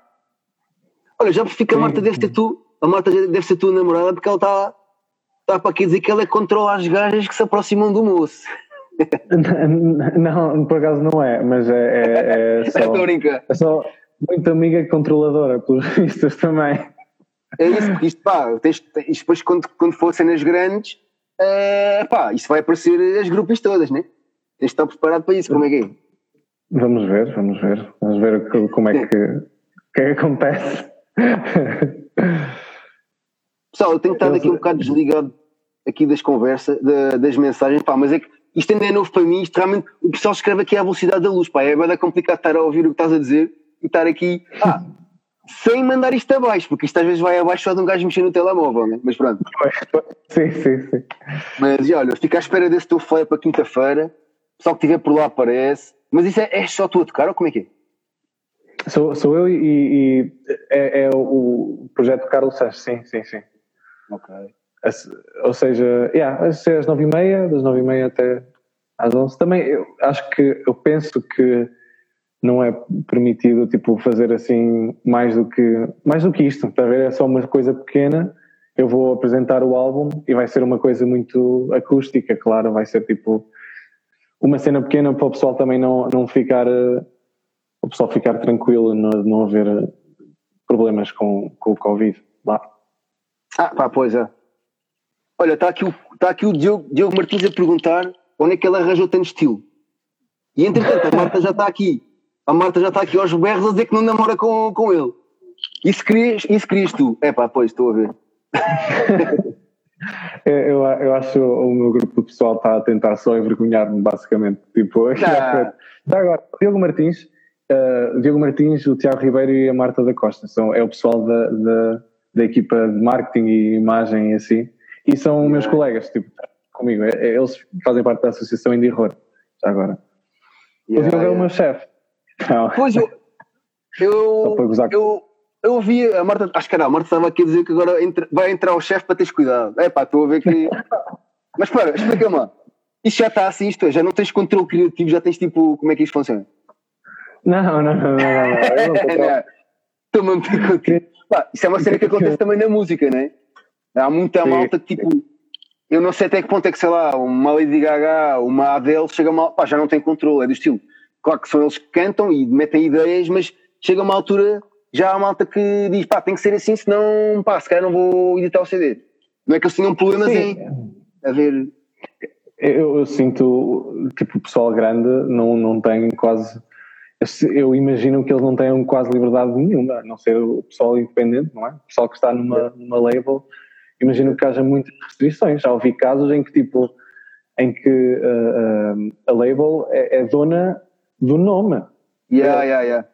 Olha, já que a Marta deve ser tu, a Marta deve ser tua namorada porque ela está tá para aqui dizer que ela controla as gajas que se aproximam do moço. não, por acaso não é, mas é, é, é só, é só muito amiga controladora, pelos vistos também. É isso, porque isto, pá, tens, isto depois quando, quando for cenas grandes, é, pá, isso vai aparecer as grupos todas, né? Tens de estar preparado para isso, como é que é? Vamos ver, vamos ver. Vamos ver como é que, que, é que acontece. Pessoal, eu tenho estado aqui um bocado desligado aqui das conversas, das mensagens, pá, mas é que isto ainda é novo para mim, isto realmente, o pessoal escreve aqui à velocidade da luz, pá, é bem complicado estar a ouvir o que estás a dizer e estar aqui, ah, sem mandar isto abaixo, porque isto às vezes vai abaixo só de um gajo mexer no telemóvel, né? mas pronto. Sim, sim, sim. Mas e olha, fica à espera desse teu flare para quinta-feira, o pessoal que estiver por lá aparece, mas isso é, é só tu a tocar ou como é que é? Sou, sou eu e, e é, é, o projeto Carlos Sanches, sim, sim, sim. Ok. Ou seja, yeah, às nove e meia, das nove e meia até às onze. Também eu acho que, eu penso que não é permitido tipo fazer assim mais do que mais do que isto, está a ver? É só uma coisa pequena. Eu vou apresentar o álbum e vai ser uma coisa muito acústica, claro, vai ser tipo uma cena pequena para o pessoal também não, não ficar o pessoal ficar tranquilo, não, não haver problemas com, com o Covid lá. Ah, pá, pois é. Olha, está aqui o, tá aqui o Diogo, Diogo Martins a perguntar onde é que ele arranjou tanto estilo. E entretanto, a Marta já está aqui. A Marta já está aqui aos berros a dizer que não namora com, com ele. Isso querias, isso querias tu? É pá, pois, estou a ver. Eu, eu acho que o meu grupo pessoal está a tentar só envergonhar-me, basicamente. Tipo, já agora, Diogo Martins, uh, Diogo Martins, o Tiago Ribeiro e a Marta da Costa. São, é o pessoal da, da, da equipa de marketing e imagem e assim. E são meus colegas, tipo, comigo. É, é, eles fazem parte da Associação Indie Horror, já agora. Yeah, o Diogo é o meu chefe. Pois eu. Eu, eu, eu ouvi a Marta, acho que era a Marta estava aqui a dizer que agora entra, vai entrar o chefe para teres cuidado. É pá, estou a ver que. Mas espera, explica-me. Isto já está assim, isto é, já não tens controle criativo, já tens tipo. Como é que isto funciona? Não, não, não, não, não. Estou-me a meter contigo. Isso é uma cena que acontece também na música, não é? Há muita sim, malta que tipo. Eu não sei até que ponto é que, sei lá, uma Lady Gaga, uma Adele chega mal. Pá, já não tem controle, é do estilo. Claro que são eles que cantam e metem ideias, mas chega uma altura, já há malta que diz, pá, tem que ser assim, senão, pá, se calhar não vou editar o CD. Não é que eles tenham problemas sim. em a ver. Eu, eu, sinto, tipo, o pessoal grande não, não tem quase eu imagino que eles não tenham quase liberdade nenhuma, a não ser o pessoal independente, não é? O pessoal que está numa, numa label, imagino que haja muitas restrições. Já ouvi casos em que, tipo, em que uh, uh, a label é, é, dona do nome. Yeah, yeah, yeah.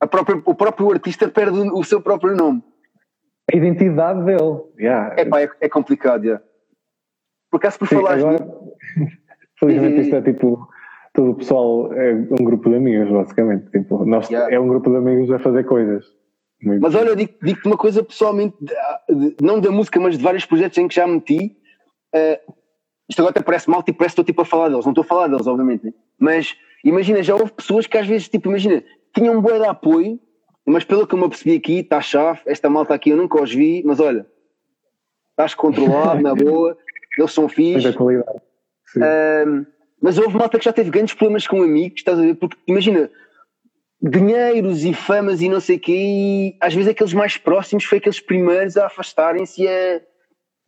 A própria, o próprio artista perde o seu próprio nome. A identidade dele. Yeah. É, é, é complicado, yeah. Por acaso, por falar. Felizmente, isto é tipo todo o pessoal é um grupo de amigos, basicamente. Tipo, nós, yeah. É um grupo de amigos a fazer coisas. Muito mas olha, digo-te digo uma coisa pessoalmente, não da música, mas de vários projetos em que já meti. Uh, isto agora até parece mal, tipo, parece que estou tipo, a falar deles. Não estou a falar deles, obviamente. Né? Mas imagina, já houve pessoas que às vezes, tipo, imagina, tinham um boi de apoio, mas pelo que eu me apercebi aqui, está chave, esta malta aqui eu nunca os vi, mas olha, estás controlado, na boa, eles são fixos. Muita qualidade. Sim. Uh, mas houve malta que já teve grandes problemas com amigos, estás a ver? Porque imagina, dinheiros e famas e não sei o quê, e às vezes aqueles mais próximos foi aqueles primeiros a afastarem-se e a,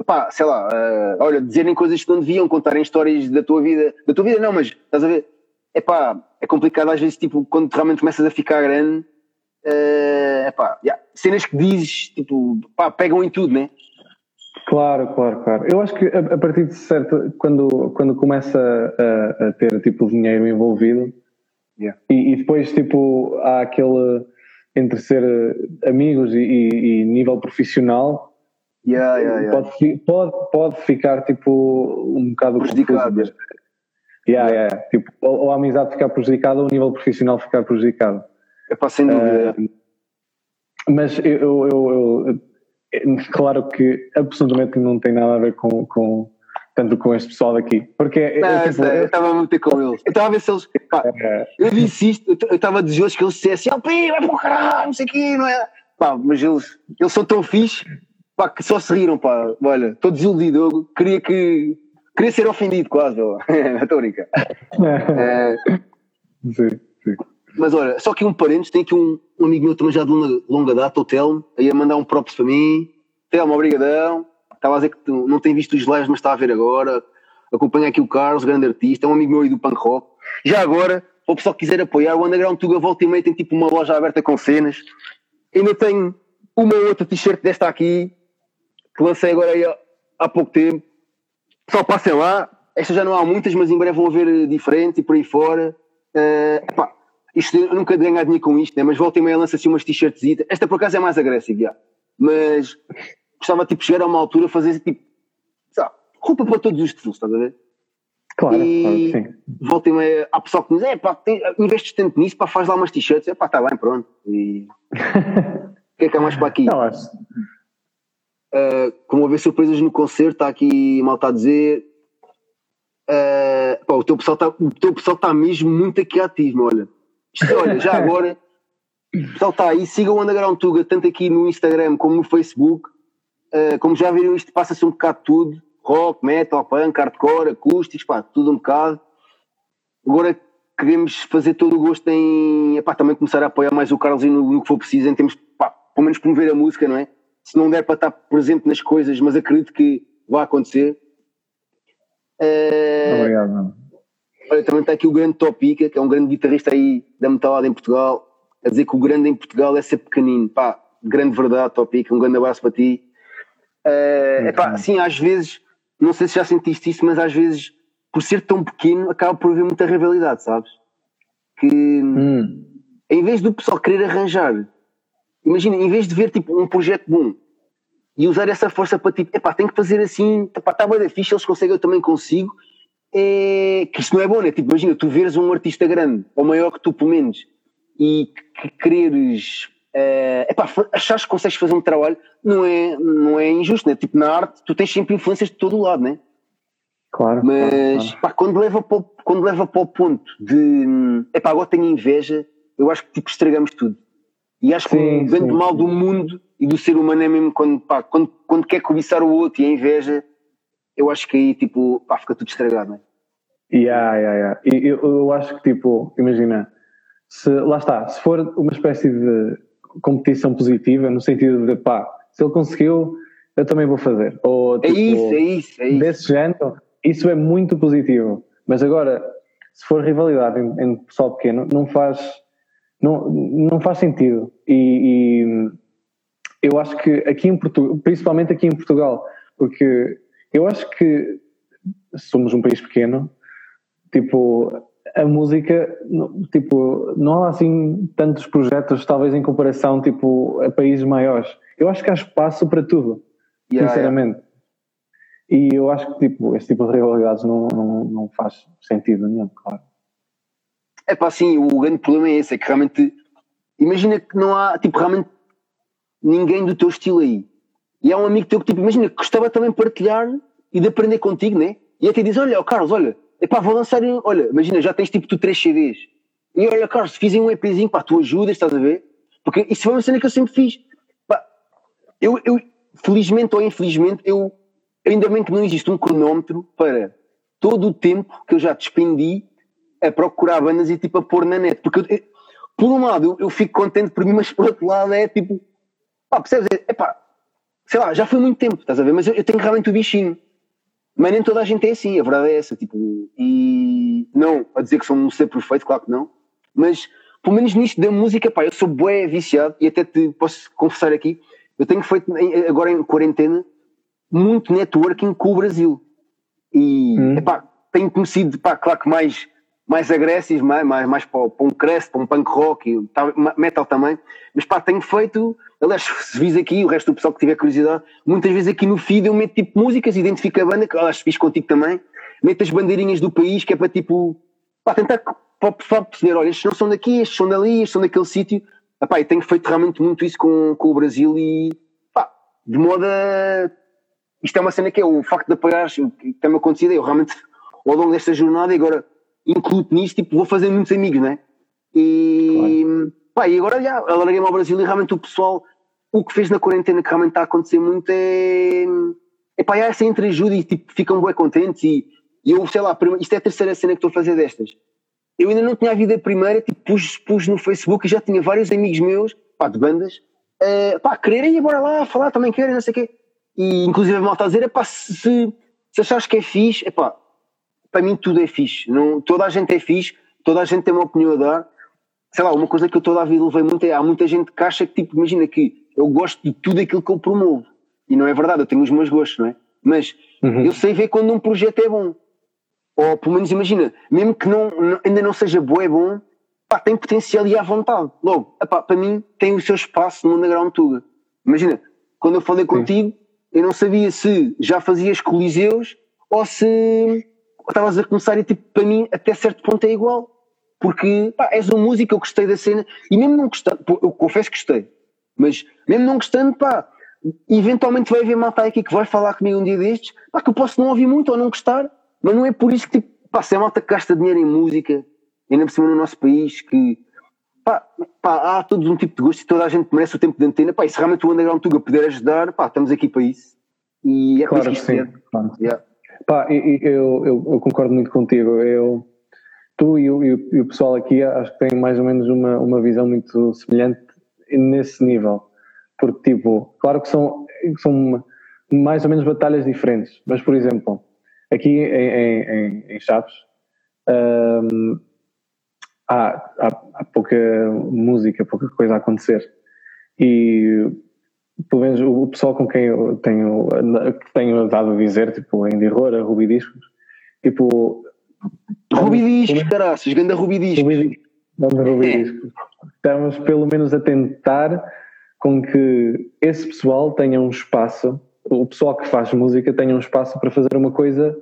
pá, sei lá, uh, olha, dizerem coisas que não deviam, contarem histórias da tua vida, da tua vida não, mas estás a ver? É pá, é complicado às vezes, tipo, quando realmente começas a ficar grande, uh, é pá, yeah, cenas que dizes, tipo, pá, pegam em tudo, né? Claro, claro, claro. Eu acho que a, partir de certo, quando, quando começa a, a ter tipo dinheiro envolvido yeah. e, e, depois tipo há aquele entre ser amigos e, e, e nível profissional yeah, yeah, pode, pode, pode ficar tipo um bocado prejudicado. Yeah, yeah. Tipo, ou, ou, a amizade ficar prejudicada ou o nível profissional ficar prejudicado. É para sem dúvida. Uh, mas eu, eu, eu claro que absolutamente não tem nada a ver com, com tanto com este pessoal daqui. Porque não, eu, tipo, eu estava a meter com eles. Eu estava a ver se eles. Pá, é. Eu disse isto, eu estava desejoso que eles dissessem, oh, pi, vai para o caralho, não sei o quê, não é? Pá, mas eles, eles são tão fixe, pá, que só se riram, pá. Olha, estou desiludido, eu queria que. Queria ser ofendido quase, estou a brincar. É. Sim, sim. Mas olha, só que um parente, tem aqui um, um amigo meu também já de longa, longa data, o Telmo, aí a mandar um props para mim. Telmo, obrigadão. Estava a dizer que não tem visto os lives, mas está a ver agora. Acompanha aqui o Carlos, grande artista, é um amigo meu aí do punk rock. Já agora, para o pessoal que quiser apoiar, o Underground Tuga volta e meia tem tipo uma loja aberta com cenas. Ainda tenho uma outra t-shirt desta aqui, que lancei agora aí há, há pouco tempo. Só passem lá, estas já não há muitas, mas em breve vão haver diferentes e por aí fora. Uh, isto, eu nunca de ganhar dinheiro com isto, né? mas volta e meia lança assim umas t-shirts. Esta por acaso é mais agressiva, já. mas gostava tipo chegar a uma altura fazer tipo, sabe, roupa para todos os estilos, estás a ver? Claro, e claro sim. volta e meia, há pessoal que diz, é pá, tem, investes tempo nisso, pá, faz lá umas t-shirts, é pá, está bem, pronto. E o que é que há mais para aqui? Não, acho. Uh, como haver surpresas no concerto, está aqui mal está a dizer. Uh, pá, o teu pessoal está o teu pessoal está mesmo muito aqui ativo, olha. Olha, já agora, pessoal está aí, sigam o Underground Tuga, tanto aqui no Instagram como no Facebook. Uh, como já viram, isto passa-se um bocado tudo: rock, metal, punk, hardcore, acústicos, pá, tudo um bocado. Agora queremos fazer todo o gosto em epá, também começar a apoiar mais o Carlos no, no que for preciso, em termos, pá, pelo menos promover a música, não é? Se não der para estar presente nas coisas, mas acredito que vai acontecer. Uh, Obrigado, mano. Olha, também está aqui o grande Topica, que é um grande guitarrista aí da metalada em Portugal, a dizer que o grande em Portugal é ser pequenino. Pá, grande verdade, Topica, um grande abraço para ti. Uh, epá, sim, às vezes, não sei se já sentiste isso, mas às vezes, por ser tão pequeno, acaba por haver muita rivalidade, sabes? Que Hum. em vez do pessoal querer arranjar, imagina, em vez de ver tipo um projeto bom e usar essa força para tipo, epá, tenho que fazer assim, está bem da ficha, eles conseguem, eu também consigo, é, que isso não é bom, né? Tipo, imagina, tu veres um artista grande, ou maior que tu, pelo menos, e que quereres, é, epá, fa- achares que consegues fazer um trabalho, não é, não é injusto, né? Tipo, na arte, tu tens sempre influências de todo o lado, né? Claro. Mas claro, pá, quando, leva para o, quando leva para o ponto de epá, agora tenho inveja, eu acho que tipo, estragamos tudo. E acho que Sim, o grande sim, mal sim. do mundo e do ser humano é mesmo quando, pá, quando, quando quer cobiçar o outro e a inveja, eu acho que aí tipo, pá, fica tudo estragado, não é? Yeah, yeah, yeah. E eu, eu acho que, tipo, imagina, se, lá está, se for uma espécie de competição positiva, no sentido de, pá, se ele conseguiu, eu também vou fazer. Ou, É tipo, isso, é isso, é isso. desse género, isso é muito positivo. Mas agora, se for rivalidade em, em pessoal pequeno, não faz, não, não faz sentido. E, e eu acho que aqui em Portugal, principalmente aqui em Portugal, porque eu acho que somos um país pequeno, tipo, a música, tipo, não há assim tantos projetos, talvez em comparação, tipo, a países maiores. Eu acho que há espaço para tudo, Yeah, sinceramente. E eu acho que, tipo, esse tipo de rivalidades não, não, não faz sentido nenhum, claro. É pá, sim, o grande problema é esse, é que realmente, imagina que não há, tipo, realmente ninguém do teu estilo aí. E há um amigo teu que, tipo, imagina que gostava também de partilhar e de aprender contigo, né? E até diz, olha, ó Carlos, olha, é pá, vou lançar, olha, imagina, já tens tipo tu três CDs. E olha, Carlos, fiz um EPzinho, pá, tu ajudas, estás a ver? Porque isso foi uma cena que eu sempre fiz. Pá, eu, eu, felizmente ou infelizmente, eu, ainda bem que não existe um cronómetro para todo o tempo que eu já despendi a procurar bandas e tipo a pôr na net. Porque, eu, por um lado, eu, eu fico contente por mim, mas por outro lado é tipo, pá, percebes? É pá, sei lá, já foi muito tempo, estás a ver? Mas eu, eu tenho realmente o bichinho. Mas nem toda a gente é assim, a verdade é essa. Tipo, e não a dizer que sou um ser perfeito, claro que não. Mas, pelo menos nisto da música, pá, eu sou bué viciado e até te posso confessar aqui, eu tenho feito agora em quarentena muito networking com o Brasil. E, Hum. epá, tenho conhecido, pá, claro que mais, mais agressivos, mais, mais, mais para, para um crest, para um punk rock, tal, metal também. Mas pá, tenho feito, aliás, se vis aqui, o resto do pessoal que tiver curiosidade, muitas vezes aqui no feed eu meto tipo músicas, identifico a banda, que aliás fiz contigo também, meto as bandeirinhas do país, que é para tipo, pá, tentar para o pessoal perceber, olha, estes não são daqui, estes são dali, estes são daquele sítio. Epá, e tenho feito realmente muito isso com, com o Brasil e, pá, de modo a isto é uma cena que é o facto de apoiar, que tem-me acontecido, eu realmente, ao longo desta jornada, e agora incluo-te nisto, tipo, vou fazer muitos amigos, né? E, pá, e agora já, alarguei-me ao Brasil e realmente o pessoal, o que fez na quarentena que realmente está a acontecer muito é, é pá, há essa entreajuda e tipo, ficam bem contentes e, e eu, sei lá, isto é a terceira cena que estou a fazer destas. Eu ainda não tinha a vida primeira, tipo, pus, pus no Facebook e já tinha vários amigos meus, pá, de bandas, eh, pá, quererem ir bora lá falar, também querem, não sei o quê. E inclusive a malta a dizer, epá, se, se, se achares que é fixe, epá, para mim tudo é fixe. Não, toda a gente é fixe, toda a gente tem uma opinião a dar. Sei lá, uma coisa que eu toda a vida levei muito é, há muita gente que acha que, tipo, imagina que eu gosto de tudo aquilo que eu promovo. E não é verdade, eu tenho os meus gostos, não é? Mas Uhum. eu sei ver quando um projeto é bom. Ou pelo menos imagina, mesmo que não, ainda não seja boa, é bom, pá, tem potencial e à vontade. Logo, epá, para mim tem o seu espaço no Underground Tuga. Imagina, quando eu falei contigo, eu não sabia se já fazias coliseus ou se estavas a começar e tipo, para mim até certo ponto é igual. Porque pá, és um músico, eu gostei da cena e mesmo não gostando, eu confesso que gostei, mas mesmo não gostando, pá, eventualmente vai haver malta aqui que vai falar comigo um dia destes, pá, que eu posso não ouvir muito ou não gostar, mas não é por isso que tipo, pá, se é malta que gasta dinheiro em música, ainda por cima no nosso país, que pá, pá, há todo um tipo de gosto e toda a gente merece o tempo de antena, pá, e se realmente o Underground Tuga puder ajudar, pá, estamos aqui para isso. E é claro que sim. É. Claro. Yeah. Pá, eu, eu, eu, concordo muito contigo. Eu, tu e o, e o pessoal aqui acho que têm mais ou menos uma, uma visão muito semelhante nesse nível. Porque, tipo, claro que são, são mais ou menos batalhas diferentes, mas, por exemplo, aqui em, em, em Chaves, hum, há, há, há, pouca música, pouca coisa a acontecer. E pelo menos o pessoal com quem eu tenho, que tenho dado a dizer, tipo a Indy Rora, Ruby Discos, tipo. Ruby Discos, caraças, ganda Ruby Discos. Ruby é. Discos. Estamos pelo menos a tentar com que esse pessoal tenha um espaço, o pessoal que faz música tenha um espaço para fazer uma coisa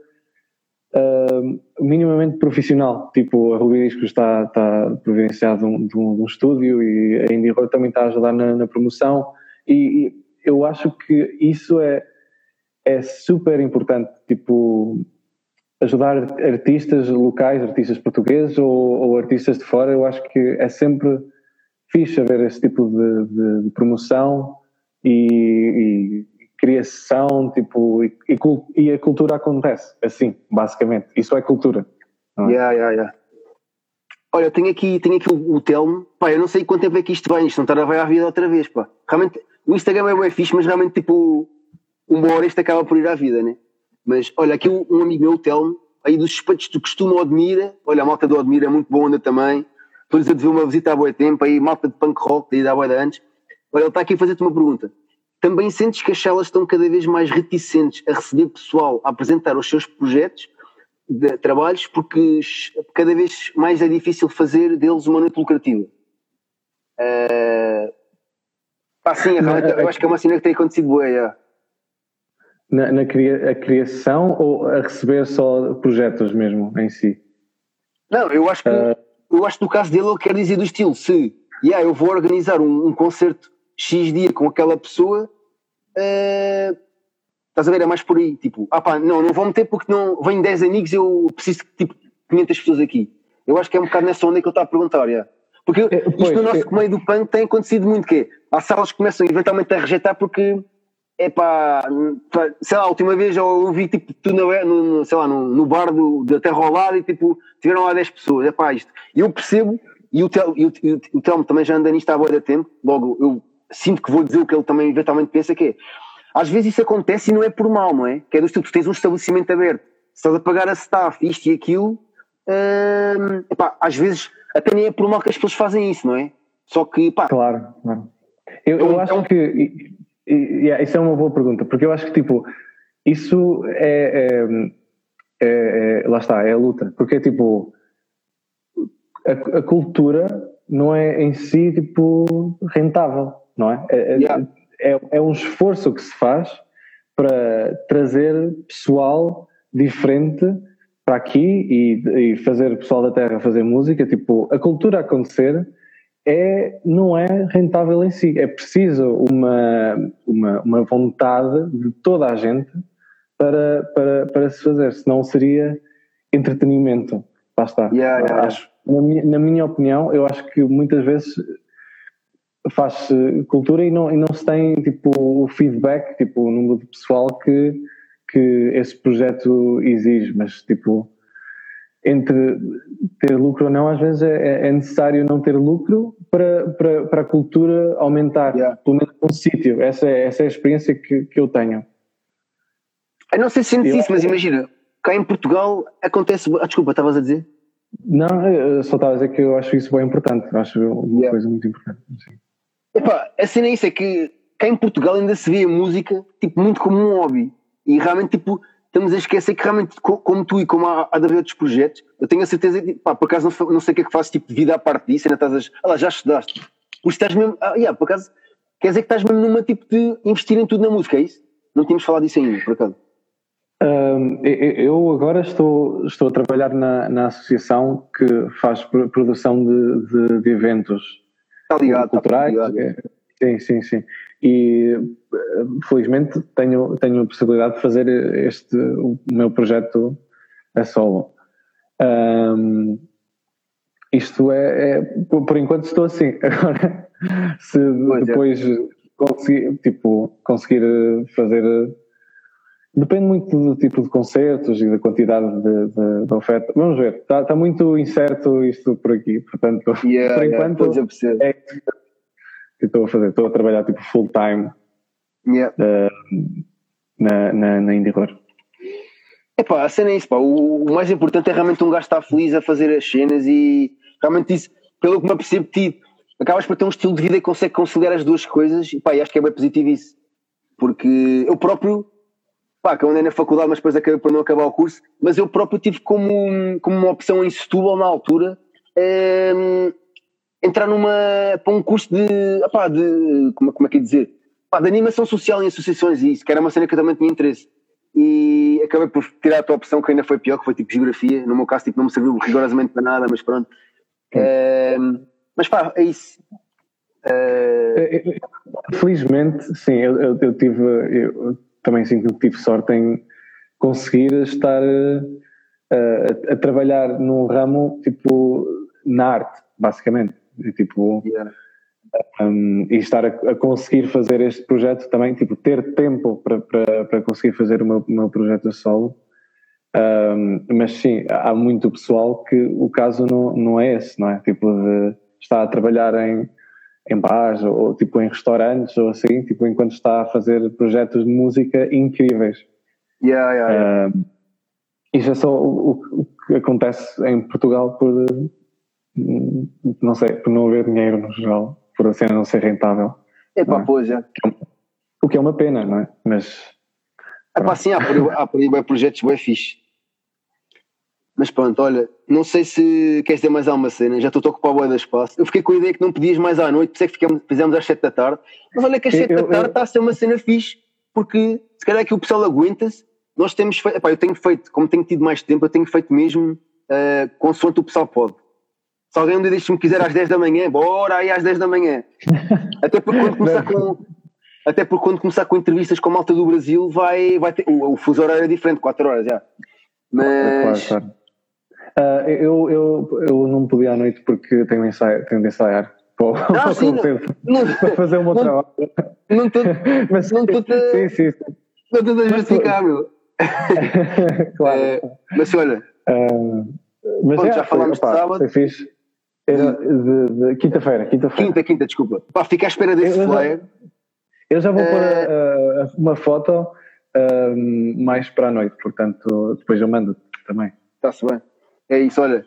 uh, minimamente profissional. Tipo, a Ruby Discos está, está providenciado de um, de, um, de um, estúdio e a Indie Road também está a ajudar na, na promoção. E, eu acho que isso é, é super importante. Tipo, ajudar artistas locais, artistas portugueses ou, ou, artistas de fora, eu acho que é sempre fixe haver esse tipo de, de, de promoção e, e, criação, tipo, e, e, a cultura acontece assim, basicamente. Isso é cultura. É? Yeah, yeah, yeah. Olha, tenho aqui, tenho aqui o, o Telmo. Pá, eu não sei quanto tempo é que isto vai, isto não estar a vai à vida outra vez, pá. Realmente, o Instagram é bem fixe, mas realmente, tipo, uma hora isto acaba por ir à vida, né? Mas, olha, aqui um, amigo meu, o Telmo, aí dos suspeitos do costume Admira, olha, a malta do Admira é muito boa onda também. Estou-lhes a dever uma visita há boa tempo, aí malta de punk rock, daí da boa antes. Olha, ele está aqui a fazer-te uma pergunta também sentes que as salas estão cada vez mais reticentes a receber pessoal a apresentar os seus projetos de trabalhos porque cada vez mais é difícil fazer deles uma noite lucrativa. Uh, pá, sim, eu acho que é uma cena que tem acontecido boa, é. Na, na cria, a criação ou a receber só projetos mesmo em si? Não, eu acho que, uh, eu acho que no caso dele ele quer dizer do estilo, se yeah, eu vou organizar um, um concerto X dia com aquela pessoa, uh, estás a ver? É mais por aí. Tipo, ah pá, não, não vou meter porque não vêm 10 amigos eu preciso de tipo 500 pessoas aqui. Eu acho que é um bocado nessa onda que ele está a perguntar, já. Porque é, isto pois, no nosso é... meio do punk tem acontecido muito que há salas que começam eventualmente a rejeitar porque é pá, sei lá, a última vez eu vi tipo tu no, no, sei lá, no, no bar do, da Terra ao lado e tipo tiveram lá 10 pessoas, é pá, isto. Eu percebo, e Tel, o Telmo também já anda nisto há boa tempo, logo eu sinto que vou dizer o que ele também eventualmente pensa que é. Às vezes isso acontece e não é por mal, não é? Que é do estilo, tu tens um estabelecimento aberto, estás a pagar a staff, isto e aquilo, hum, epá, às vezes até nem é por mal que as pessoas fazem isso, não é? Só que, pá. Claro, claro. Eu, eu acho que. E, e, yeah, isso é uma boa pergunta, porque eu acho que, tipo, isso é, é, é, é lá está, é a luta, porque é tipo. A, a cultura não é em si tipo rentável não é? É, é, yeah. é, é um esforço que se faz para trazer pessoal diferente para aqui e, e, fazer o pessoal da Terra fazer música, tipo, a cultura acontecer é, não é rentável em si, é preciso uma, uma, uma vontade de toda a gente para, para, para se fazer, senão seria entretenimento. Lá está. Yeah, yeah. Acho, na, minha, na minha opinião, eu acho que muitas vezes faz-se cultura e não, e não se tem tipo o feedback, tipo o número de pessoal que, que esse projeto exige, mas tipo entre ter lucro ou não, às vezes é, é necessário não ter lucro para, para, para a cultura aumentar, yeah. pelo menos um sítio. Essa é, essa é a experiência que, que eu tenho. Eu não sei se sentes isso, mas imagina, cá em Portugal acontece. Ah, desculpa, estavas a dizer? Não, eu só estava a dizer que eu acho isso bem importante, acho uma yeah. coisa muito importante. Sim. Epá, a cena é isso, é que cá em Portugal ainda se vê a música tipo, muito como um hobby. E realmente, tipo, estamos a esquecer que realmente, como tu e como há, há de haver outros projetos, eu tenho a certeza que, pá, por acaso não, não sei o que é que faço tipo de vida à parte disso, ainda estás a. Ah lá, já estudaste. Por estás mesmo. Ah, yeah, por acaso, quer dizer que estás mesmo numa tipo de investir em tudo na música, é isso? Não tínhamos falado disso ainda, por acaso. Um, eu agora estou, estou a trabalhar na, na associação que faz produção de, de, de eventos está ligado, culturais. Está ligado. Sim, sim, sim. E eh, felizmente tenho, tenho a possibilidade de fazer este, o meu projeto a solo. Um, isto é, é, por enquanto estou assim. Agora, se pois é. depois é. conseguir, tipo, conseguir fazer. Depende muito do tipo de concertos e da quantidade de, de, de oferta. Vamos ver, está, está, muito incerto isto por aqui, portanto, yeah, por enquanto yeah, é que estou a fazer. Estou a trabalhar tipo full time yeah. uh, na, na, na Indicor. Epá, a cena é isso, pá. O, o, mais importante é realmente um gajo estar feliz a fazer as cenas e realmente isso, pelo que me apercebo ti, acabas por ter um estilo de vida e consegue conciliar as duas coisas e pá, e acho que é bem positivo isso. Porque eu próprio, pá, que eu andei na faculdade, mas depois acabei por não acabar o curso, mas eu próprio tive como, como uma opção em Setúbal na altura. Ehm, entrar numa para um curso de, opá, de como, como é que é dizer? Opá, de animação social em associações e isso, que era uma cena que eu também tinha interesse. E acabei por tirar a tua opção que ainda foi pior, que foi tipo geografia, no meu caso tipo, não me serviu rigorosamente para nada, mas pronto. Uh, mas pá, é isso. Uh... felizmente sim, eu, eu, eu tive eu também sinto que tive sorte em conseguir estar uh, a, a trabalhar num ramo tipo na arte, basicamente tipo, yeah. um, e estar a, a, conseguir fazer este projeto também, tipo, ter tempo para, para, para conseguir fazer o meu, meu projeto a solo. Um, mas sim, há muito pessoal que o caso não, não é esse, não é? Tipo, de estar a trabalhar em, em bares ou, ou tipo em restaurantes ou assim, tipo, enquanto está a fazer projetos de música incríveis. Yeah, yeah, yeah. Um, isso é só o, o, que acontece em Portugal por, não sei, por não haver dinheiro no geral, por a cena não ser rentável. É pá, é? pois é. O que é uma pena, não é? Mas. É pá, sim, há por, há por aí bem projetos bem fixe. Mas pronto, olha, não sei se queres ter mais alguma cena, já estou a ocupar o da espaço. Eu fiquei com a ideia que não podias mais à noite, por isso é que ficamos, fizemos às 7 da tarde. Mas olha que às 7 da tarde está a ser uma cena fixe, porque se calhar que o pessoal aguenta-se. Nós temos feito, epá, eu tenho feito, como tenho tido mais tempo, eu tenho feito mesmo uh, consoante o pessoal pode. Se alguém um dia me quiser às 10 da manhã, bora aí às 10 da manhã. Até porque quando começar com. Até porque quando começar com entrevistas com a malta do Brasil, vai, vai ter. O, o fuso horário é diferente, 4 horas já. Mas. Claro, claro. Uh, eu, eu, eu não podia à noite porque tenho, ensaio, tenho de ensaiar para, não, sim, não, para fazer o meu trabalho. Não estou. Mas não estou. Sim, sim, sim. Não estou a justificar, meu. claro. É, mas olha. Uh, mas Pronto, é, já falámos de sábado. Foi fixe. Era de, de quinta-feira, quinta-feira. Quinta, quinta, desculpa. Pá, fica à espera desse eu flyer. Eu já vou pôr uh, uma foto uh, mais para a noite, portanto, depois eu mando também. Está-se bem. É isso, olha.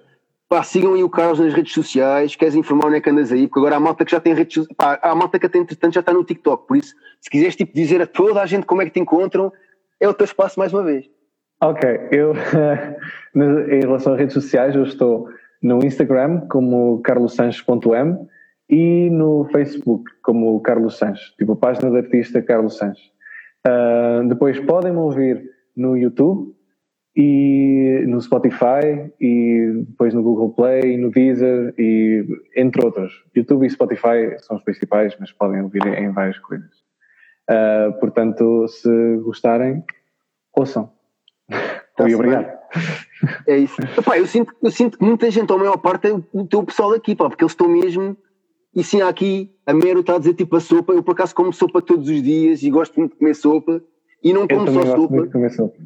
Pá, sigam aí o Carlos nas redes sociais. Queres informar onde é que andas aí? Porque agora há malta que já tem redes sociais. Pá, há malta que até entretanto já está no TikTok. Por isso, se quiseres tipo, dizer a toda a gente como é que te encontram, é o teu espaço mais uma vez. Ok, eu em relação às redes sociais, eu estou no Instagram como carlosanches.m e no Facebook como Carlos Sanches, tipo a página do artista Carlos Sanches. Uh, depois podem-me ouvir no YouTube e no Spotify e depois no Google Play, no Deezer e entre outros. YouTube e Spotify são os principais, mas podem ouvir em várias coisas. Uh, portanto, se gostarem, ouçam. Tá obrigado. É isso. Epá, eu, sinto, eu sinto que muita gente, ou a maior parte, é o teu pessoal aqui, pá, porque eles estão mesmo. E sim, aqui a Mero está a dizer tipo a sopa. Eu por acaso como sopa todos os dias e gosto muito de comer sopa. E não como só sopa. Muito de comer sopa.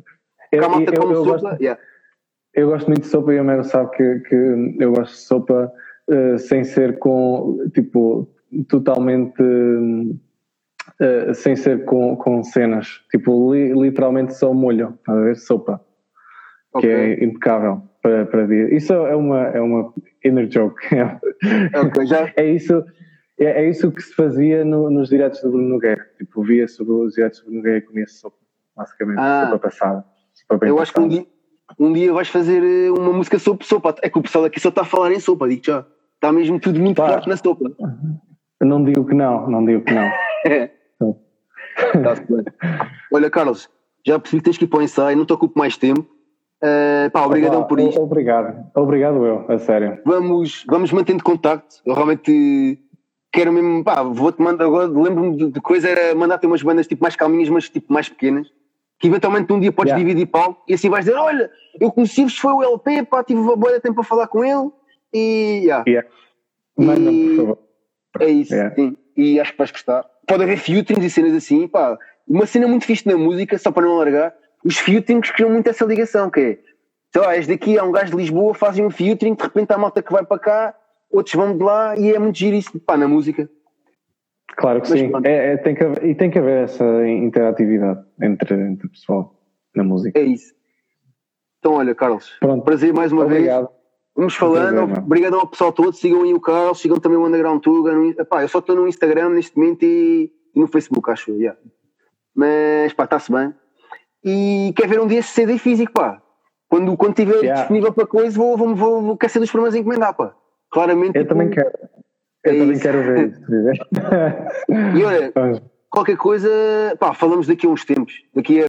Eu, eu, eu, eu, sopa. Gosto, yeah. eu gosto muito de sopa e a Mero sabe que, que eu gosto de sopa uh, sem ser com, tipo, totalmente. Uh, sem ser com, com cenas, tipo, li, literalmente só molho, a ver? Sopa okay. que é impecável para, para dia. Isso é uma, é uma inner joke. Okay, já... é, isso, é, é, isso que se fazia no, nos diretos do Bruno Nogueira. Tipo, via sobre os diretos do Bruno Nogueira e comia sopa, basicamente, ah. sopa passada. Eu acho que um dia, um dia vais fazer eh, uma música sobre sopa. É que o pessoal aqui só está a falar em sopa, digo já. Está mesmo tudo muito forte na sopa. Não digo que não, não digo que não. é. Olha, Carlos, já percebi que tens que ir para o ensaio, não te ocupo mais tempo. Uh, pá, obrigadão Olá, por isto. Obrigado, obrigado eu, a sério. Vamos, vamos mantendo contacto. Eu realmente quero mesmo, pá, vou-te mandar agora, lembro-me de, de coisa, era mandar-te umas bandas tipo mais calminhas, mas tipo mais pequenas, que eventualmente um dia podes yeah. dividir pau e assim vais dizer, olha, eu conheci-vos, foi o LP, pá, tive uma boa tempo para falar com ele e, yeah. yeah. Manda, por favor. É isso, yeah. sim. E acho que vais gostar. Pode haver featurings e cenas assim, pá. Uma cena muito fixe na música, só para não largar, os featurings criam muito essa ligação, que é, sei lá, és daqui, há um gajo de Lisboa, fazem um featuring, de repente há malta que vai para cá, outros vão de lá e é muito giro isso, pá, na música. Claro que Mas, sim, é, é, tem que haver, e tem que haver essa interatividade entre, entre o pessoal na música. É isso. Então, olha, Carlos, Pronto. prazer mais uma Obrigado. vez. Vamos falando, obrigado ao pessoal todo, sigam aí o Carlos, sigam também o Underground Tuga. No, epá, eu só estou no Instagram neste momento e, e no Facebook, acho eu. Yeah. Mas pá, está-se bem. E quer ver um dia esse CD físico, pá. Quando, quando estiver yeah. disponível para coisa, vou, vou, vou, vou quer ser dos a encomendar, pá. Claramente. Eu tipo, também quero. Eu é também isso. quero ver isso. e olha, qualquer coisa, pá, falamos daqui a uns tempos. Daqui a